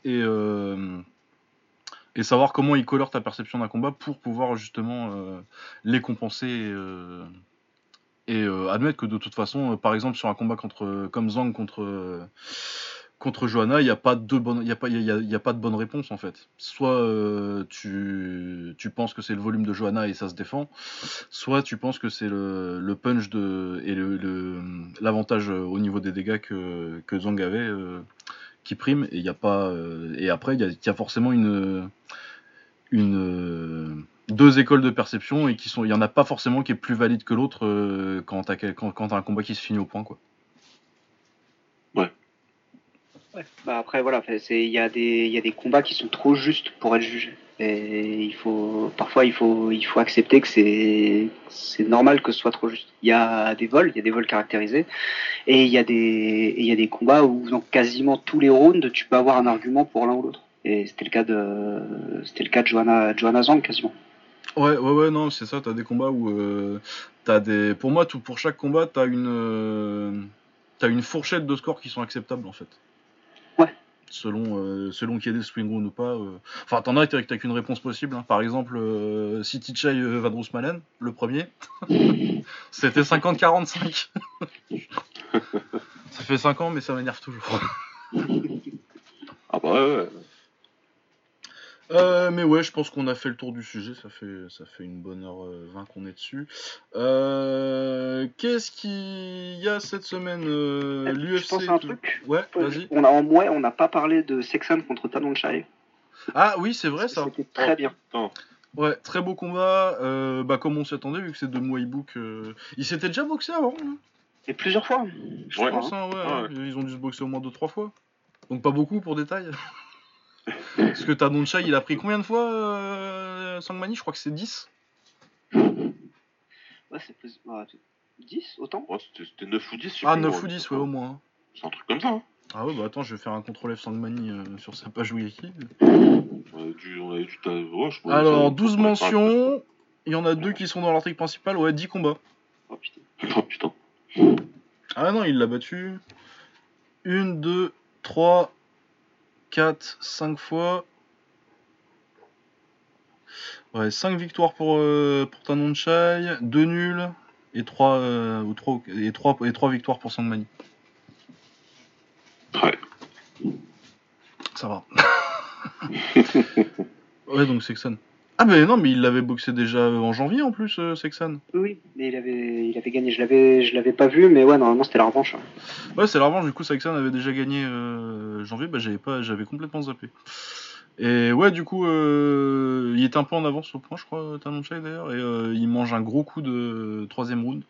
et savoir comment il colore ta perception d'un combat pour pouvoir justement les compenser et, et, admettre que de toute façon, par exemple sur un combat contre comme Zhang contre contre Johanna, il n'y a pas de bonne, y a pas, a, pas de bonne réponse en fait. Soit euh, tu, tu penses que c'est le volume de Johanna et ça se défend, soit tu penses que c'est le, punch et l'avantage au niveau des dégâts que, que Zong avait euh, qui prime et euh, après il y a, forcément une euh, deux écoles de perception et il y en a pas forcément qui est plus valide que l'autre euh, quand quand t'as un combat qui se finit au point. Bah après voilà, il y a des des combats qui sont trop justes pour être jugés. Parfois il faut accepter que c'est normal que ce soit trop juste. Il y a des vols, il y a des vols caractérisés et il y a des combats où dans quasiment tous les rounds tu peux avoir un argument pour l'un ou l'autre. Et c'était le cas de cas de Johanna Johanna Zhang quasiment. Ouais, ouais, ouais, non, c'est ça, t'as des combats où euh, des. Pour moi, tout, pour chaque combat, t'as une. euh, T'as une fourchette de scores qui sont acceptables en fait. Selon, euh, selon qu'il y ait des swing rounds ou pas. euh. Enfin, t'en as t'as qu'une réponse possible. hein. Par exemple, euh, si Tichai euh, Van Roosmalen, le premier, c'était 50-45. ça fait 5 ans, mais ça m'énerve toujours. Ah bah ouais, ouais. Euh, mais ouais, je pense qu'on a fait le tour du sujet. Ça fait, ça fait une bonne heure euh, 20 qu'on est dessus. Euh, Qu'est-ce qu'il y a cette semaine euh, Je L'UFC. pense à un truc. Ouais, vas-y. On a en moins on n'a pas parlé de Sexan contre Tanonchai. Ah oui, c'est vrai ça. C'était très bien. Attends, Ouais, très beau combat. Euh, bah, comme on s'y attendait, vu que c'est de Muay Book. euh, Il s'était déjà boxé avant. hein, Et plusieurs fois. Je Ouais. pense, hein. ouais, Ah hein. Ils ont dû se boxer au moins 2-3 fois. Donc pas beaucoup pour détail. Parce que Tadonchai, il a pris combien de fois euh, Sangmani? Je crois que c'est 10. Ouais, c'est plus... ouais, 10 autant ouais, c'était- c'était 9 ou 10. je sais Ah, plus, 9 moi. ou 10, ouais, au moins. hein. C'est un truc comme ça. Hein. Ah ouais, bah attends, je vais faire un contrôle F Sangmani euh, sur sa page Wiki. On avait dû, on avait dû t'a- ouais, je Alors, ça- 12 ça pourrait mentions. Il y en a deux qui sont dans l'article principal. Ouais, 10 combats. Oh putain. Oh putain. Ah non, il l'a battu. 1, 2, 3, 4, 5 fois. Ouais, 5 victoires pour, euh, pour Tanonchai, 2 nuls et 3, euh, ou 3, et 3, et 3 victoires pour Sangmani. Ouais. Ça va. ouais, donc Sexan. Ah ben non, mais il l'avait boxé déjà en janvier en plus, euh, Sexan. Oui, mais il avait, il avait gagné. Je l'avais, je l'avais pas vu, mais ouais, normalement c'était la revanche. Ouais, c'est la revanche, du coup, Saxon avait déjà gagné euh, janvier, bah j'avais pas, j'avais complètement zappé. Et ouais, du coup, euh, il était un peu en avance au point, je crois, Tanonchai d'ailleurs, et euh, il mange un gros coup de troisième round.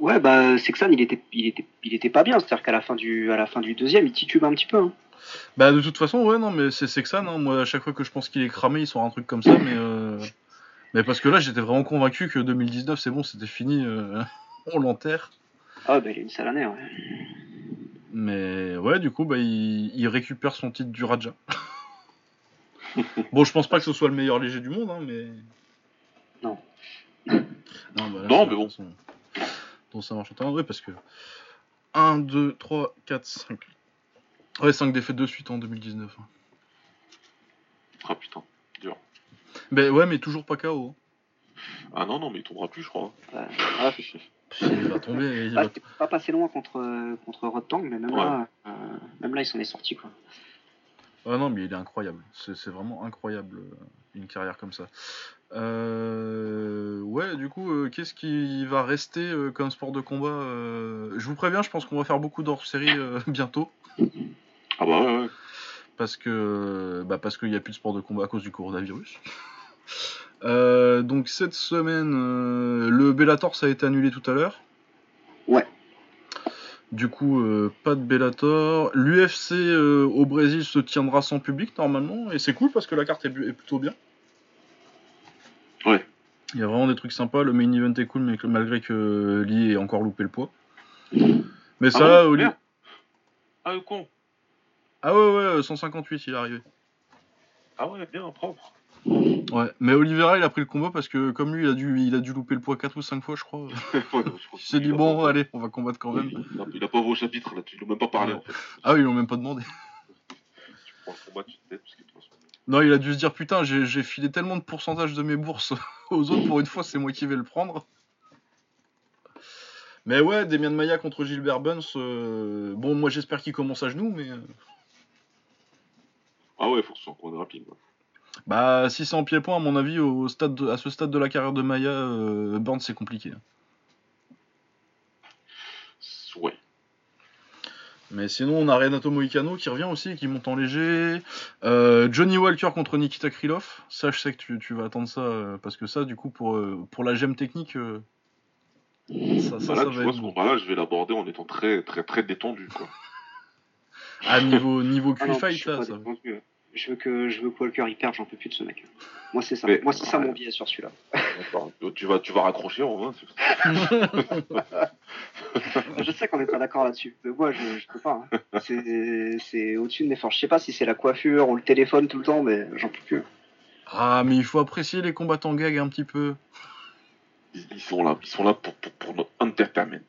Ouais, bah Sexan, il était, il était, il était pas bien. C'est-à-dire qu'à la fin du, à la fin du deuxième, il titube un petit peu. hein. Bah de toute façon, ouais, non, mais c'est Sexan, hein, moi à chaque fois que je pense qu'il est cramé, il sort un truc comme ça, mais, euh, mais parce que là, j'étais vraiment convaincu que 2019, c'est bon, c'était fini, euh, on l'enterre. Ah bah il a une sale année. Ouais. Mais ouais, du coup, bah, il, il récupère son titre du Raja. bon, je pense pas que ce soit le meilleur léger du monde, hein, mais. Non. Non, bah, là, Non, c'est mais bon. dont ça marche en temps. Ouais, parce que. 1, 2, 3, 4, 5. Ouais, 5 défaites de suite en 2019. hein. Ah putain. Mais ouais, mais toujours pas KO. Ah non, non, mais il tombera plus, je crois. Ouais. Ah, hein. Il va tomber. Il Ah, va... pas passé loin contre, euh, contre Rotang, mais même Ouais. là, euh, même là, il s'en est sorti quoi. Ah non, mais il est incroyable. C'est c'est vraiment incroyable, euh, une carrière comme ça. Euh, Ouais, du coup, euh, qu'est-ce qui va rester euh, comme sport de combat euh, Je vous préviens, je pense qu'on va faire beaucoup d'hors-série euh, bientôt. Ah bah ouais, ouais. Parce que bah parce qu'il n'y a plus de sport de combat à cause du coronavirus. Euh, donc cette semaine, euh, le Bellator ça a été annulé tout à l'heure. Ouais. Du coup, euh, pas de Bellator. L'UFC au Brésil se tiendra sans public normalement, et c'est cool parce que la carte est, plutôt bien. Ouais. Il y a vraiment des trucs sympas. Le main event est cool, mais que- malgré que Lee ait encore loupé le poids. Mais ça, Ah ouais, au lieu- merde. Ah le con. Ah ouais ouais, 158 il est arrivé. Ah ouais, bien, propre. Ouais, mais Oliveira il a pris le combat parce que comme lui il a dû, il a dû louper le poids 4 ou 5 fois je crois. Ouais, je crois Il s'est dit bon pas- allez on va combattre quand même. Il a, il a pas ouvert au chapitre là, tu l'as même pas parlé Ouais. en fait. Ah oui ils l'ont même pas demandé. Tu prends le combat, tu te têtes, parce que de toute façon. Non il a dû se dire putain j'ai filé tellement de pourcentage de mes bourses aux autres pour une fois c'est moi qui vais le prendre. Mais ouais, Demian Maya contre Gilbert Burns. euh, Bon, moi j'espère qu'il commence à genoux, mais. Ah ouais, faut que ce soit rapide. Bah, si c'est en pied-point, à mon avis, au stade de- à ce stade de la carrière de Maya, euh, Burns c'est compliqué. Ouais. Mais sinon, on a Renato Moicano qui revient aussi, qui monte en léger. Euh, Johnny Walker contre Nikita Krylov. Ça, je sais que tu, tu vas attendre ça, euh, parce que ça, du coup, pour, euh, pour la gemme technique, ça, ça, Bah là, ça tu va vois, être ce bon. combat-là, je vais l'aborder en étant très, très, très détendu. Quoi. À niveau, niveau Ah non, là, pas ça. Je veux que je veux que Walker il perde, j'en peux plus de ce mec. Moi c'est ça. Mais- Moi c'est ça mon biais sur celui-là. Tu vas, tu vas raccrocher en vain. Je sais qu'on n'est pas d'accord là-dessus. Mais moi je, je peux pas. hein. C'est c'est au-dessus de mes forces. Je sais pas si c'est la coiffure ou le téléphone tout le temps, mais j'en peux plus. Ah, mais il faut apprécier les combattants gag un petit peu. Ils, ils sont là, ils sont là pour, pour, pour notre entertainment.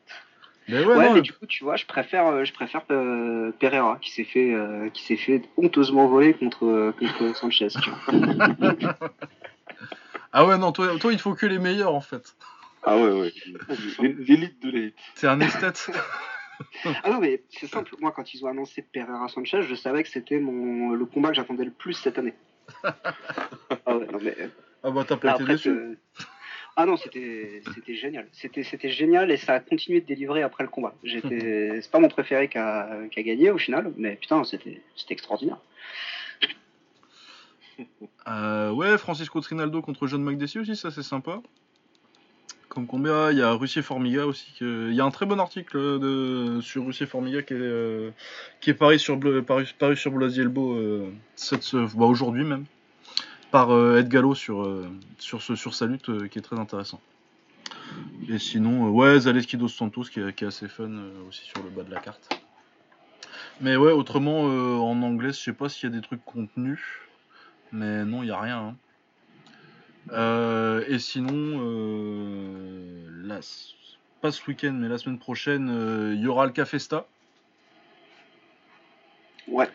Mais ouais, Ouais, non, mais du coup tu vois, je préfère euh, je préfère euh, Pereira qui s'est fait euh, qui s'est fait honteusement voler contre euh, contre Sanchez. Tu vois. Ah ouais, non, toi, toi, il faut que les meilleurs, en fait. Ah ouais, ouais. L'élite de l'élite. T'es un esthète. Ah non mais c'est simple. Moi quand ils ont annoncé Pereira Sanchez, je savais que c'était mon le combat que j'attendais le plus cette année. ah ouais, non mais ah bah, t'as pas été déçu. Ah non, c'était génial. C'était génial et ça a continué de délivrer après le combat. C'est pas mon préféré qui a, qui a gagné au final, mais putain, c'était extraordinaire. Euh, ouais, Francisco Trinaldo contre John McDessie aussi, ça c'est sympa. Comme combat, il y a Russie Formiga aussi. que- Il y a un très bon article de... sur Russie Formiga qui est, euh, qui est paru sur, paru, paru sur Blasi Elbow euh, cette- bah, aujourd'hui même. Par euh, Ed Gallo sur, euh, sa lutte euh, qui est très intéressant. Et sinon, ouais, Zaleski dos Santos qui est, qui est assez fun aussi sur le bas de la carte. Mais ouais, autrement, en anglais, je sais pas s'il y a des trucs contenus. Mais non, il n'y a rien. hein. Et sinon, pas ce week-end, mais la semaine prochaine, il y aura le Cafesta. Ouais.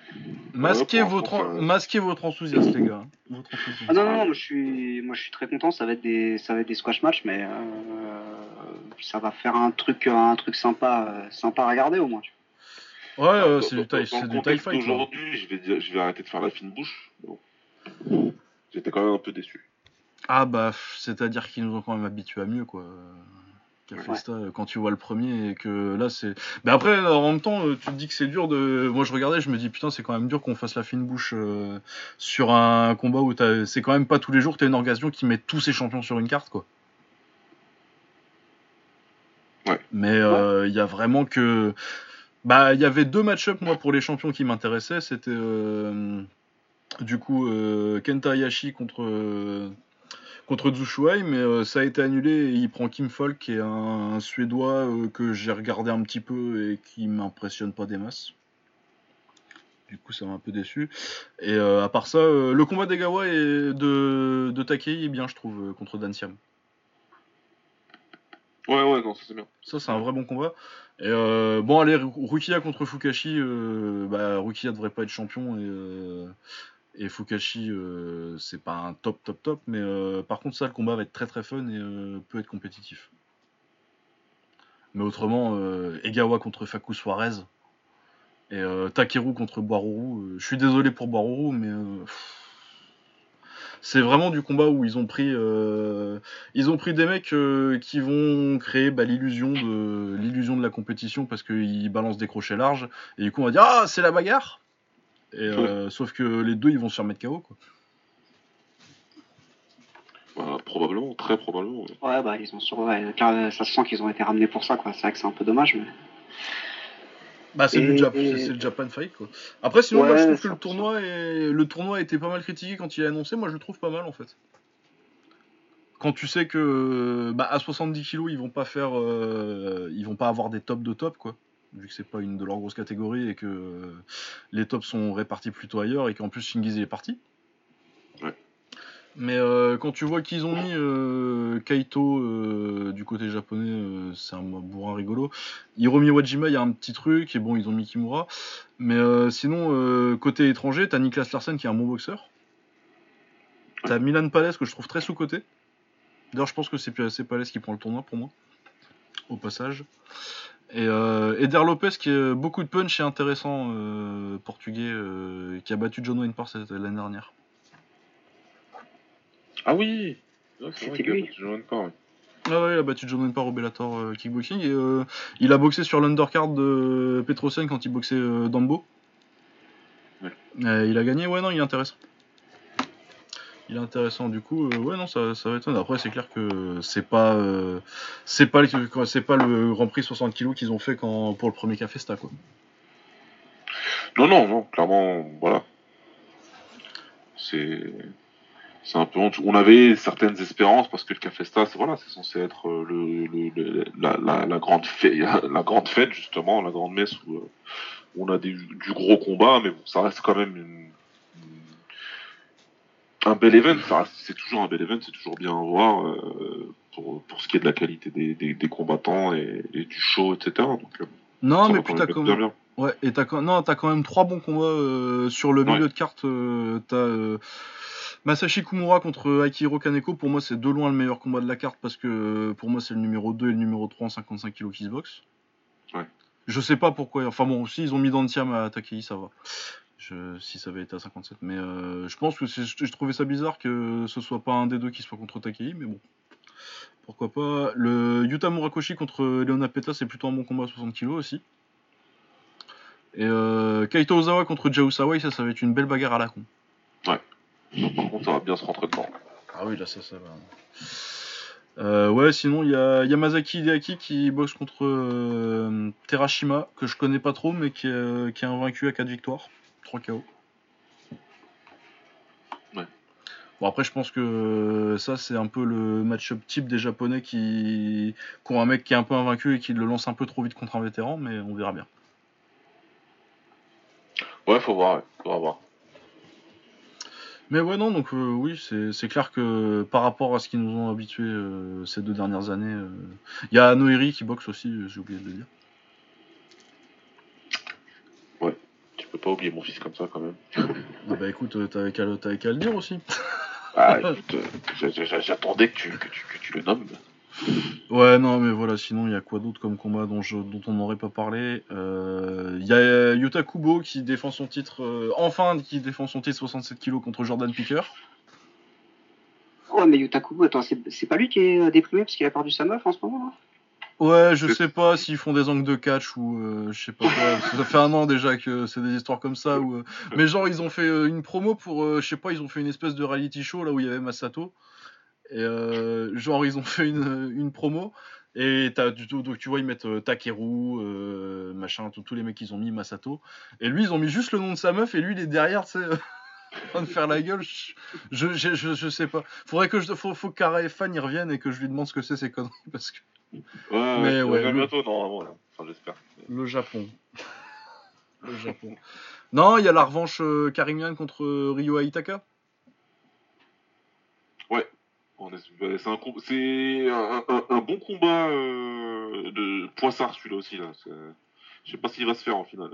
Masquez, pour votre, masquez votre enthousiasme, les gars. Votre enthousiasme. Ah non, non, non, moi je suis moi je suis très content. Ça va être des ça va être des squash matchs, mais euh, ça va faire un truc un truc sympa euh, sympa à regarder au moins. tu Ouais, euh, c'est du taille, c'est du fight. Aujourd'hui, je vais, dire- je vais arrêter de faire la fine bouche. Bon. J'étais quand même un peu déçu. Ah bah, c'est-à-dire qu'ils nous ont quand même habitués à mieux, quoi. Euh, quand tu vois le premier et que là c'est. Mais après, en même temps, euh, tu te dis que c'est dur de. Moi je regardais, je me dis putain, c'est quand même dur qu'on fasse la fine bouche euh, sur un combat où t'as- c'est quand même pas tous les jours que t'as une organisation qui met tous ses champions sur une carte, quoi. Ouais. Mais euh, il y a vraiment que. Bah, il y avait deux match-up, moi, pour les champions qui m'intéressaient. C'était. euh, Du coup, euh, Kenta Hayashi contre. Contre Zushuai, mais euh, ça a été annulé et il prend Kim Falk, qui est un, un Suédois euh, que j'ai regardé un petit peu et qui m'impressionne pas des masses. Du coup, ça m'a un peu déçu. Et euh, à part ça, le combat d'Egawa et de, de Takei est bien, je trouve, contre Dan Siam. Ouais, ouais, non, ça c'est bien. Ça, c'est un vrai bon combat. Et euh, bon, allez, Ru- Rukia contre Fukashi, euh, bah, Rukia devrait pas être champion et, euh, et Fukashi, euh, c'est pas un top, top, top. Mais euh, par contre, ça, le combat va être très, très fun et euh, peut être compétitif. Mais autrement, Egawa contre Faku Suarez et Takeru contre Boaruru. euh, je suis désolé pour Boaruru, mais c'est vraiment du combat où ils ont pris, ils ont pris des mecs qui vont créer bah, l'illusion de l'illusion de la compétition parce qu'ils balancent des crochets larges et du coup on va dire ah c'est la bagarre. Et, euh, Sauf que les deux ils vont se faire mettre KO quoi. Bah, probablement, très probablement. ouais. bah ils ont sur ouais, car, ça se sent qu'ils ont été ramenés pour ça quoi. C'est vrai que c'est un peu dommage, mais Bah c'est Et- le, Jap- et- c'est- c'est le Japan Fight quoi. Après sinon moi, Ouais, je trouve que c'est le tournoi est... le tournoi a été pas mal critiqué quand il est annoncé. Moi je le trouve pas mal en fait. Quand tu sais que bah, à 70 kilos ils vont pas faire, euh, ils vont pas avoir des tops de top quoi. Vu que c'est pas une de leurs grosses catégories et que euh, les tops sont répartis plutôt ailleurs et qu'en plus Shingiz est parti. Ouais. Mais euh, quand tu vois qu'ils ont mis euh, Kaito du côté japonais, c'est un bourrin rigolo. Hiromi Wajima, il y a un petit truc, et bon, ils ont mis Kimura. Mais sinon, côté étranger, t'as Niklas Larsen qui est un bon boxeur. T'as Milan Palace que je trouve très sous-côté. D'ailleurs, je pense que c'est c'est Palace qui prend le tournoi pour moi. au passage. Et euh, Eder Lopez qui a beaucoup de punch et intéressant, euh, portugais, euh, qui a battu John Wayne Parr cette- l'année dernière. Ah oui vrai C'était lui. ouais. Ah ouais, il a battu John Wayne Parr au Bellator euh, Kickboxing et euh, il a boxé sur l'undercard de Petrosian quand il boxait euh, Dambo. Ouais. Il a gagné, ouais non, il est intéressant. Il est intéressant du coup, euh, ouais non, ça, ça va être. Après c'est clair que c'est pas, euh, c'est pas, le- Grand Prix 60 kg qu'ils ont fait pour le premier Café Festa quoi. Non, non, non, clairement, voilà. C'est. C'est un peu. On avait certaines espérances parce que le Cafesta, voilà, c'est censé être euh, le, la, grande fête, la grande fête justement, la grande messe où, on a du gros combat, mais bon, ça reste quand même une- un bel event. C'est toujours un bel event, c'est toujours bien à voir euh, pour, pour ce qui est de la qualité des, des, des combattants et, et du show, etc. Donc, euh, Non mais puis quand t'as même quand même. Ouais, et t'as quand... Non, t'as quand même trois bons combats euh, sur le milieu Ouais. de carte. t'as Masashi Kumura contre Akihiro Kaneko. Pour moi, c'est de loin le meilleur combat de la carte parce que pour moi, c'est le numéro 2 et le numéro 3 en 55 kg boxent. Ouais. Je sais pas pourquoi. Enfin bon, si ils ont mis Dantiam à Takei, ça va. Je... Si ça avait été à 57. Mais euh, je pense que je trouvais ça bizarre que ce soit pas un des deux qui soit contre Takei. Mais bon. Pourquoi pas. Le Yuta Murakoshi contre Leona Peta, c'est plutôt un bon combat à 60 kg aussi. Et euh, Kaito Ozawa contre Jao Sawai, ça, ça va être une belle bagarre à la con. Donc, par contre, ça va bien se rentrer dedans. Ah oui, là, ça, ça va. Euh, ouais, sinon, il y a Yamazaki Hideaki qui boxe contre euh, Terashima, que je connais pas trop, mais qui est, qui est invaincu à 4 victoires. 3 KO. Ouais. Bon, après, je pense que ça, c'est un peu le match-up type des Japonais qui... ont un mec qui est un peu invaincu et qui le lance un peu trop vite contre un vétéran, mais on verra bien. Ouais, faut voir, ouais. Faudra voir. Mais ouais, non, donc euh, oui, c'est clair que par rapport à ce qu'ils nous ont habitués euh, ces deux dernières années, euh, il y a Noiri qui boxe aussi, j'ai oublié de le dire. Tu peux pas oublier mon fils comme ça quand même. Ah bah écoute, euh, t'avais qu'à le, dire aussi. Ah, écoute, euh, j'a- j'a- j'attendais que tu, que, tu, que tu le nommes. Ouais, non, mais voilà, sinon il y a quoi d'autre comme combat dont, je, dont on n'aurait pas parlé Euh, Il y a Yuta Kubo qui défend son titre, euh, enfin qui défend son titre 67 kg contre Jordan Picker. Ouais, mais Yuta Kubo, attends, c'est pas lui qui est déprimé parce qu'il a perdu sa meuf en ce moment là Ouais, je sais pas s'ils font des angles de catch ou euh, je sais pas quoi. ça fait un an déjà que c'est des histoires comme ça. Où, euh, Mais genre, ils ont fait euh, une promo pour, euh, je sais pas, ils ont fait une espèce de reality show là où il y avait Masato. Et genre, ils ont fait une, une promo. Et t'as du tout, donc tu vois, ils mettent euh, Takeru, euh, machin, tous les mecs qu'ils ont mis Masato. Et lui, ils ont mis juste le nom de sa meuf et lui, il est derrière, tu sais. euh, en train de faire la gueule, je, je, je, je- je sais pas. Faudrait que je, faut, faut Fan y revienne et que je lui demande ce que c'est ces conneries parce que Ouais, Mais ouais, ouais, ouais, le- bientôt, normalement, là. Enfin, j'espère. Le Japon. Le Japon. Non, il y a la revanche euh, contre euh, Ryo Aitaka? On est- C'est un, com- c'est un, un- un bon combat euh, de Poissard, celui-là aussi. Là. C'est- Je sais pas s'il va se faire en finale.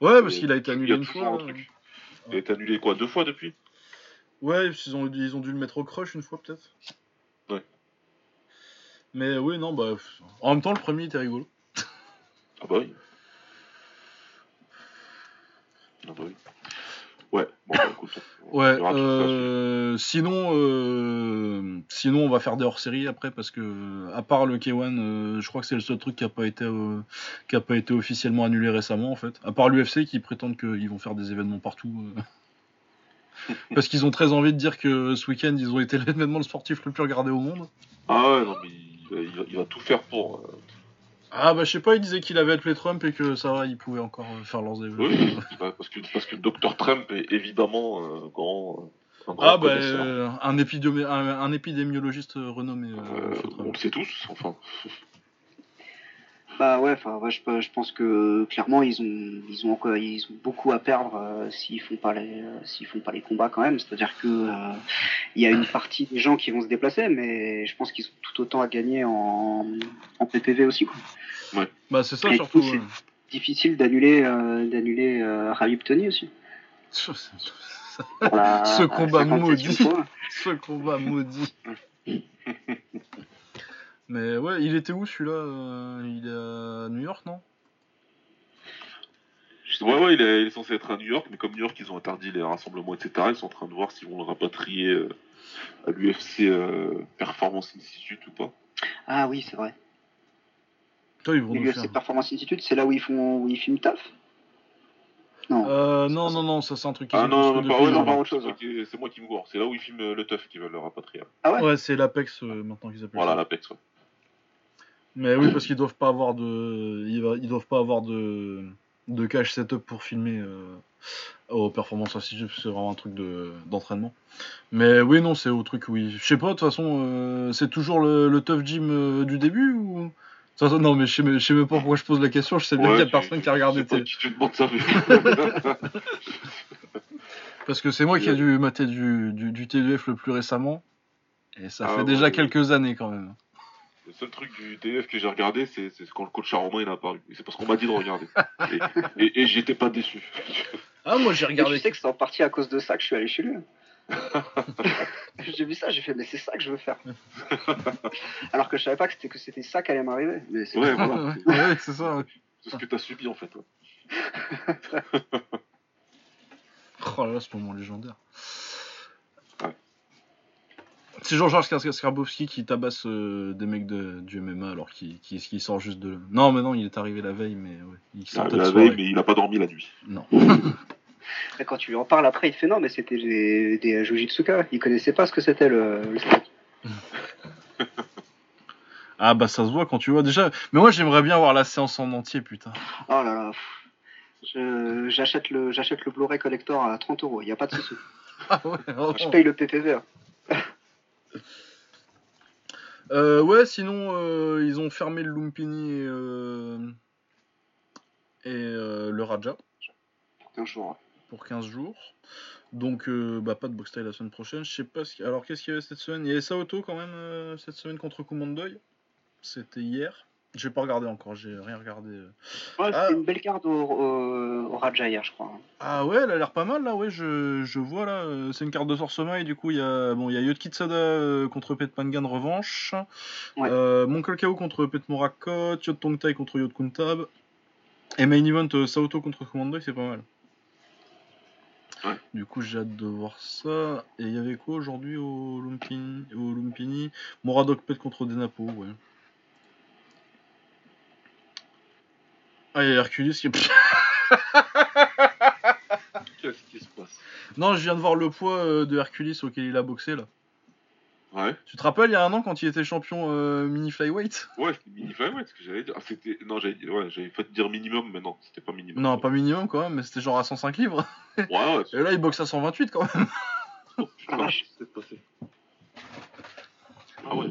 Ouais, parce Et qu'il a été annulé a une fois. un truc. Il a été annulé quoi Deux fois depuis? Ouais, ils ont, ils ont dû le mettre au crush une fois peut-être. Ouais. Mais oui, non, bah. En même temps, le premier était rigolo. Ah bah oui. Ah bah oui. Ouais, bon, bah, écoute, Ouais, euh, sinon, euh, sinon, on va faire des hors-séries après parce que, à part le K1, euh, je crois que c'est le seul truc qui a pas été, qui a pas été officiellement annulé récemment en fait. À part l'UFC qui prétendent qu'ils vont faire des événements partout. parce qu'ils ont très envie de dire que ce week-end ils ont été l'événement sportif le plus regardé au monde. Ah ouais, non, mais il va, il va- il tout faire pour. euh, Ah bah je sais pas, ils disaient qu'il avait appelé Trump et que ça va, ils pouvaient encore euh, faire leurs. Oui, bah, parce, que, parce que Dr. Trump est évidemment grand. Un grand Ah bah euh, un, épidémi- un, un épidémiologiste euh, renommé. euh, Euh, on le sait tous, enfin. Bah ouais, enfin, ouais, je, je pense que clairement ils ont, ils ont encore, ils ont beaucoup à perdre euh, s'ils font pas les, euh, s'ils font pas les combats quand même. C'est-à-dire que euh, il y a une partie des gens qui vont se déplacer, mais je pense qu'ils ont tout autant à gagner en, en PPV aussi. Quoi. Bah c'est ça Et surtout. c'est- ouais. Difficile d'annuler, euh, d'annuler euh, Rabib Tony aussi. Ce combat 57e maudit. fois. Ce combat maudit. Mais ouais, il était où celui-là euh, Il est à New York, non? Ouais, ouais, il est, il est censé être à New York, mais comme New York, ils ont interdit les rassemblements, etc., ils sont en train de voir s'ils vont le rapatrier euh, à l'UFC euh, Performance Institute ou pas. Ah oui, c'est vrai. Toi, ils vont nous L'UFC faire. Performance Institute, c'est là où ils font où ils filment taf? Non. Euh, non, non, non, ça c'est un truc qui Ah non, pas, ouais, non, pas pas autre chose. C'est moi qui- me gourre. C'est là où ils filment le teuf qui veulent le rapatrier. Ah ouais, Ouais, c'est l'Apex euh, maintenant qu'ils appellent Voilà, ça. l'Apex, ouais. Mais oui, parce qu'ils doivent pas avoir de, ils, doivent pas avoir de, de cache setup pour filmer euh, au Performance Institute, parce que c'est vraiment un truc de d'entraînement. Mais oui, non, c'est au truc oui. Je sais pas, de toute façon, euh, c'est toujours le, le tough gym euh, du début ou? Non, mais je sais, même- je sais même pas pourquoi je pose la question. Je sais bien Ouais, qu'il y a personne tu- qui a regardé. je tu demandes ça, Parce que c'est moi qui ai dû mater du, du, du TDF le plus récemment. Et ça Ah, fait ouais, déjà ouais. quelques années quand même. Le seul truc du TF que j'ai regardé, c'est quand le coach Romain il a apparu. Et c'est parce qu'on m'a dit de regarder. Et, et, et j'étais pas déçu. Ah, moi j'ai Et tu sais que c'est en partie à cause de ça que je suis allé chez lui. j'ai vu ça, j'ai fait mais c'est ça que je veux faire. Alors que je savais pas que c'était que c'était ça qui allait m'arriver. Mais c'est Ouais, Ouais, voilà. ouais, c'est ça. ouais. C'est ce que t'as subi en fait. ouais. Oh là là, ce moment légendaire. C'est Jean-Charles Skar- Skarbowski qui tabasse euh, des mecs de, du MMA alors qu'il sort juste de. Non, mais non, il est arrivé la veille, mais ouais, il Ah, sortait de la soirée. veille, mais il a pas dormi la nuit. Non. Quand tu lui en parles après, il fait non, mais c'était des, des Jujitsuka. Il connaissait pas ce que c'était le, le. Ah bah ça se voit quand tu vois déjà. Mais moi j'aimerais bien voir la séance en entier, putain. Oh là là. J'achète le, j'achète le Blu-ray collector à 30 euros, il n'y a pas de souci. Ah ouais, vraiment. Je paye le PPV. Euh, ouais, sinon euh, ils ont fermé le Lumpini et, euh, et le Raja. Pour 15 jours. Donc, euh, bah, pas de box la semaine prochaine. Je sais pas ce qu'il- Alors, qu'est-ce qu'il y avait cette semaine? Il y avait Saoto quand même cette semaine contre Kumandoy. C'était hier. J'ai pas regardé encore, j'ai rien regardé. euh. Ouais, Ah. une belle carte au, au, au Raja hier, je crois. Ah ouais, elle a l'air pas mal là, ouais, je, je vois là. euh, C'est une carte de Sorsoma et du coup, il y a, bon, il y a Yotkitsada euh, contre Pet Pangan revanche. Ouais. Euh, Monkol contre Pet Morakot. Yod Tongtai contre Yod Kuntab. Et main event euh, Saoto contre Kumandoy, c'est pas mal. Ouais. Du coup, j'ai hâte de voir ça. Et il y avait quoi aujourd'hui au Lumpini, au Lumpini? Moradok Pet contre Denapo, ouais. Ah, il y a Hercules qui est... Qu'est-ce qui se passe Non, je viens de voir le poids euh, de Hercules auquel il a boxé là. Ouais, Tu te rappelles il y a un an quand il était champion euh, mini flyweight? Ouais, c'était mini ouais, ce que j'allais dire. Ah, c'était. Non, j'avais ouais, j'avais fait dire minimum, mais non, c'était pas minimum. Non, pas minimum quand même, mais c'était genre à 105 livres. Ouais, ouais, Et là, il boxe à 128 quand même. Oh, putain, Ah, c'est passé. Ah ouais.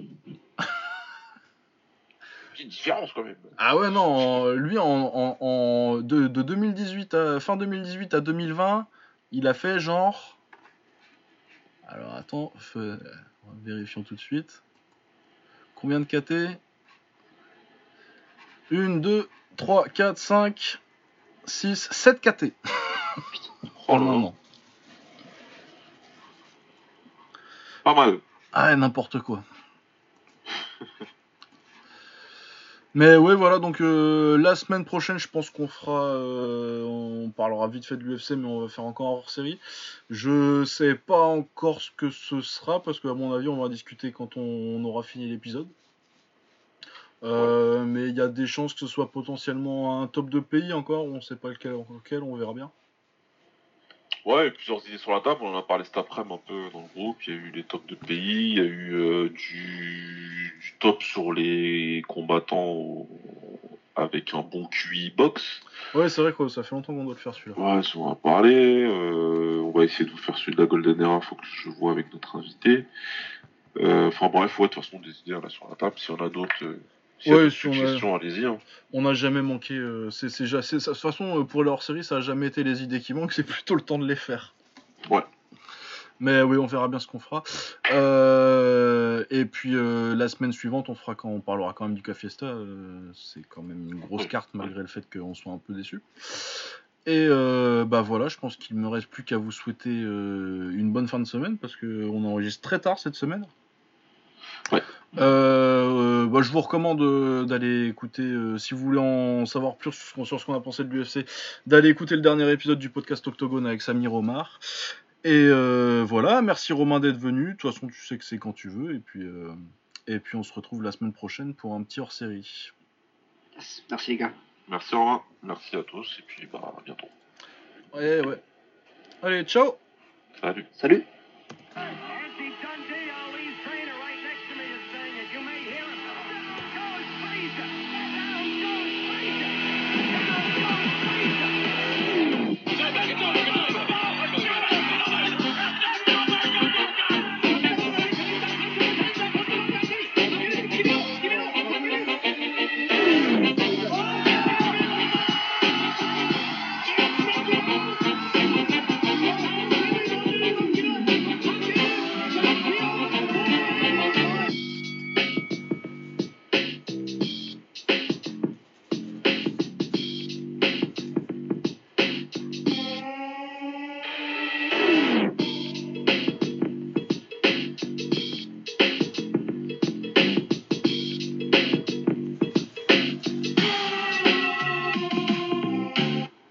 Petite différence quand même. Ah ouais, non, lui, en, en, en- de, de 2018 à, fin 2018 à 2020, il a fait genre. Alors attends, fe- vérifions tout de suite. Combien de KT 1, 2, 3, 4, 5, 6, 7 KT là. moment. Pas mal. Ah, n'importe quoi. Mais ouais, voilà, donc euh, la semaine prochaine, je pense qu'on fera. euh, on parlera vite fait de l'UFC, mais on va faire encore hors série. Je sais pas encore ce que ce sera, parce qu'à mon avis, on va discuter quand on, on aura fini l'épisode. Euh, Mais il y a des chances que ce soit potentiellement un top de pays encore, on sait pas lequel, lequel on verra bien. Ouais, il plusieurs idées sur la table. On en a parlé cet après-midi un peu dans le groupe. Il y a eu les tops de pays, il y a eu euh, du... du top sur les combattants au- avec un bon QI box. Ouais, c'est vrai que ça fait longtemps qu'on doit le faire celui-là. Ouais, ça, on va parler. Euh, on va essayer de vous faire celui de la Golden Era. Faut que je vois avec notre invité. Euh, Enfin bref, ouais, de toute façon, des idées là sur la table. S'il y en a d'autres, Ouais, d'autres si on a- allez-y. hein. On n'a jamais manqué. euh, c'est, c'est, de toute façon, euh, pour leur série, ça a jamais été les idées qui manquent, c'est plutôt le temps de les faire. Ouais. Mais oui, on verra bien ce qu'on fera. Euh, et puis euh, la semaine suivante, on fera quand on parlera quand même du Cafiesta. c'est quand même une grosse carte malgré le fait qu'on soit un peu déçu. Et bah voilà, je pense qu'il me reste plus qu'à vous souhaiter une bonne fin de semaine parce que on enregistre très tard cette semaine. Ouais. Euh, bah, je vous recommande euh, d'aller écouter, euh, si vous voulez en savoir plus sur, sur ce qu'on a pensé de l'UFC, d'aller écouter le dernier épisode du podcast Octogone avec Samir Omar. Et euh, voilà, merci Romain d'être venu. De toute façon, tu sais que c'est quand tu veux. Et puis, euh, et puis on se retrouve la semaine prochaine pour un petit hors-série. Yes. Merci les gars. Merci Romain, merci à tous, et puis bah à bientôt. Ouais, ouais. Allez, ciao Salut. Salut.